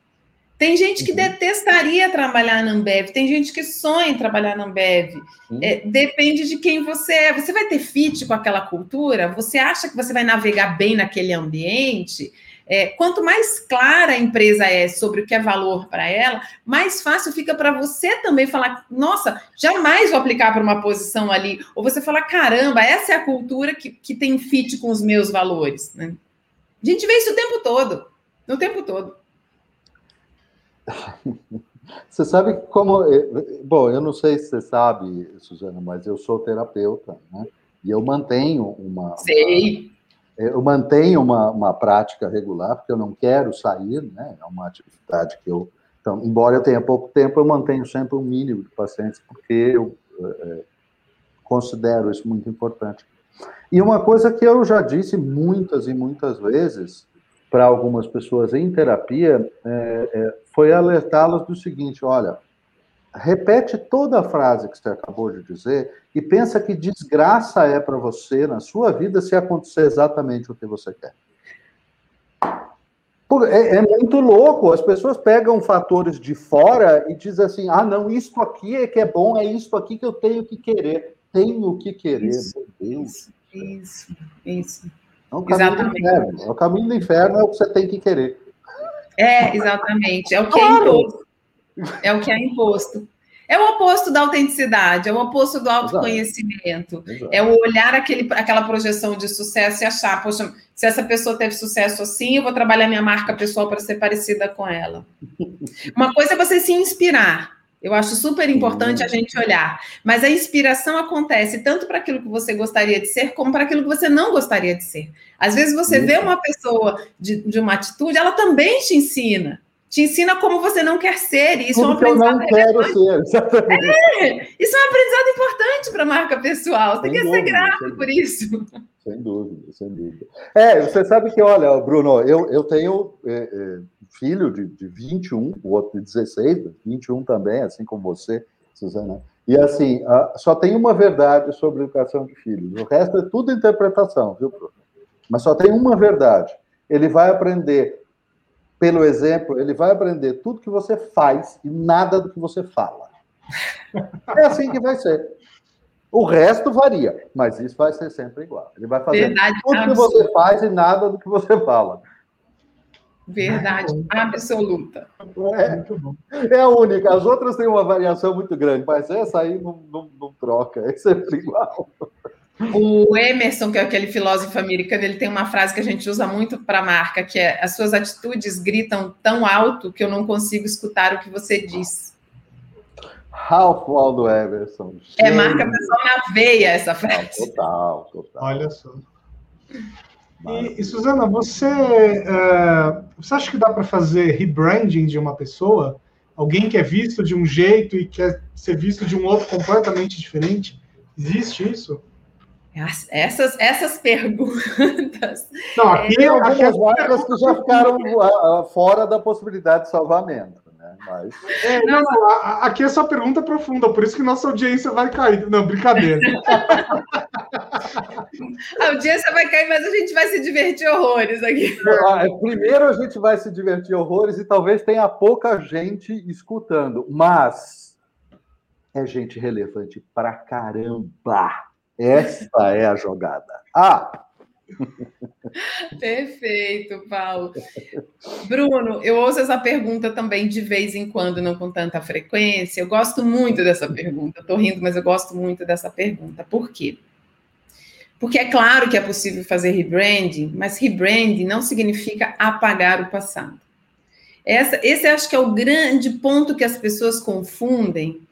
Speaker 3: Tem gente que uhum. detestaria trabalhar na Ambev, tem gente que sonha em trabalhar na Ambev. Uhum. É, depende de quem você é. Você vai ter fit com aquela cultura? Você acha que você vai navegar bem naquele ambiente? É, quanto mais clara a empresa é sobre o que é valor para ela, mais fácil fica para você também falar: nossa, jamais vou aplicar para uma posição ali. Ou você falar: caramba, essa é a cultura que, que tem fit com os meus valores. Né? A gente vê isso o tempo todo. O tempo todo. *laughs*
Speaker 2: Você sabe como. Eh, bom, eu não sei se você sabe, Suzana, mas eu sou terapeuta, né? E eu mantenho uma.
Speaker 3: Sei.
Speaker 2: Uma, eu mantenho uma, uma prática regular, porque eu não quero sair, né? É uma atividade que eu. Então, embora eu tenha pouco tempo, eu mantenho sempre um mínimo de pacientes, porque eu é, considero isso muito importante. E uma coisa que eu já disse muitas e muitas vezes para algumas pessoas em terapia é, é, foi alertá-las do seguinte: olha, repete toda a frase que você acabou de dizer e pensa que desgraça é para você na sua vida se acontecer exatamente o que você quer. É, é, muito louco. As pessoas pegam fatores de fora e dizem assim: ah, não, isto aqui é que é bom, é isto aqui que eu tenho que querer. Tenho que querer,
Speaker 3: isso, meu Deus. Isso, isso.
Speaker 2: É o caminho exatamente. do inferno. É o caminho do inferno é o que você tem que querer.
Speaker 3: É, exatamente. É o que é claro. é imposto. É o que é imposto. É o oposto da autenticidade, é o oposto do autoconhecimento. Exato. É o olhar aquele, aquela projeção de sucesso e achar, poxa, se essa pessoa teve sucesso assim, eu vou trabalhar minha marca pessoal para ser parecida com ela. *laughs* Uma coisa é você se inspirar. Eu acho super importante a gente olhar. Mas a inspiração acontece tanto para aquilo que você gostaria de ser, como para aquilo que você não gostaria de ser. Às vezes você vê uma pessoa de, de uma atitude, ela também te ensina te ensina como você não quer ser. E isso
Speaker 2: é um aprendizado. Eu não quero ser, exatamente.
Speaker 3: É, isso é um aprendizado importante para a marca pessoal. Você tem que ser grato por isso.
Speaker 2: Sem dúvida, sem dúvida. É, você sabe que, olha, Bruno, eu, eu tenho é, é, filho de, de 21, o outro de 16, 21 também, assim como você, Suzana. E assim, só tem uma verdade sobre educação de filhos. O resto é tudo interpretação, viu, Bruno? Mas só tem uma verdade. Ele vai aprender pelo exemplo, ele vai aprender tudo que você faz e nada do que você fala. É assim que vai ser. O resto varia, mas isso vai ser sempre igual. Ele vai fazer Verdade, tudo que você faz e nada do que você fala.
Speaker 3: Verdade absoluta.
Speaker 2: É, é a única. As outras têm uma variação muito grande, mas essa aí não, não, não troca, é sempre igual.
Speaker 3: O Emerson, que é aquele filósofo americano, ele tem uma frase que a gente usa muito para a marca, que é as suas atitudes gritam tão alto que eu não consigo escutar o que você diz.
Speaker 2: Ralph Waldo Emerson.
Speaker 3: É marca pessoal na veia essa frase.
Speaker 2: Total, total.
Speaker 1: Olha só. E, e Suzana, você, uh, você acha que dá para fazer rebranding de uma pessoa? Alguém que é visto de um jeito e quer ser visto de um outro completamente diferente? Existe isso?
Speaker 3: Essas, essas perguntas.
Speaker 2: Não, aqui é, algumas marcas que já ficaram uh, fora da possibilidade de salvamento. Né? Mas...
Speaker 1: É, não, aqui é só pergunta profunda, por isso que nossa audiência vai cair. Não, brincadeira. *laughs*
Speaker 3: a audiência vai cair, mas a gente vai se divertir horrores aqui.
Speaker 2: Ah, é, primeiro a gente vai se divertir horrores e talvez tenha pouca gente escutando, mas é gente relevante pra caramba. Essa é a jogada. Ah! *laughs*
Speaker 3: Perfeito, Paulo. Bruno, eu ouço essa pergunta também de vez em quando, não com tanta frequência. Eu gosto muito dessa pergunta. Estou rindo, mas eu gosto muito dessa pergunta. Por quê? Porque é claro que é possível fazer rebranding, mas rebranding não significa apagar o passado. Essa, esse acho que é o grande ponto que as pessoas confundem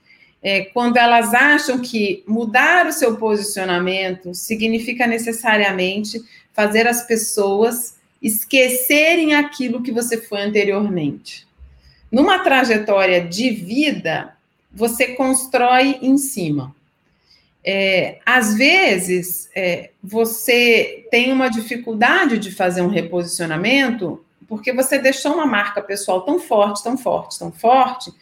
Speaker 3: é, quando elas acham que mudar o seu posicionamento significa necessariamente fazer as pessoas esquecerem aquilo que você foi anteriormente. Numa trajetória de vida, você constrói em cima. É, às vezes, é, você tem uma dificuldade de fazer um reposicionamento porque você deixou uma marca pessoal tão forte, tão forte, tão forte,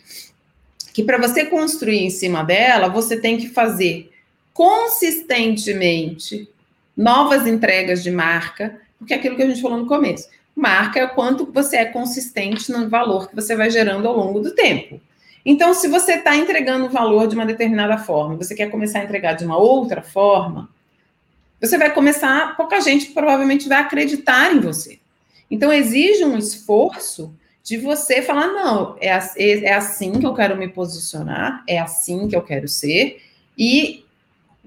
Speaker 3: que para você construir em cima dela, você tem que fazer consistentemente novas entregas de marca, porque é aquilo que a gente falou no começo. Marca é o quanto você é consistente no valor que você vai gerando ao longo do tempo. Então, se você está entregando valor de uma determinada forma, você quer começar a entregar de uma outra forma, você vai começar, pouca gente provavelmente vai acreditar em você. Então, exige um esforço de você falar, não, é, é assim que eu quero me posicionar, é assim que eu quero ser. E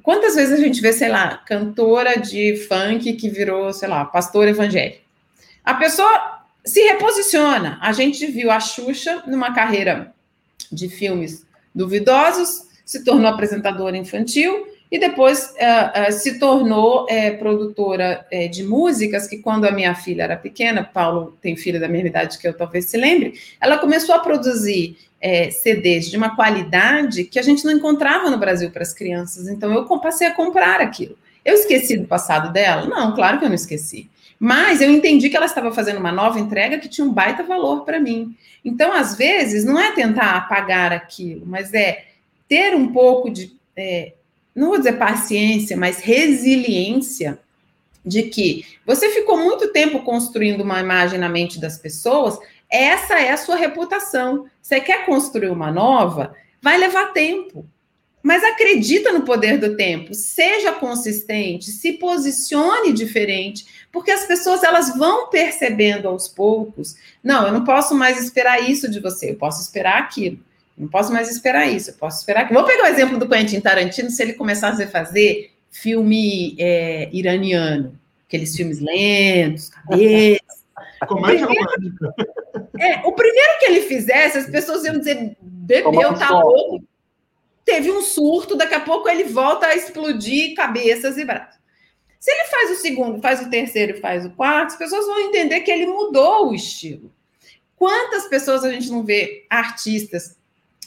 Speaker 3: quantas vezes a gente vê, sei lá, cantora de funk que virou, sei lá, pastor evangélico? A pessoa se reposiciona. A gente viu a Xuxa numa carreira de filmes duvidosos, se tornou apresentadora infantil e depois uh, uh, se tornou uh, produtora eh, de músicas, que quando a minha filha era pequena, Paulo tem filha da mesma idade que eu talvez se lembre, ela começou a produzir CDs de uma qualidade que a gente não encontrava no Brasil para as crianças, então eu passei a comprar aquilo. Eu esqueci do passado dela? Não, claro que eu não esqueci. Mas eu entendi que ela estava fazendo uma nova entrega que tinha um baita valor para mim. Então, às vezes, não é tentar apagar aquilo, mas é ter um pouco de é, não vou dizer paciência, mas resiliência de que você ficou muito tempo construindo uma imagem na mente das pessoas, essa é a sua reputação. Você quer construir uma nova, vai levar tempo. Mas acredita no poder do tempo, seja consistente, se posicione diferente, porque as pessoas elas vão percebendo aos poucos, não, eu não posso mais esperar isso de você, eu posso esperar aquilo. Não posso mais esperar isso. Eu posso esperar que. Vou pegar o exemplo do Quentin Tarantino, se ele começasse a fazer filme é, iraniano, aqueles filmes lentos, cabeça. *laughs*
Speaker 1: Comédia romântica.
Speaker 3: É, o primeiro que ele fizesse, as pessoas iam dizer: bebeu, tá louco. Teve um surto, daqui a pouco ele volta a explodir cabeças e braços. Se ele faz o segundo, faz o terceiro e faz o quarto, as pessoas vão entender que ele mudou o estilo. Quantas pessoas a gente não vê artistas,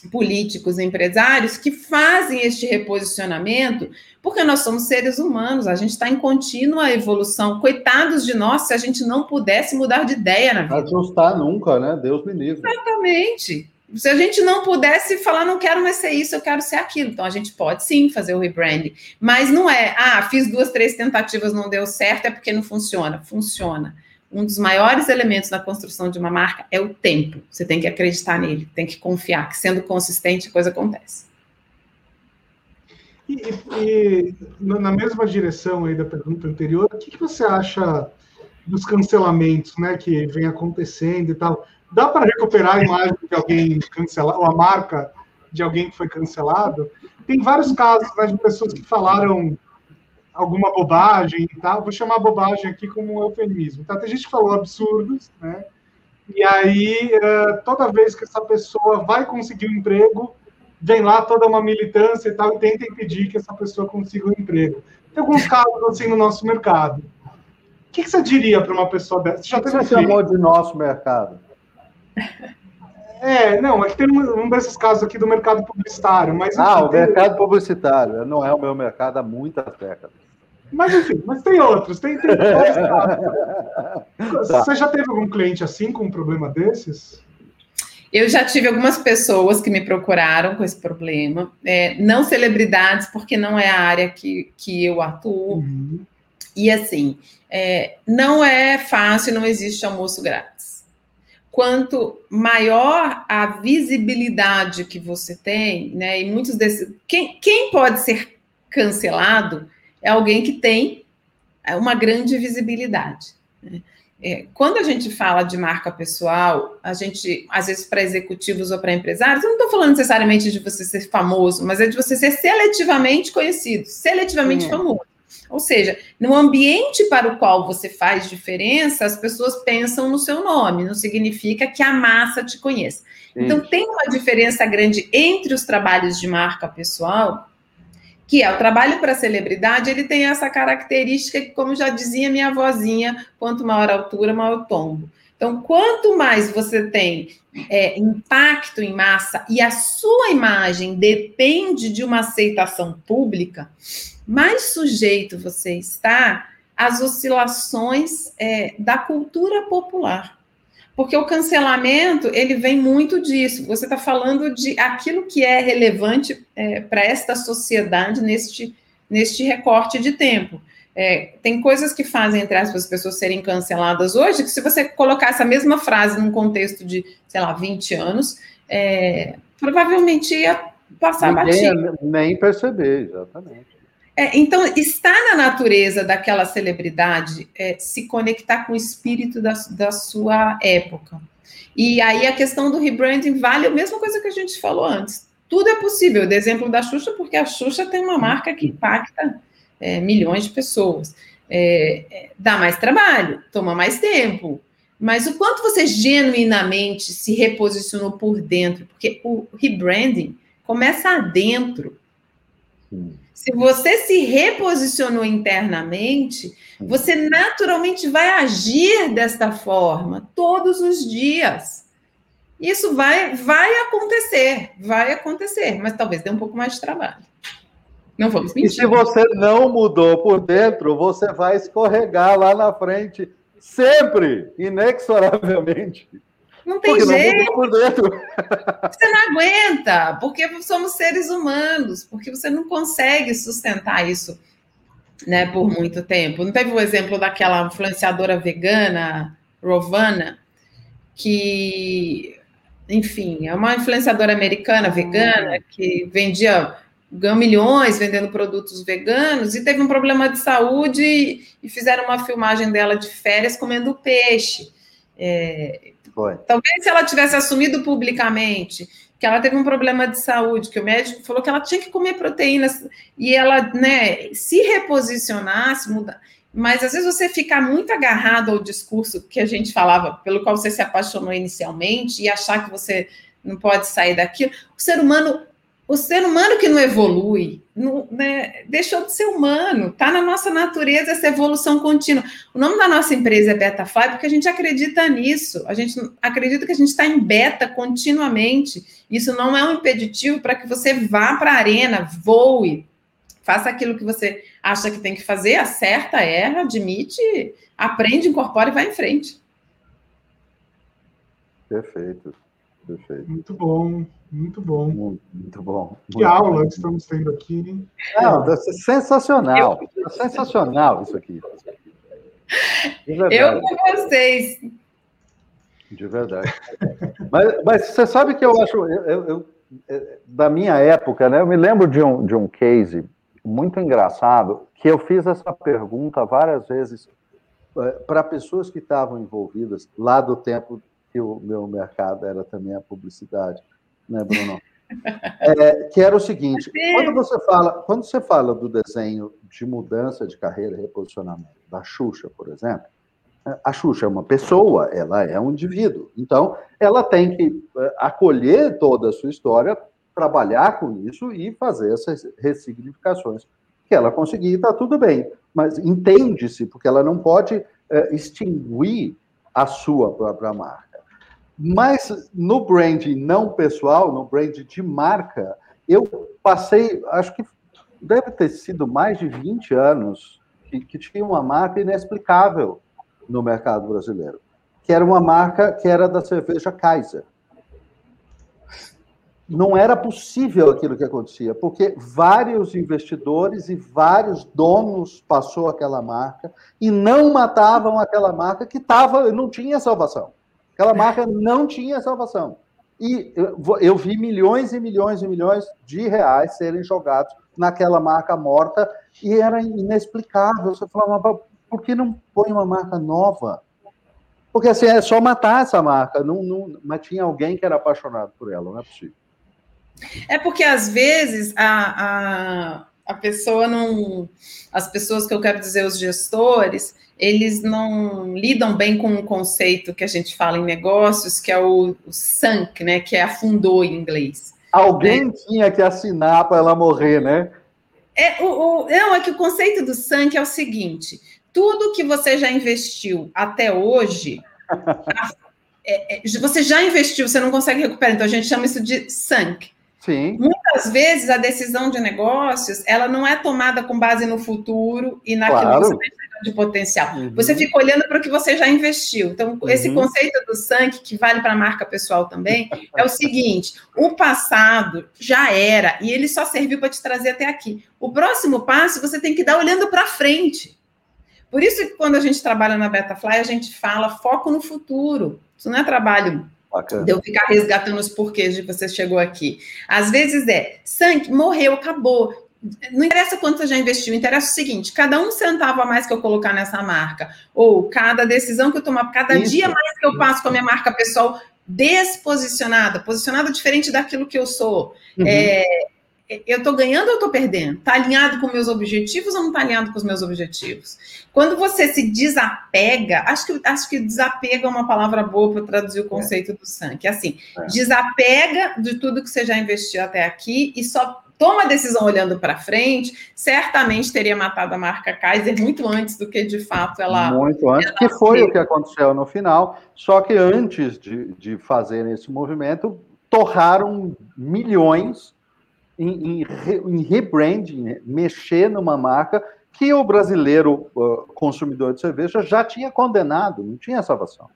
Speaker 3: políticos, empresários que fazem este reposicionamento, porque nós somos seres humanos, a gente está em contínua evolução. Coitados de nós se a gente não pudesse mudar de ideia na vida.
Speaker 2: Ajustar nunca, né? Deus me livre.
Speaker 3: Exatamente. Se a gente não pudesse falar, não quero mais ser isso, eu quero ser aquilo. Então a gente pode sim fazer o rebranding, mas não é, ah, fiz duas, três tentativas, não deu certo, é porque não funciona. Funciona um dos maiores elementos na construção de uma marca é o tempo. Você tem que acreditar nele, tem que confiar que sendo consistente a coisa acontece.
Speaker 1: E, e na mesma direção aí da pergunta anterior, o que, que você acha dos cancelamentos, né, que vem acontecendo e tal? Dá para recuperar a imagem de alguém cancelado, ou a marca de alguém que foi cancelado? Tem vários casos né, de pessoas que falaram alguma bobagem e tal. Vou chamar bobagem aqui como um eufemismo. Tá? Tem gente que falou absurdos, né? E aí, uh, toda vez que essa pessoa vai conseguir um emprego, vem lá toda uma militância e tal, e tenta impedir que essa pessoa consiga um emprego. Tem alguns casos assim no nosso mercado. O que, que você diria para uma pessoa dessa?
Speaker 2: Você já teve você chamou de nosso mercado?
Speaker 1: É, não, é que tem um, um, desses casos aqui do mercado publicitário, mas...
Speaker 2: Ah, o mercado publicitário, não é o meu mercado há muitas décadas.
Speaker 1: Mas enfim, mas tem outros, tem, tem *laughs* tá. Você já teve algum cliente assim com um problema desses?
Speaker 3: Eu já tive algumas pessoas que me procuraram com esse problema, é, não celebridades, porque não é a área que, que eu atuo. Uhum. E assim, é, não é fácil, não existe almoço grátis. Quanto maior a visibilidade que você tem, né? E muitos desses. Quem, quem pode ser cancelado é alguém que tem é, uma grande visibilidade. Né? É, quando a gente fala de marca pessoal, a gente, às vezes, para executivos ou para empresários, eu não estou falando necessariamente de você ser famoso, mas é de você ser seletivamente conhecido, seletivamente é. famoso. Ou seja, no ambiente para o qual você faz diferença, as pessoas pensam no seu nome, não significa que a massa te conheça. Então, tem uma diferença grande entre os trabalhos de marca pessoal que é o trabalho para celebridade, ele tem essa característica que, como já dizia minha vozinha, quanto maior a altura, maior o tombo. Então, quanto mais você tem é, impacto em massa e a sua imagem depende de uma aceitação pública, mais sujeito você está às oscilações é, da cultura popular. Porque o cancelamento, ele vem muito disso. Você está falando de aquilo que é relevante é, para esta sociedade neste, neste recorte de tempo. É, tem coisas que fazem, entre aspas, as pessoas serem canceladas hoje, que se você colocar essa mesma frase num contexto de, sei lá, 20 anos, é, provavelmente ia passar Ninguém batido.
Speaker 2: Nem perceber, exatamente.
Speaker 3: É, então, está na natureza daquela celebridade é, se conectar com o espírito da, da sua época. E aí a questão do rebranding vale a mesma coisa que a gente falou antes. Tudo é possível. De exemplo da Xuxa, porque a Xuxa tem uma marca que impacta é, milhões de pessoas. É, é, dá mais trabalho, toma mais tempo. Mas o quanto você genuinamente se reposicionou por dentro, porque o rebranding começa dentro. Sim. Se você se reposicionou internamente, você naturalmente vai agir desta forma todos os dias. Isso vai, vai acontecer, vai acontecer, mas talvez dê um pouco mais de trabalho. Não vamos mentir.
Speaker 2: E se você não mudou por dentro, você vai escorregar lá na frente, sempre, inexoravelmente.
Speaker 3: Não tem porque jeito. Não você não aguenta, porque somos seres humanos, porque você não consegue sustentar isso né, por muito tempo. Não teve o exemplo daquela influenciadora vegana, Rovana, que, enfim, é uma influenciadora americana vegana que vendia ganhou milhões vendendo produtos veganos e teve um problema de saúde e fizeram uma filmagem dela de férias comendo peixe. É, foi. Talvez se ela tivesse assumido publicamente que ela teve um problema de saúde, que o médico falou que ela tinha que comer proteínas e ela, né, se reposicionasse, mudar. Mas às vezes você ficar muito agarrado ao discurso que a gente falava, pelo qual você se apaixonou inicialmente, e achar que você não pode sair daquilo. O ser humano o ser humano que não evolui, não, né, deixou de ser humano, está na nossa natureza essa evolução contínua. O nome da nossa empresa é Betafly porque a gente acredita nisso, a gente acredita que a gente está em beta continuamente. Isso não é um impeditivo para que você vá para a arena, voe, faça aquilo que você acha que tem que fazer, acerta, erra, admite, aprende, incorpora e vai em frente.
Speaker 2: Perfeito, perfeito.
Speaker 1: Muito bom. Muito bom.
Speaker 2: Muito, muito bom.
Speaker 1: Que muito aula bom. que estamos tendo aqui.
Speaker 2: Não, sensacional. Eu... Sensacional isso aqui.
Speaker 3: Eu com vocês.
Speaker 2: De verdade. mas, mas você sabe que eu acho, eu, eu, eu, é, da minha época, né? Eu me lembro de um, de um case muito engraçado que eu fiz essa pergunta várias vezes é, para pessoas que estavam envolvidas lá do tempo que o meu mercado era também a publicidade né, Bruno? É, que era o seguinte: *laughs* quando você fala, quando você fala do desenho de mudança de carreira, reposicionamento da Xuxa, por exemplo, a Xuxa é uma pessoa, ela é um indivíduo. Então, ela tem que é, acolher toda a sua história, trabalhar com isso e fazer essas ressignificações. Que ela conseguir, está tudo bem. Mas entende-se, porque ela não pode é, extinguir a sua própria marca. Mas no brand não pessoal, no brand de marca, eu passei, acho que deve ter sido mais de 20 anos que, que tinha uma marca inexplicável no mercado brasileiro, que era uma marca que era da cerveja Kaiser. Não era possível aquilo que acontecia, porque vários investidores e vários donos passou aquela marca e não matavam aquela marca que tava, não tinha salvação. Aquela marca não tinha salvação. E eu, vi milhões e milhões e milhões de reais serem jogados naquela marca morta e era inexplicável. Você falava, por que não põe uma marca nova? Porque assim, é só matar essa marca. Não, não, mas tinha alguém que era apaixonado por ela, não é possível.
Speaker 3: É porque às vezes a, a, a pessoa não. As pessoas que eu quero dizer, os gestores, eles não lidam bem com um conceito que a gente fala em negócios, que é o, o sunk, né? Que é afundou em inglês.
Speaker 2: Alguém né? tinha que assinar para ela morrer, né?
Speaker 3: É, o, o, não, é que o conceito do sunk é o seguinte: tudo que você já investiu até hoje, *laughs* é, é, você já investiu, você não consegue recuperar. Então a gente chama isso de sunk.
Speaker 2: Sim.
Speaker 3: Muitas vezes a decisão de negócios ela não é tomada com base no futuro e naquilo claro. que você de potencial. Uhum. Você fica olhando para o que você já investiu. Então, uhum. esse conceito do SANC, que vale para a marca pessoal também, é o seguinte: o passado já era e ele só serviu para te trazer até aqui. O próximo passo você tem que dar olhando para frente. Por isso que quando a gente trabalha na Betafly, a gente fala foco no futuro. Isso não é trabalho Bacana. de eu ficar resgatando os porquês de que você chegou aqui. Às vezes é, sangue, morreu, acabou não interessa quanto você já investiu, interessa o seguinte: cada um centavo a mais que eu colocar nessa marca, ou cada decisão que eu tomar, cada Isso. dia mais que eu passo com a minha marca pessoal desposicionada, posicionada diferente daquilo que eu sou. Uhum. É, eu estou ganhando ou estou perdendo? Está alinhado com meus objetivos ou não está alinhado com os meus objetivos? Quando você se desapega, acho que, acho que desapego é uma palavra boa para traduzir o conceito é. do sangue. É assim, é. desapega de tudo que você já investiu até aqui e só toma a decisão olhando para frente, certamente teria matado a marca Kaiser muito antes do que de fato ela.
Speaker 2: Muito antes, ela que foi o que aconteceu no final. Só que antes de, de fazer esse movimento, torraram milhões em, em, em rebranding, mexer numa marca que o brasileiro uh, consumidor de cerveja já tinha condenado, não tinha salvação.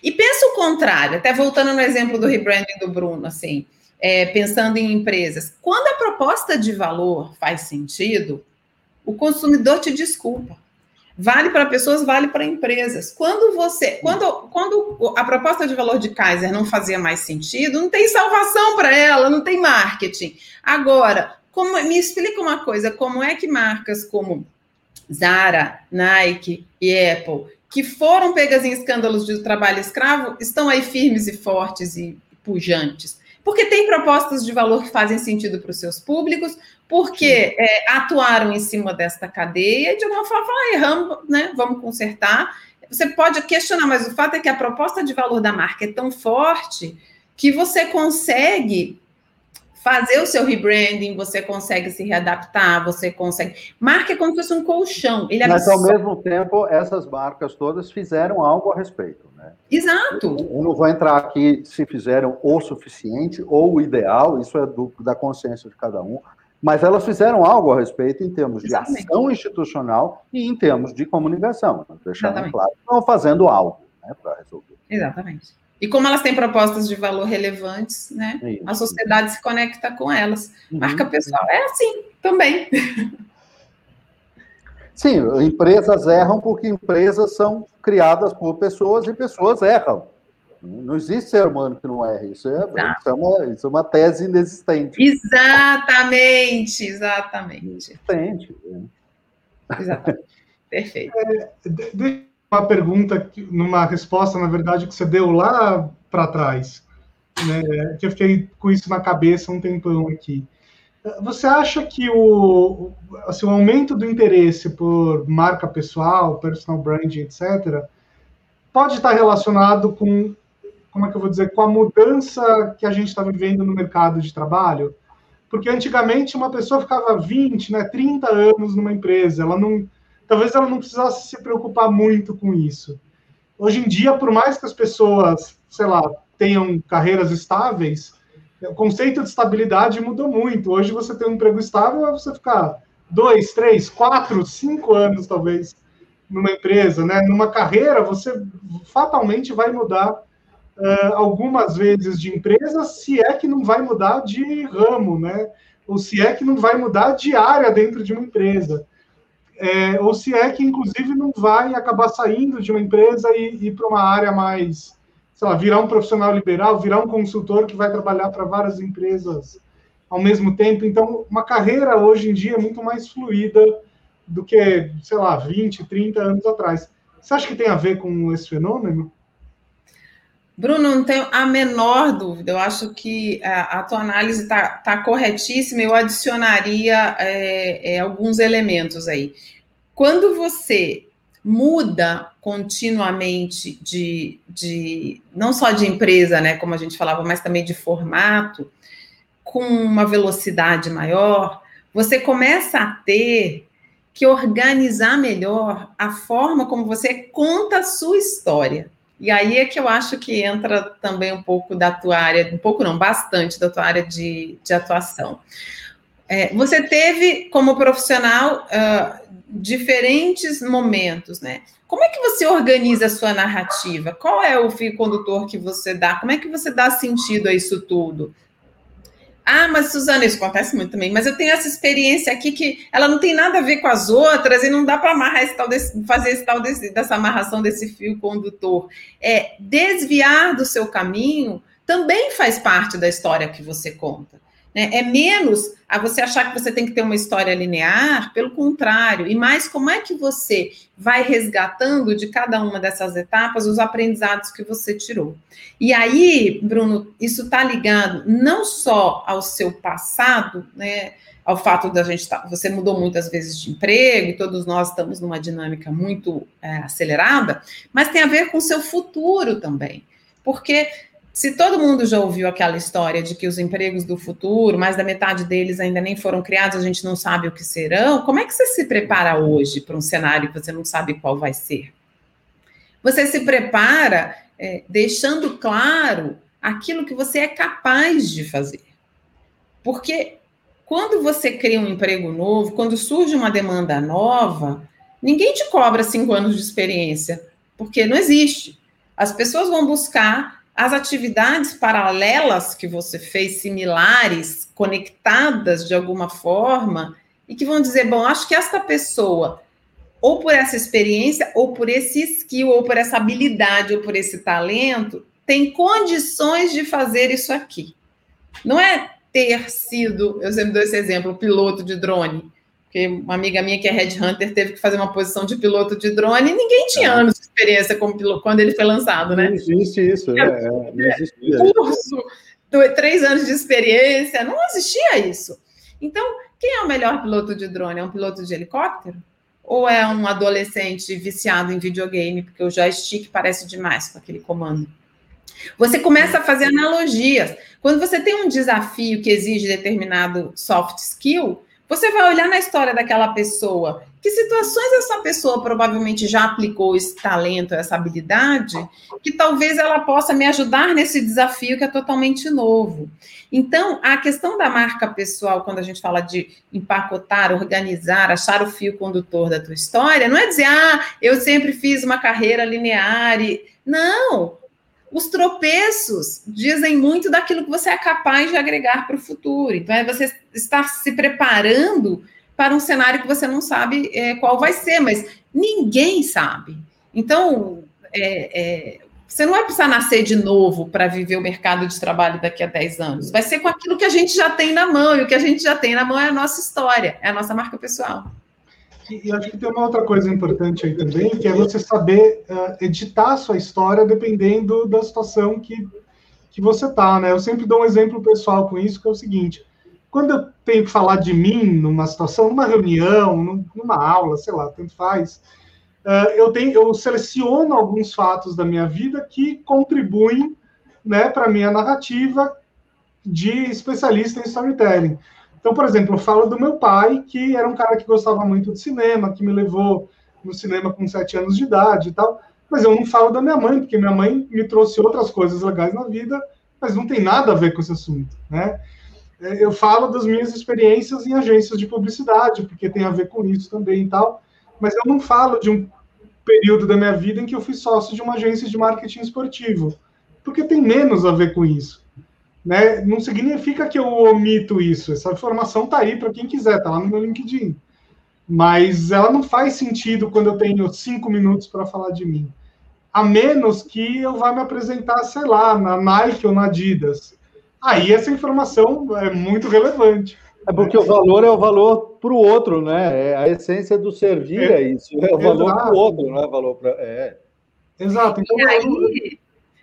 Speaker 3: E pensa o contrário, até voltando no exemplo do rebranding do Bruno, assim é, pensando em empresas. Quando a proposta de valor faz sentido, o consumidor te desculpa. Vale para pessoas, vale para empresas. Quando você, quando, quando a proposta de valor de Kaiser não fazia mais sentido, não tem salvação para ela, não tem marketing. Agora, como, me explica uma coisa, como é que marcas como Zara, Nike e Apple, que foram pegas em escândalos de trabalho escravo, estão aí firmes e fortes e pujantes? Porque tem propostas de valor que fazem sentido para os seus públicos, porque é, atuaram em cima desta cadeia e de alguma forma falam, ah, erramos, né? Vamos consertar. Você pode questionar, mas o fato é que a proposta de valor da marca é tão forte que você consegue fazer o seu rebranding, você consegue se readaptar, você consegue. Marca é como se fosse um colchão. Ele
Speaker 2: Mas, ao mesmo tempo, essas marcas todas fizeram algo a respeito. Né?
Speaker 3: Exato.
Speaker 2: Eu não vou entrar aqui se fizeram o suficiente ou o ideal, isso é do, da consciência de cada um, mas elas fizeram algo a respeito em termos Exatamente. de ação institucional e em termos de comunicação. Deixando claro, estão fazendo algo né, para resolver.
Speaker 3: Exatamente. E como elas têm propostas de valor relevantes, né? Isso. A sociedade se conecta com elas. Uhum. Marca pessoal é assim também. *laughs*
Speaker 2: Sim, empresas erram porque empresas são criadas por pessoas e pessoas erram. Não existe ser humano que não erre. Isso é, isso é, uma, isso é uma tese inexistente.
Speaker 3: Exatamente, exatamente.
Speaker 2: Inexistente.
Speaker 3: Exatamente. *laughs* Perfeito. É,
Speaker 1: uma pergunta, numa resposta, na verdade, que você deu lá para trás, né, que eu fiquei com isso na cabeça um tempão aqui. Você acha que o, assim, o aumento do interesse por marca pessoal, personal branding, etc., pode estar relacionado com, como é que eu vou dizer, com a mudança que a gente está vivendo no mercado de trabalho? Porque antigamente uma pessoa ficava 20, né, 30 anos numa empresa, ela não talvez ela não precisasse se preocupar muito com isso. Hoje em dia, por mais que as pessoas, sei lá, tenham carreiras estáveis, o conceito de estabilidade mudou muito. Hoje você tem um emprego estável, é você ficar dois, três, quatro, cinco anos, talvez, numa empresa, né? Numa carreira, você fatalmente vai mudar uh, algumas vezes de empresa, se é que não vai mudar de ramo, né? Ou se é que não vai mudar de área dentro de uma empresa é, ou se é que, inclusive, não vai acabar saindo de uma empresa e ir para uma área mais, sei lá, virar um profissional liberal, virar um consultor que vai trabalhar para várias empresas ao mesmo tempo. Então, uma carreira hoje em dia é muito mais fluida do que, sei lá, 20, 30 anos atrás. Você acha que tem a ver com esse fenômeno?
Speaker 3: Bruno, não tenho a menor dúvida. Eu acho que a, a tua análise está tá corretíssima. Eu adicionaria é, é, alguns elementos aí. Quando você muda continuamente de, de não só de empresa, né, como a gente falava, mas também de formato, com uma velocidade maior, você começa a ter que organizar melhor a forma como você conta a sua história. E aí é que eu acho que entra também um pouco da tua área, um pouco não, bastante da tua área de, de atuação. É, você teve, como profissional, uh, diferentes momentos, né? Como é que você organiza a sua narrativa? Qual é o fio condutor que você dá? Como é que você dá sentido a isso tudo? Ah, mas Suzana, isso acontece muito também, mas eu tenho essa experiência aqui que ela não tem nada a ver com as outras e não dá para amarrar esse tal desse, fazer esse tal desse, dessa amarração desse fio condutor. É desviar do seu caminho também faz parte da história que você conta. Né? É menos a você achar que você tem que ter uma história linear, pelo contrário, e mais como é que você vai resgatando de cada uma dessas etapas os aprendizados que você tirou. E aí, Bruno, isso está ligado não só ao seu passado, né? Ao fato da gente estar, tá, você mudou muitas vezes de emprego e todos nós estamos numa dinâmica muito é, acelerada, mas tem a ver com o seu futuro também. Porque se todo mundo já ouviu aquela história de que os empregos do futuro, mais da metade deles ainda nem foram criados, a gente não sabe o que serão, como é que você se prepara hoje para um cenário que você não sabe qual vai ser? Você se prepara é, deixando claro aquilo que você é capaz de fazer. Porque quando você cria um emprego novo, quando surge uma demanda nova, ninguém te cobra cinco anos de experiência, porque não existe. As pessoas vão buscar as atividades paralelas que você fez, similares, conectadas de alguma forma, e que vão dizer: bom, acho que esta pessoa, ou por essa experiência, ou por esse skill, ou por essa habilidade, ou por esse talento, tem condições de fazer isso aqui. Não é ter sido, eu sempre dou esse exemplo, piloto de drone. Porque uma amiga minha que é headhunter teve que fazer uma posição de piloto de drone e ninguém tinha é. anos de experiência como piloto quando ele foi lançado, né?
Speaker 2: Não existe isso, é, é, não
Speaker 3: existe curso três anos de experiência, não existia isso. Então, quem é o melhor piloto de drone? É um piloto de helicóptero? Ou é um adolescente viciado em videogame, porque o joystick parece demais com aquele comando? Você começa a fazer analogias. Quando você tem um desafio que exige determinado soft skill, você vai olhar na história daquela pessoa. Que situações essa pessoa provavelmente já aplicou esse talento, essa habilidade, que talvez ela possa me ajudar nesse desafio que é totalmente novo. Então, a questão da marca pessoal, quando a gente fala de empacotar, organizar, achar o fio condutor da tua história, não é dizer, ah, eu sempre fiz uma carreira linear. E... Não, os tropeços dizem muito daquilo que você é capaz de agregar para o futuro. Então, é você estar se preparando para um cenário que você não sabe é, qual vai ser, mas ninguém sabe. Então, é, é, você não vai precisar nascer de novo para viver o mercado de trabalho daqui a 10 anos. Vai ser com aquilo que a gente já tem na mão, e o que a gente já tem na mão é a nossa história, é a nossa marca pessoal.
Speaker 1: E acho que tem uma outra coisa importante aí também, que é você saber uh, editar a sua história dependendo da situação que, que você está, né? Eu sempre dou um exemplo pessoal com isso, que é o seguinte: quando eu tenho que falar de mim numa situação, numa reunião, numa aula, sei lá, tanto faz, uh, eu, tenho, eu seleciono alguns fatos da minha vida que contribuem né, para a minha narrativa de especialista em storytelling. Então, por exemplo, eu falo do meu pai, que era um cara que gostava muito de cinema, que me levou no cinema com sete anos de idade e tal. Mas eu não falo da minha mãe, porque minha mãe me trouxe outras coisas legais na vida, mas não tem nada a ver com esse assunto, né? É, eu falo das minhas experiências em agências de publicidade, porque tem a ver com isso também e tal, mas eu não falo de um período da minha vida em que eu fui sócio de uma agência de marketing esportivo, porque tem menos a ver com isso né? Não significa que eu omito isso. Essa informação está aí para quem quiser, está lá no meu LinkedIn. Mas ela não faz sentido quando eu tenho cinco minutos para falar de mim. A menos que eu vá me apresentar, sei lá, na Nike ou na Adidas. Aí essa informação é muito relevante.
Speaker 2: É porque o valor é o valor para o outro, né? É a essência do servir é, é isso. É o valor para o outro, não é valor para. É.
Speaker 1: Exato.
Speaker 3: Então, e aí,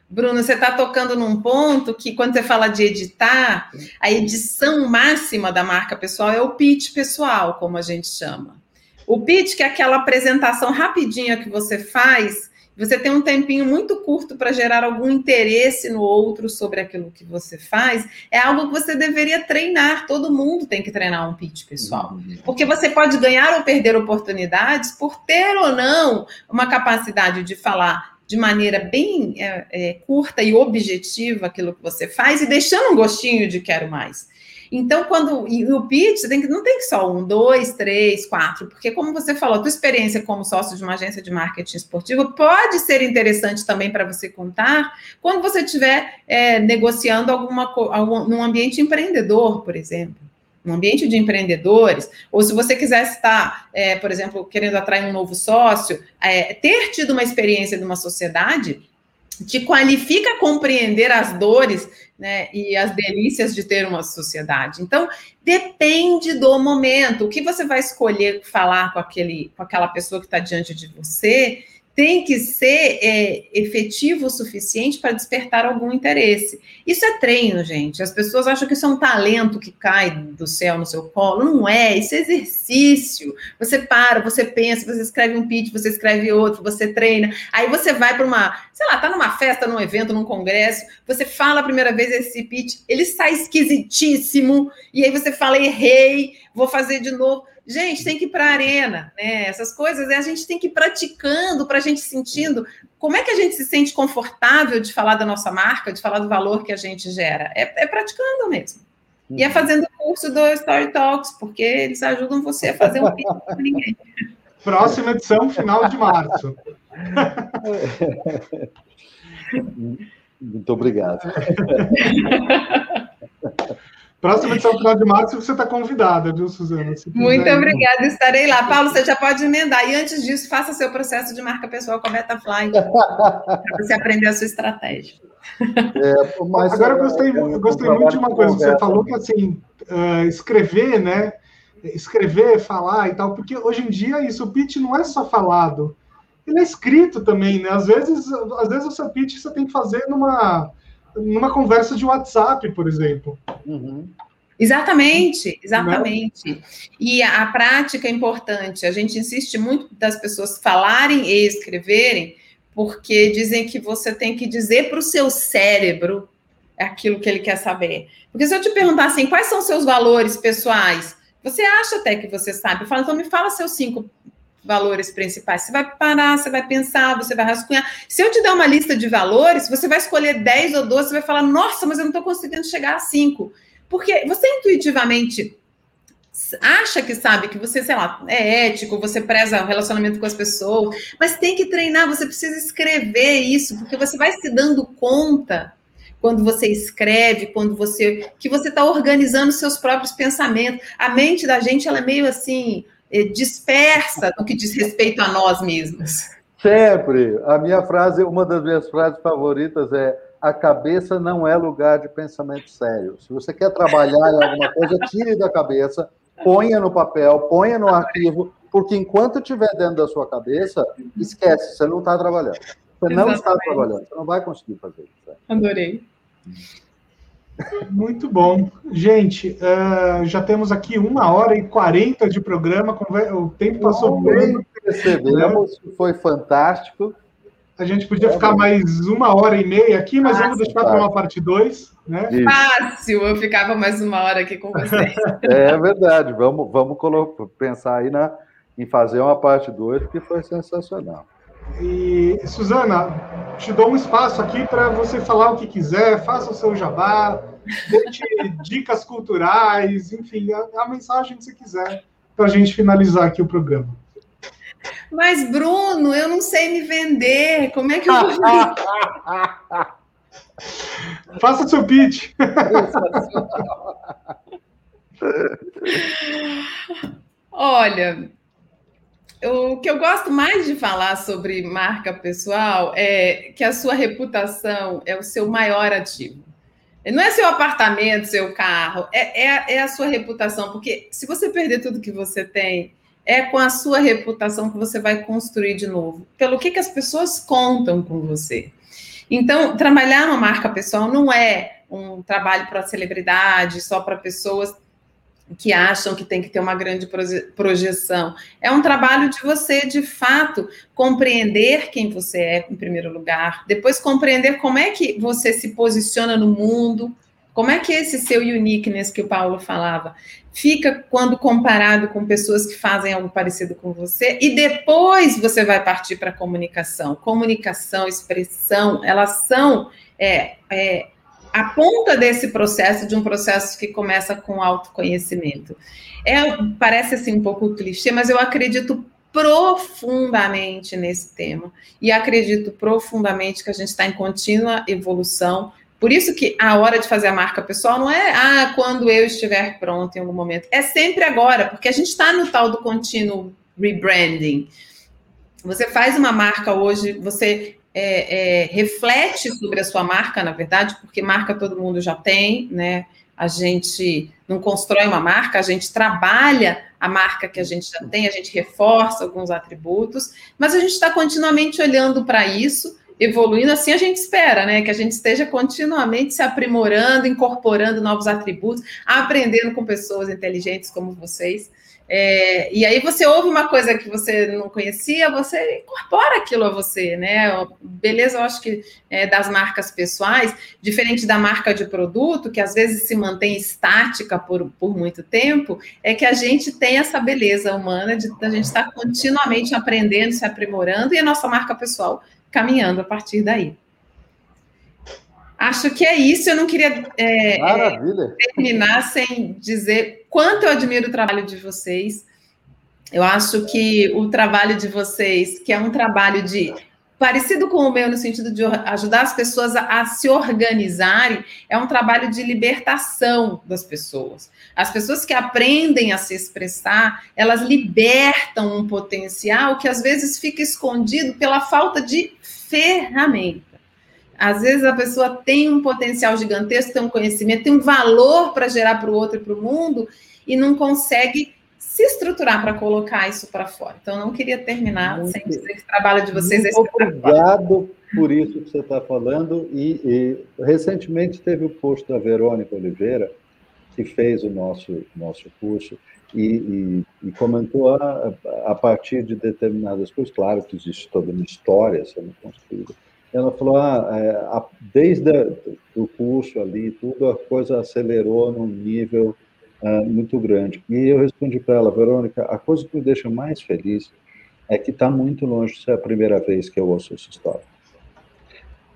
Speaker 3: Bruno, você está tocando num ponto que, quando você fala de editar, a edição máxima da marca pessoal é o pitch pessoal, como a gente chama. O pitch, que é aquela apresentação rapidinha que você faz, você tem um tempinho muito curto para gerar algum interesse no outro sobre aquilo que você faz, é algo que você deveria treinar. Todo mundo tem que treinar um pitch pessoal. Uhum. Porque você pode ganhar ou perder oportunidades por ter ou não uma capacidade de falar de maneira bem é, é, curta e objetiva aquilo que você faz e deixando um gostinho de quero mais. Então, quando e o pitch, tem que, não tem só um, dois, três, quatro, porque como você falou, a tua experiência como sócio de uma agência de marketing esportivo pode ser interessante também para você contar quando você estiver é, negociando alguma algum, num ambiente empreendedor, por exemplo um ambiente de empreendedores, ou se você quiser estar, é, por exemplo, querendo atrair um novo sócio, é, ter tido uma experiência de uma sociedade te qualifica a compreender as dores né, e as delícias de ter uma sociedade. Então, depende do momento. O que você vai escolher falar com, aquele, com aquela pessoa que está diante de você tem que ser é, efetivo o suficiente para despertar algum interesse. Isso é treino, gente. As pessoas acham que isso é um talento que cai do céu no seu colo. Não é, isso é exercício. Você para, você pensa, você escreve um pitch, você escreve outro, você treina. Aí você vai para uma, sei lá, tá numa festa, num evento, num congresso, você fala a primeira vez esse pitch, ele sai esquisitíssimo, e aí você fala, errei, vou fazer de novo Gente, tem que ir para a arena, né? Essas coisas, a gente tem que ir praticando para a gente sentindo como é que a gente se sente confortável de falar da nossa marca, de falar do valor que a gente gera. É, é praticando mesmo. E é uhum. fazendo o curso do Story Talks, porque eles ajudam você a fazer um vídeo com ninguém.
Speaker 1: Próxima edição, final de março. *laughs*
Speaker 2: Muito obrigado. *laughs*
Speaker 1: Próxima edição final de março você está convidada, viu, Suzana?
Speaker 3: Muito obrigada, estarei lá. Paulo, você já pode emendar. E antes disso, faça seu processo de marca pessoal com a Betafly, para você aprender a sua estratégia.
Speaker 1: É, mas, Agora, eu gostei, é, eu gostei muito de uma coisa que você falou, que assim, uh, escrever, né? Escrever, falar e tal, porque hoje em dia isso, o pitch não é só falado, ele é escrito também, né? Às vezes, às vezes o seu pitch você tem que fazer numa numa conversa de WhatsApp, por exemplo.
Speaker 3: Uhum. Exatamente, exatamente. Né? E a, a prática é importante. A gente insiste muito das pessoas falarem e escreverem, porque dizem que você tem que dizer para o seu cérebro aquilo que ele quer saber. Porque se eu te perguntar assim, quais são seus valores pessoais? Você acha até que você sabe. Eu falo, então me fala seus cinco valores principais. Você vai parar, você vai pensar, você vai rascunhar. Se eu te der uma lista de valores, você vai escolher 10 ou 12, você vai falar, nossa, mas eu não estou conseguindo chegar a 5. Porque você intuitivamente acha que sabe que você, sei lá, é ético, você preza o relacionamento com as pessoas, mas tem que treinar, você precisa escrever isso, porque você vai se dando conta quando você escreve, quando você que você está organizando seus próprios pensamentos. A mente da gente ela é meio assim dispersa no que diz respeito a nós mesmos.
Speaker 2: Sempre. A minha frase, uma das minhas frases favoritas é a cabeça não é lugar de pensamento sério. Se você quer trabalhar em alguma coisa, tire da cabeça, ponha no papel, ponha no arquivo, porque enquanto estiver dentro da sua cabeça, esquece, você não está trabalhando. Você não Exatamente. está trabalhando, você não vai conseguir fazer isso.
Speaker 3: Adorei.
Speaker 1: Muito bom. Gente, uh, já temos aqui uma hora e quarenta de programa, o tempo passou bem.
Speaker 2: Percebemos, né? foi fantástico.
Speaker 1: A gente podia ficar mais uma hora e meia aqui, mas vamos deixar para uma parte 2. Né?
Speaker 3: Fácil, eu ficava mais uma hora aqui com vocês. *laughs*
Speaker 2: é verdade, vamos, vamos pensar aí na, em fazer uma parte 2, porque foi sensacional.
Speaker 1: E, Suzana, te dou um espaço aqui para você falar o que quiser, faça o seu jabá, deixe *laughs* dicas culturais, enfim, a, a mensagem que você quiser para a gente finalizar aqui o programa.
Speaker 3: Mas, Bruno, eu não sei me vender. Como é que eu vou *laughs*
Speaker 1: Faça seu pitch.
Speaker 3: Olha, o que eu gosto mais de falar sobre marca pessoal é que a sua reputação é o seu maior ativo. Não é seu apartamento, seu carro, é, é, é a sua reputação, porque se você perder tudo que você tem, é com a sua reputação que você vai construir de novo, pelo que, que as pessoas contam com você. Então, trabalhar uma marca pessoal não é um trabalho para celebridade, só para pessoas que acham que tem que ter uma grande projeção. É um trabalho de você, de fato, compreender quem você é, em primeiro lugar, depois compreender como é que você se posiciona no mundo, como é que esse seu uniqueness que o Paulo falava fica quando comparado com pessoas que fazem algo parecido com você? E depois você vai partir para a comunicação. Comunicação, expressão, elas são é, é, a ponta desse processo, de um processo que começa com autoconhecimento. É, parece assim um pouco clichê, mas eu acredito profundamente nesse tema e acredito profundamente que a gente está em contínua evolução. Por isso que a hora de fazer a marca pessoal não é ah, quando eu estiver pronto em algum momento. É sempre agora, porque a gente está no tal do contínuo rebranding. Você faz uma marca hoje, você é, é, reflete sobre a sua marca, na verdade, porque marca todo mundo já tem, né? A gente não constrói uma marca, a gente trabalha a marca que a gente já tem, a gente reforça alguns atributos, mas a gente está continuamente olhando para isso, evoluindo, assim a gente espera, né? Que a gente esteja continuamente se aprimorando, incorporando novos atributos, aprendendo com pessoas inteligentes como vocês. É, e aí você ouve uma coisa que você não conhecia, você incorpora aquilo a você, né? Beleza, eu acho que é, das marcas pessoais, diferente da marca de produto, que às vezes se mantém estática por, por muito tempo, é que a gente tem essa beleza humana de a gente estar tá continuamente aprendendo, se aprimorando, e a nossa marca pessoal caminhando a partir daí. Acho que é isso. Eu não queria é, é, terminar sem dizer quanto eu admiro o trabalho de vocês. Eu acho que o trabalho de vocês, que é um trabalho de parecido com o meu no sentido de ajudar as pessoas a, a, se organizarem, é um trabalho de libertação das pessoas. As pessoas que aprendem a se expressar, elas libertam um potencial que às vezes fica escondido pela falta de ferramenta. Às vezes a pessoa tem um potencial gigantesco, tem um conhecimento, tem um valor para gerar para o outro e para o mundo, e não consegue se estruturar para colocar isso para fora. Então, não queria terminar muito, sem dizer que o trabalho de vocês
Speaker 2: é Obrigado por isso que você está falando. E, e, recentemente teve o post da Verônica Oliveira, que fez o nosso, nosso curso, e, e, e comentou a, a, partir de determinadas coisas. Claro que existe toda uma história sendo construída. Ela falou, ah, é, a, desde o curso ali, tudo, a coisa acelerou num nível uh, muito grande. E eu respondi para ela, Verônica, a coisa que me deixa mais feliz é que está muito longe de ser a primeira vez que eu ouço essa história.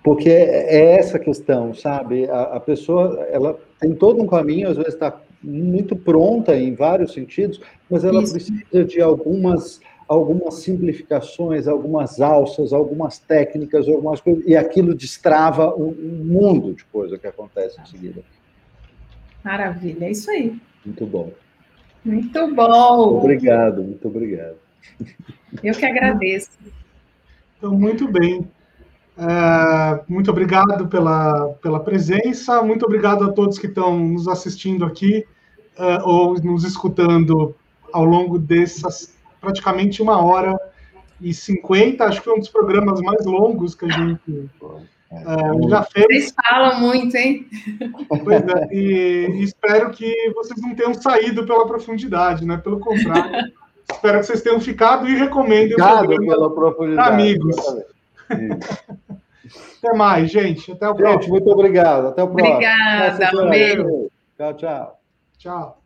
Speaker 2: Porque é, é essa questão, sabe? A, a pessoa, ela tem todo um caminho, às vezes está muito pronta em vários sentidos, mas ela Isso. precisa de algumas algumas simplificações, algumas alças, algumas técnicas, algumas coisas, e aquilo destrava um, um mundo de coisa que acontece em seguida.
Speaker 3: Maravilha, é isso aí.
Speaker 2: Muito bom.
Speaker 3: Muito bom.
Speaker 2: Obrigado, muito obrigado.
Speaker 3: Eu que agradeço.
Speaker 1: Então, muito bem. É, muito obrigado pela, pela presença, muito obrigado a todos que estão nos assistindo aqui é, ou nos escutando ao longo dessas praticamente uma hora e cinquenta, acho que foi um dos programas mais longos que a gente
Speaker 3: é, já fez. Vocês falam muito, hein?
Speaker 1: Pois é, e, e, espero que vocês não tenham saído pela profundidade, né? Pelo contrário. espero que vocês tenham ficado e recomendem
Speaker 2: ficado o pela profundidade.
Speaker 1: amigos. Até mais, gente. Até o próximo.
Speaker 2: Gente, muito obrigado. Até o próximo.
Speaker 3: Obrigada. Um beijo.
Speaker 2: Tchau, tchau.
Speaker 1: Tchau.